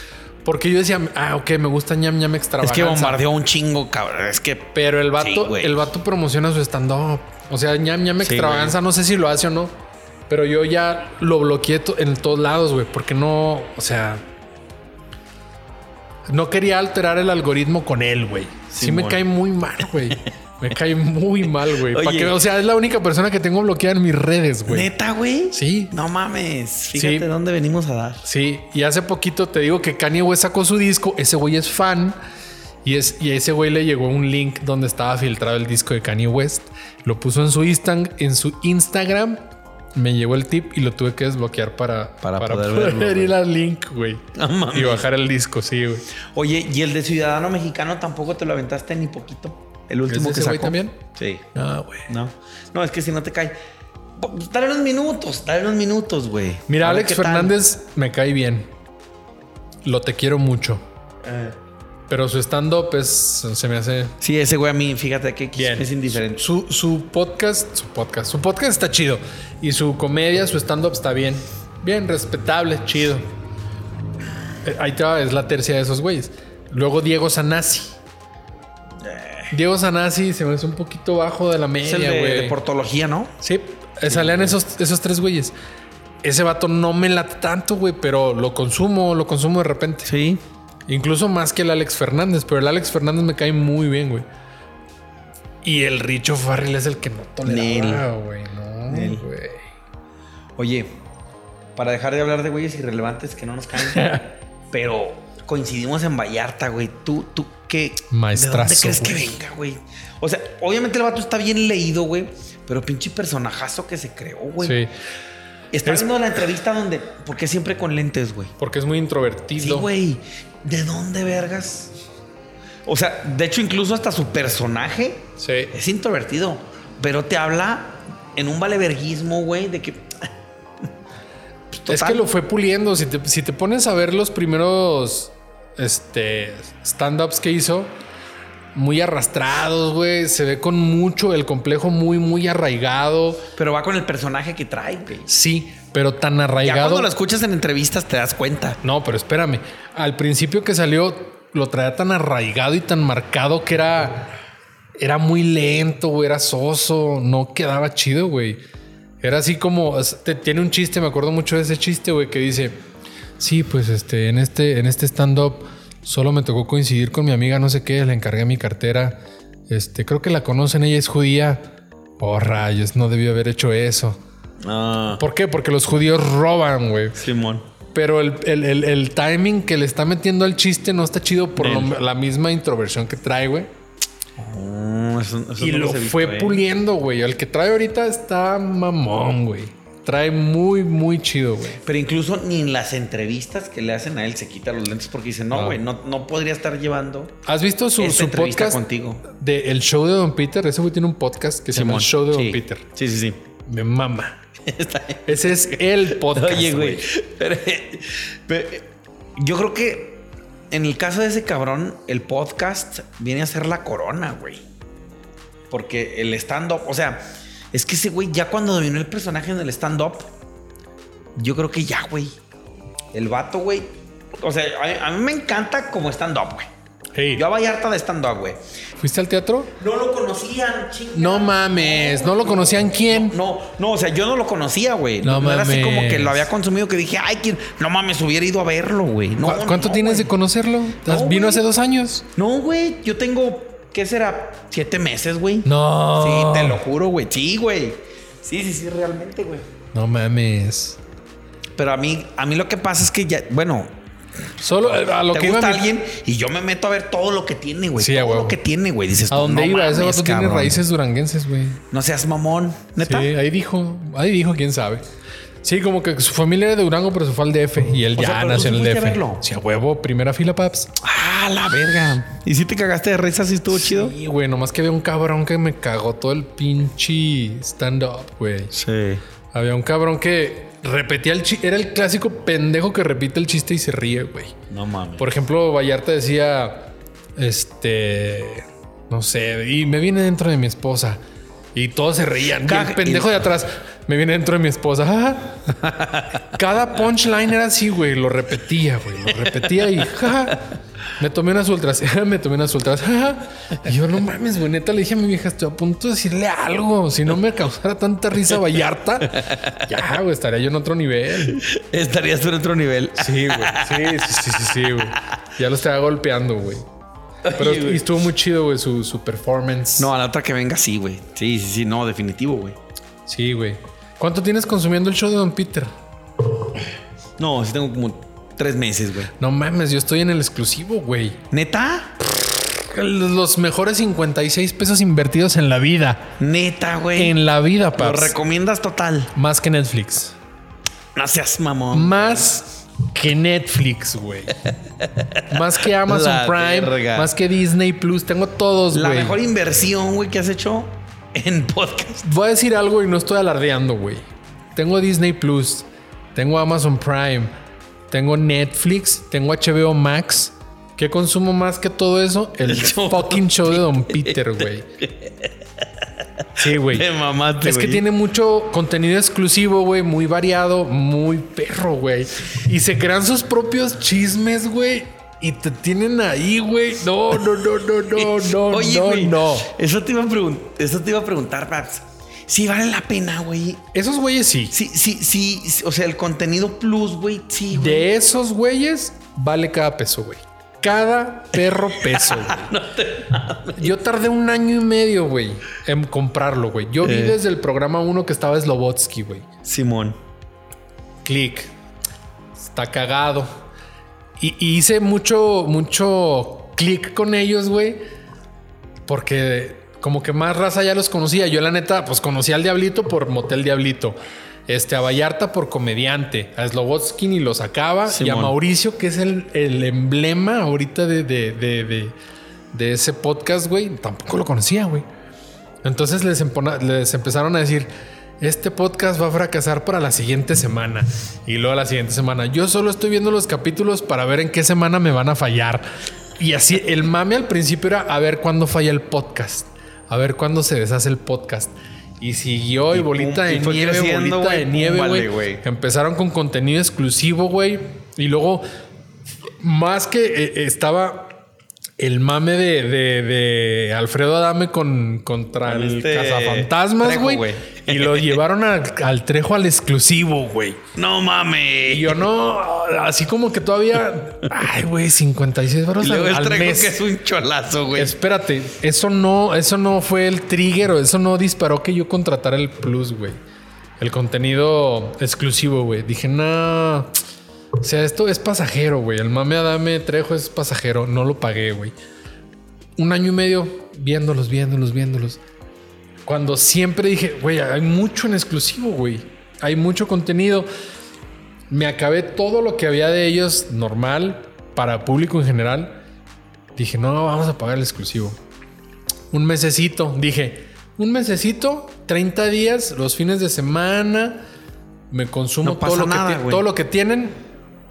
Porque yo decía, ah, ok, me gusta ñam ñam Es extravaganza. que bombardeó un chingo, cabrón. Es que. Pero el vato, Sí, el vato promociona su stand-up. O sea, ñam ñam Sí, extravaganza, no sé si lo hace o no. Pero yo ya lo bloqueé en todos lados, güey. Porque no, o sea. No quería alterar el algoritmo con él, güey. Sí me cae muy mal, güey. Me cae muy mal, güey. O sea, es la única persona que tengo bloqueada en mis redes, güey. Neta, güey. Sí. No mames. Fíjate Sí. dónde venimos a dar. Sí, y hace poquito te digo que Kanye West sacó su disco, ese güey es fan y, es, y a ese güey le llegó un link donde estaba filtrado el disco de Kanye West, lo puso en su, Instan- en su Instagram, me llegó el tip y lo tuve que desbloquear para, Para poder verlo, ir al link, güey. No y bajar el disco, sí, güey. Oye, ¿y el de Ciudadano Mexicano tampoco te lo aventaste ni poquito? El último que ese güey sacó. también? Sí. Ah, güey. No. No, es que si no te cae. Pues, Dale unos minutos, dale unos minutos, güey. Mira, Alex tal. Fernández me cae bien. Lo te quiero mucho. Eh, Pero su stand-up es, se me hace Sí, ese güey a mí, fíjate que Bien. es indiferente. Su, su podcast, su podcast, su podcast está chido. Y su comedia, su stand-up está bien. Bien, respetable, chido. Eh, Ahí te va, es la tercia de esos güeyes. Luego Diego Sanasi. Diego Sanasi se me hace un poquito bajo de la media, de, güey. de portología, ¿no? Sí, eh, salían esos, esos tres güeyes. Ese vato no me late tanto, güey, pero lo consumo, lo consumo de repente. Sí. Incluso más que el Alex Fernández, pero el Alex Fernández me cae muy bien, güey. Y el Richo Farrell es el que no toleraba, güey. No, güey. Oye, para dejar de hablar de güeyes irrelevantes que no nos caen, pero coincidimos en Vallarta, güey. Tú, tú, ¿qué? Maestrazo, ¿De dónde crees que venga, güey? O sea, obviamente el vato está bien leído, güey, pero pinche personajazo que se creó, güey. Sí, Está Es- viendo la entrevista donde, porque siempre con lentes, güey. porque es muy Sí, introvertido. güey. ¿De dónde vergas? O sea, de hecho, incluso hasta su personaje Sí. es introvertido, pero te habla en un valeverguismo, güey, de que. Es Total. que lo fue puliendo. Si te, si te pones a ver los primeros este, stand-ups que hizo, muy arrastrados, güey. Se ve con mucho el complejo muy, muy arraigado. Pero va con el personaje que trae, güey. Sí, pero tan Ya arraigado. cuando lo escuchas en entrevistas te das cuenta. No, pero espérame. Al principio que salió, lo traía tan arraigado y tan marcado que era. era muy lento, güey, era soso, no quedaba chido, güey. Era así como, tiene un chiste, me acuerdo mucho de ese chiste, güey, que dice, sí, pues este, en este, en este stand-up solo me tocó coincidir con mi amiga, no sé qué, le encargué mi cartera, este, creo que la conocen, ella es judía. Oh, rayos, no debió haber hecho eso. Ah. ¿Por qué? Porque los judíos roban, güey. Simón. Pero el, el- el- el timing que le está metiendo al chiste no está chido por lo- la misma introversión que trae, güey. Eso- eso Y no lo visto, fue eh. puliendo, güey. El que trae ahorita está mamón, güey. Trae muy, muy chido, güey. Pero incluso ni en las entrevistas que le hacen a él se quita los lentes porque dice, no, Ah. güey, no, no podría estar llevando ¿Has visto su, esta su podcast contigo. de El Show de Don Peter? Ese güey tiene un podcast que se llama El Show de Don. Peter. Sí, sí, sí. Me mama. Está bien. Ese es el podcast. Oye, güey. Pero, pero, yo creo que en el caso de ese cabrón, el podcast viene a ser la corona, güey. Porque el stand-up, o sea, es que ese güey ya cuando dominó el personaje en el stand-up, yo creo que ya, güey. El vato, güey. O sea, a, a mí me encanta como stand-up, güey. Hey, Yo a Vallarta de stand-up, güey. ¿Fuiste al teatro? No lo conocían, chingada. No mames, ¿no lo conocían quién? No, no, o sea, yo no lo conocía, güey. No No, era así como mames. que lo había consumido que dije, ay, que no mames, hubiera ido a verlo, güey. No, ¿Cu- ¿Cuánto no, tienes güey. de conocerlo? No, ¿Vino güey. hace dos años? No, güey, yo tengo, ¿qué será? Siete meses, güey. No. Sí, te lo juro, güey. Sí, güey. Sí, sí, sí, realmente, güey. No mames. Pero a mí, a mí lo que pasa es que ya, bueno, Solo eh, a lo te que iba gusta mi- alguien y yo me meto a ver todo lo que tiene, güey. Sí, todo lo que tiene, güey. Dices, ¿A dónde no iba? Ese vato tiene raíces duranguenses, güey. No seas mamón, neta. Sí, ahí dijo. Ahí dijo, quién sabe. Sí, como que su familia era de Durango, pero se fue al DF y él O ya sea, nació en el DF. verlo. Sí, a huevo, primera fila, paps. Ah, la verga. ¿Y si te cagaste de risa? ¿Sí estuvo chido? Sí, güey, nomás que había un cabrón que me cagó todo el pinche stand-up, güey. Sí. Había un cabrón que repetía el chiste. Era el clásico pendejo que repite el chiste y se ríe, güey. No mames. Por ejemplo, Vallarta decía, este, no sé, y me viene dentro de mi esposa. Y todos se reían. El pendejo de atrás, me viene dentro de mi esposa. Cada punchline era así, güey. Lo repetía, güey. Lo repetía y ja. Me tomé unas ultras, me tomé unas ultras. Y yo, no mames, güey. Neta le dije a mi vieja, estoy a punto de decirle algo. Si no me causara tanta risa Vallarta, ya, güey, estaría yo en otro nivel. Estarías en otro nivel. Sí, güey. Sí, sí, sí, sí, sí, güey. Ya lo estaba golpeando, güey. Pero güey. estuvo muy chido, güey, su, su performance. No, a la otra que venga, sí, güey. Sí, sí, sí, no, definitivo, güey. Sí, güey. ¿Cuánto tienes consumiendo el show de Don Peter? No, sí tengo como tres meses, güey. No mames, yo estoy en el exclusivo, güey. ¿Neta? Los mejores 56 pesos invertidos en la vida. Neta, güey. En la vida, Lo paps. recomiendas total. Más que Netflix. No seas mamón. Más que Netflix, güey. Más que Amazon La Prime. verga. Más que Disney Plus. Tengo todos, La güey. mejor inversión, güey, que has hecho en podcast. Voy a decir algo y no estoy alardeando, güey. Tengo Disney Plus, tengo Amazon Prime, tengo Netflix, tengo HBO Max. ¿Qué consumo más que todo eso? El, El show fucking show de Don Peter, güey. Sí, güey. Es que tiene mucho contenido exclusivo, güey, muy variado, muy perro, güey. Y se crean sus propios chismes, güey. Y te tienen ahí, güey. No, no, no, no, no, no, Oye, no, güey, no. Eso te iba a preguntar, eso te iba a preguntar, Paps. Si vale la pena, güey. Esos güeyes sí. Sí, sí, sí, sí, o sea, el contenido plus, güey, sí, güey. De esos güeyes, vale cada peso, güey. Cada perro peso, güey. Yo tardé un año y medio, güey, en comprarlo, güey. Yo vi Eh. desde el programa uno que estaba Slobotsky, güey. Simón. Click. Está cagado. Y, y hice mucho, mucho click con ellos, güey. Porque como que más raza ya los conocía. Yo, la neta, pues conocía al Diablito por Motel Diablito. Este, a Vallarta por comediante. A Slobotsky ni lo sacaba. Y a. Mauricio, que es el, el emblema ahorita de, de, de, de- de ese podcast, güey. Tampoco lo conocía, güey. Entonces les, empona- les empezaron a decir, este podcast va a fracasar para la siguiente semana. Y luego la siguiente semana, yo solo estoy viendo los capítulos para ver en qué semana me van a fallar. Y así, el mame al principio era a ver cuándo falla el podcast. A ver cuándo se deshace el podcast. Y siguió y, Y bolita y de fue nieve, bolita de nieve, güey. Empezaron con contenido exclusivo, güey. Y luego, más que eh, estaba el mame de, de, de Alfredo Adame con, contra Con el este cazafantasmas, güey. Y lo llevaron al, al Trejo al exclusivo, güey. No Y mames. yo no, así como que todavía, ay, güey, 56 baros Y luego al, el al Trejo mes. que es un cholazo, güey. Espérate, eso no, eso no fue el trigger o eso no disparó que yo contratara el plus, güey. El contenido exclusivo, güey. Dije, no. O sea, esto es pasajero, güey. El mame Adame Trejo es pasajero. No lo pagué, güey. Un año y medio viéndolos, viéndolos, viéndolos. Cuando siempre dije, güey, hay mucho en exclusivo, güey. Hay mucho contenido. Me acabé todo lo que había de ellos normal para público en general. Dije, no, vamos a pagar el exclusivo. Un mesecito. Dije, un mesecito, 30 días, los fines de semana. Me consumo No todo, lo nada, que todo lo que tienen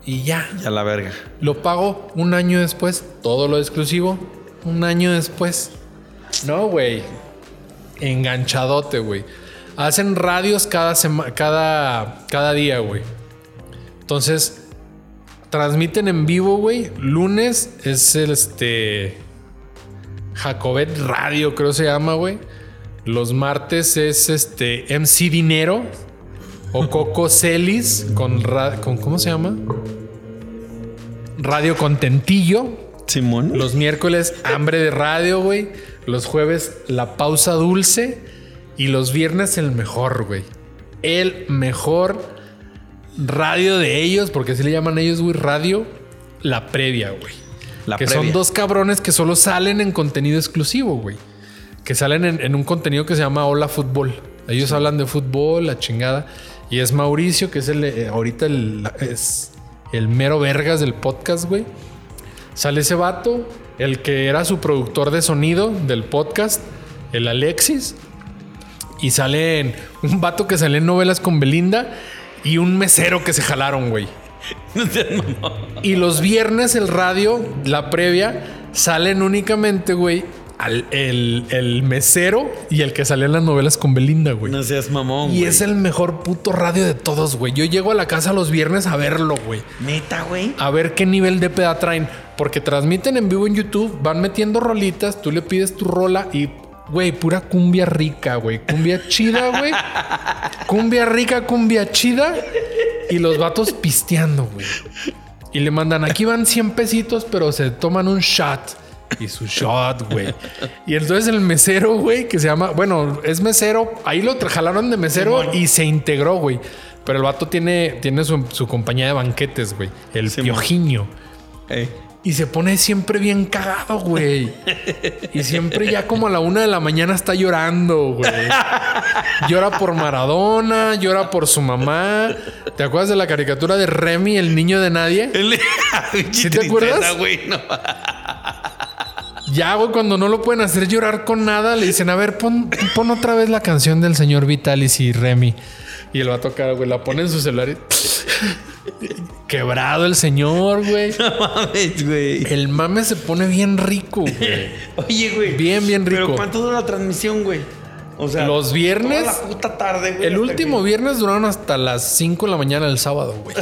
y ya. Ya la verga. Lo pago un año después, todo lo exclusivo, un año después. No, güey. Enganchadote, güey. Hacen radios cada, sema- cada, cada día, güey. Entonces, transmiten en vivo, güey. Lunes es el este. Jacobet Radio, creo se llama, güey. Los martes es este MC Dinero o Coco Celis con, con ¿cómo se llama? Radio Contentillo. Simón. Los miércoles, hambre de radio, güey. Los jueves, la pausa dulce. Y los viernes, el mejor, güey. El mejor radio de ellos, porque así le llaman ellos, güey, radio, la previa, güey. La que previa. son dos cabrones que solo salen en contenido exclusivo, güey. Que salen en, en un contenido que se llama Hola Fútbol. Ellos hablan de fútbol, la chingada. Y es Mauricio, que es el eh, ahorita el, es el mero vergas del podcast, güey. Sale ese vato, el que era su productor de sonido del podcast, el Alexis. Y salen un vato que sale en novelas con Belinda y un mesero que se jalaron, güey. Y los viernes el radio, la previa, salen únicamente, güey, al- el, el mesero y el que sale en las novelas con Belinda, güey. No seas mamón. y güey. es el mejor puto radio de todos, güey. Yo llego a la casa los viernes a verlo, güey. Neta, güey. A ver qué nivel de peda traen. Porque transmiten en vivo en YouTube, van metiendo rolitas, tú le pides tu rola y, güey, pura cumbia rica, güey. Cumbia chida, güey. Cumbia rica, cumbia chida. Y los vatos pisteando, güey. Y le mandan, aquí van 100 pesitos, pero se toman un shot. Y su shot, güey. Y entonces el mesero, güey, que se llama, bueno, es mesero. Ahí lo jalaron de mesero y se integró, güey. Pero el vato tiene, tiene su, su compañía de banquetes, güey. El Simón. piojiño. Y se pone siempre bien cagado, güey. Y siempre ya como a la una de la mañana está llorando, güey. Llora por Maradona, llora por su mamá. ¿Te acuerdas de la caricatura de Remy, el niño de nadie? ¿Sí te acuerdas? güey? No. Ya, güey, cuando no lo pueden hacer llorar con nada, le dicen, a ver, pon, pon otra vez la canción del señor Vitalis y Remy. Y él va a tocar, güey, la pone en su celular y... Quebrado el señor, güey. No mames, güey. El mame se pone bien rico, güey. Oye, güey. Bien, bien rico. ¿Pero cuánto dura la transmisión, güey? O sea, Los viernes- toda la puta tarde, güey. El último que- viernes duraron hasta las 5 de la mañana del sábado, güey.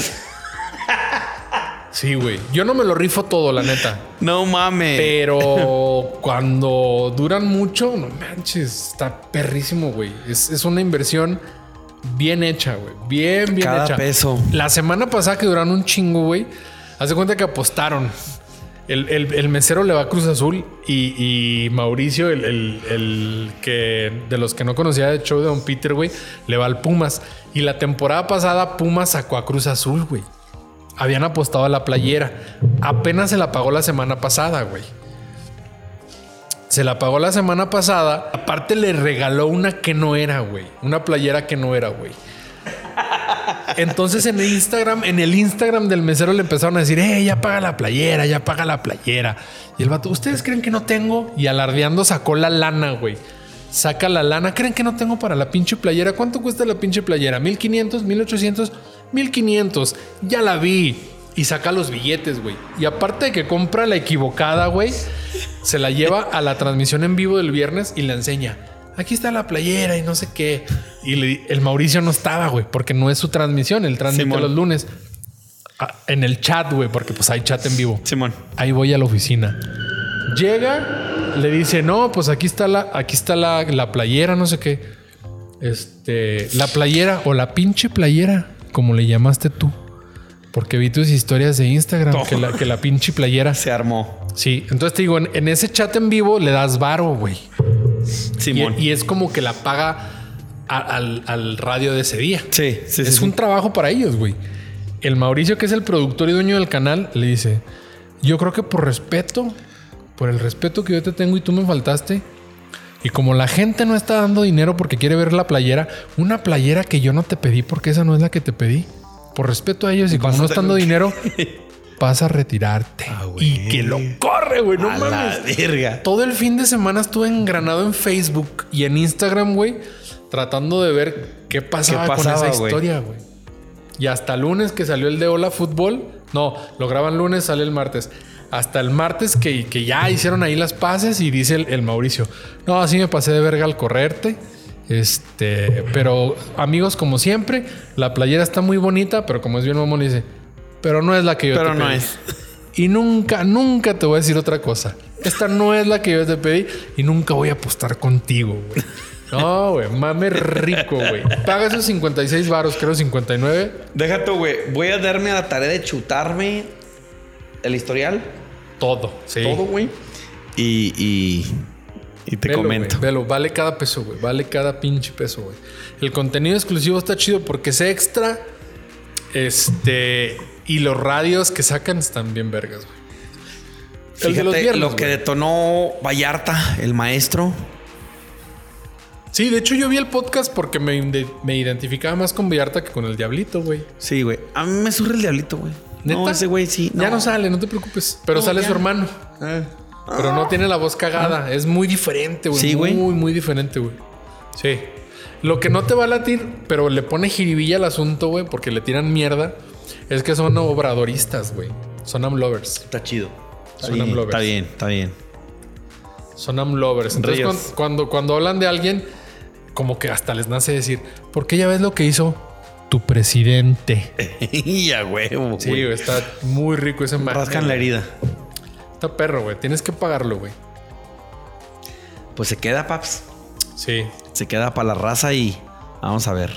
Sí, güey. Yo no me lo rifo todo, la neta. No mames. Pero cuando duran mucho, no manches, está perrísimo, güey. Es, es una inversión bien hecha, güey. Bien, bien Cada hecha. peso. La semana pasada que duraron un chingo, güey. Haz de cuenta que apostaron. El, el- el mesero le va a Cruz Azul y, y Mauricio, el, el- el que de los que no conocía el show de Don Peter, güey, le va al Pumas. Y la temporada pasada Pumas sacó a Cruz Azul, güey. Habían apostado a la playera. Apenas se la pagó la semana pasada, güey. Se la pagó la semana pasada. Aparte le regaló una que no era, güey. Una playera que no era, güey. Entonces en el Instagram, en el Instagram del mesero le empezaron a decir, eh, ya paga la playera, ya paga la playera. Y el vato, ¿ustedes creen que no tengo? Y alardeando sacó la lana, güey. Saca la lana. ¿Creen que no tengo para la pinche playera? ¿Cuánto cuesta la pinche playera? ¿1500? ¿1800? 1500. Ya la vi. Y saca los billetes, güey. Y aparte de que compra la equivocada, güey, se la lleva a la transmisión en vivo del viernes y le enseña. Aquí está la playera y no sé qué. Y le- el Mauricio no estaba, güey, porque no es su transmisión. Él transmite Simón. los lunes. Ah, En el chat, güey, porque pues hay chat en vivo. Simón. Ahí voy a la oficina. Llega, le dice, no, pues aquí está la, aquí está la, la playera, no sé qué. Este, la playera o la pinche playera, como le llamaste tú. Porque vi tus historias de Instagram, que la, que la pinche playera. Se armó. Sí, entonces te digo, en, en ese chat en vivo le das varo, güey. Simón. Y, y es como que la paga a- al, al radio de ese día. sí, es sí. un trabajo para ellos, güey. El Mauricio, que es el productor y dueño del canal, le dice: Yo creo que por respeto, por el respeto que yo te tengo y tú me faltaste, y como la gente no está dando dinero porque quiere ver la playera, una playera que yo no te pedí porque esa no es la que te pedí. Por respeto a ellos y como a no están dando dinero, vas a retirarte. Ah, y que lo corre, güey. No A la mames. verga. Todo el fin de semana estuve engranado en Facebook y en Instagram, güey, tratando de ver qué pasaba, ¿Qué pasaba, con esa historia, güey. Y hasta lunes que salió el de Hola Fútbol, no, lo graban lunes, sale el martes. Hasta el martes que, que ya hicieron ahí las pases y dice el, el Mauricio, no, así me pasé de verga al correrte. Este, pero amigos, como siempre, la playera está muy bonita, pero como es bien mamón, dice, pero no es la que yo Pero te no pedí". es. Y nunca, nunca te voy a decir otra cosa. Esta no es la que yo te pedí y nunca voy a apostar contigo, güey. No, güey, mame rico, güey. Paga esos 56 varos, creo 59. Deja tú, güey. Voy a darme a la tarea de chutarme el historial. Todo, sí. Todo, güey. Y, y, y te Velo, comento. güey, velo, vale cada peso, güey. Vale cada pinche peso, güey. El contenido exclusivo está chido porque es extra. Este. Y los radios que sacan están bien vergas, güey. El de Fíjate los viernes, lo que detonó Vallarta, el maestro. Sí, de hecho yo vi el podcast porque me, me identificaba más con Villarta que con el Diablito, güey. Sí, güey. A mí me surre el diablito, güey. No, ese güey sí. Ya no sale, no te preocupes. Pero No, sale ya. su hermano. Ah. Pero no tiene la voz cagada. Es muy diferente, güey. Sí, güey. Muy, muy diferente, güey. Sí. Lo que no te va a latir, pero le pone jiribilla al asunto, güey, porque le tiran mierda, es que son obradoristas, güey. Son amlovers. Está chido. Está Son bien, amlovers. está bien, está bien. Son amlovers. Entonces, Ríos. cuan- cuando, cuando, hablan de alguien, como que hasta les nace decir, ¿por qué ya ves lo que hizo tu presidente? ya, huevo, Sí, güey. güey, está muy rico ese. Rascan la herida. Está perro, güey. Tienes que pagarlo, güey. Pues se queda, paps. Sí. Se queda para la raza y vamos a ver.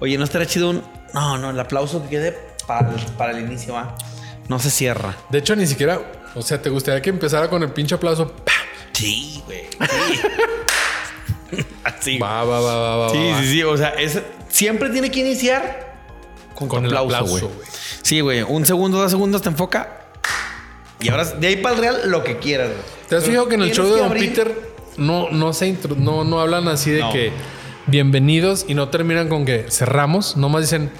Oye, ¿no estaría chido un... No, no, el aplauso que quede para el, para el inicio, va. No se cierra. De hecho, ni siquiera. O sea, ¿te gustaría que empezara con el pinche aplauso? Sí, güey. Sí. Así. Va, va, va, va, va. Sí, sí, sí. O sea, es, siempre tiene que iniciar con, el aplauso, güey. Sí, güey. Un segundo, dos segundos te enfoca. Y ahora de ahí para el real lo que quieras, güey. ¿Te has fijado que en el show de Don abrir- Peter no, no se intro- no, no hablan así de No. que bienvenidos y no terminan con que cerramos? Nomás dicen,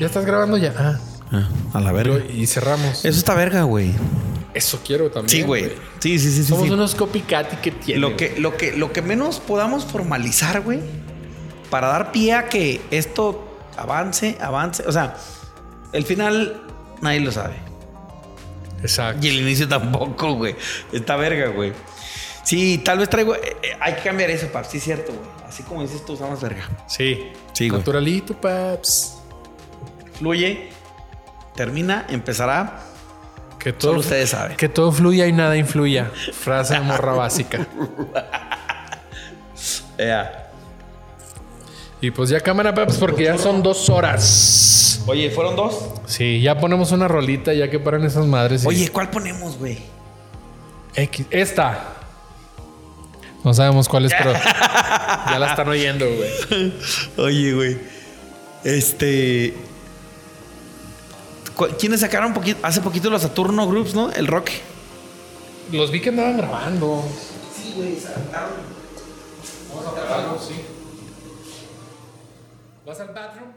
ya estás grabando ya. Ah, Ah, a la verga. y cerramos. Eso está verga, güey. Eso quiero también. Sí, güey. Sí, sí, sí. Somos sí. unos copycat y que tiene. Lo que, lo, que, lo que menos podamos formalizar, güey, para dar pie a que esto avance, avance. O sea, el final nadie lo sabe. Exacto. Y el inicio tampoco, güey. Está verga, güey. Sí, tal vez traigo. eh, eh, hay que cambiar eso, pap. Sí, es cierto, güey. Así como dices tú, usamos verga. Sí. Sí, güey. Naturalito, paps. Fluye, termina, empezará. Que todo, Solo ustedes saben. Que todo fluya y nada influya. Frase de morra básica. Ea. Y pues ya cámara, paps, porque ya son dos horas. Oye, ¿fueron dos? Sí, ya ponemos una rolita ya que paran esas madres. y- Oye, ¿cuál ponemos, güey? X. Esta. No sabemos cuál es, pero ya la están oyendo, güey. Oye, güey. Este. ¿Quiénes sacaron poquito, hace poquito los Saturno Groups, no? El rock. Los vi que andaban grabando. Sí, güey, sacaron. Vamos a apagarlo, sí. ¿Vas al bathroom?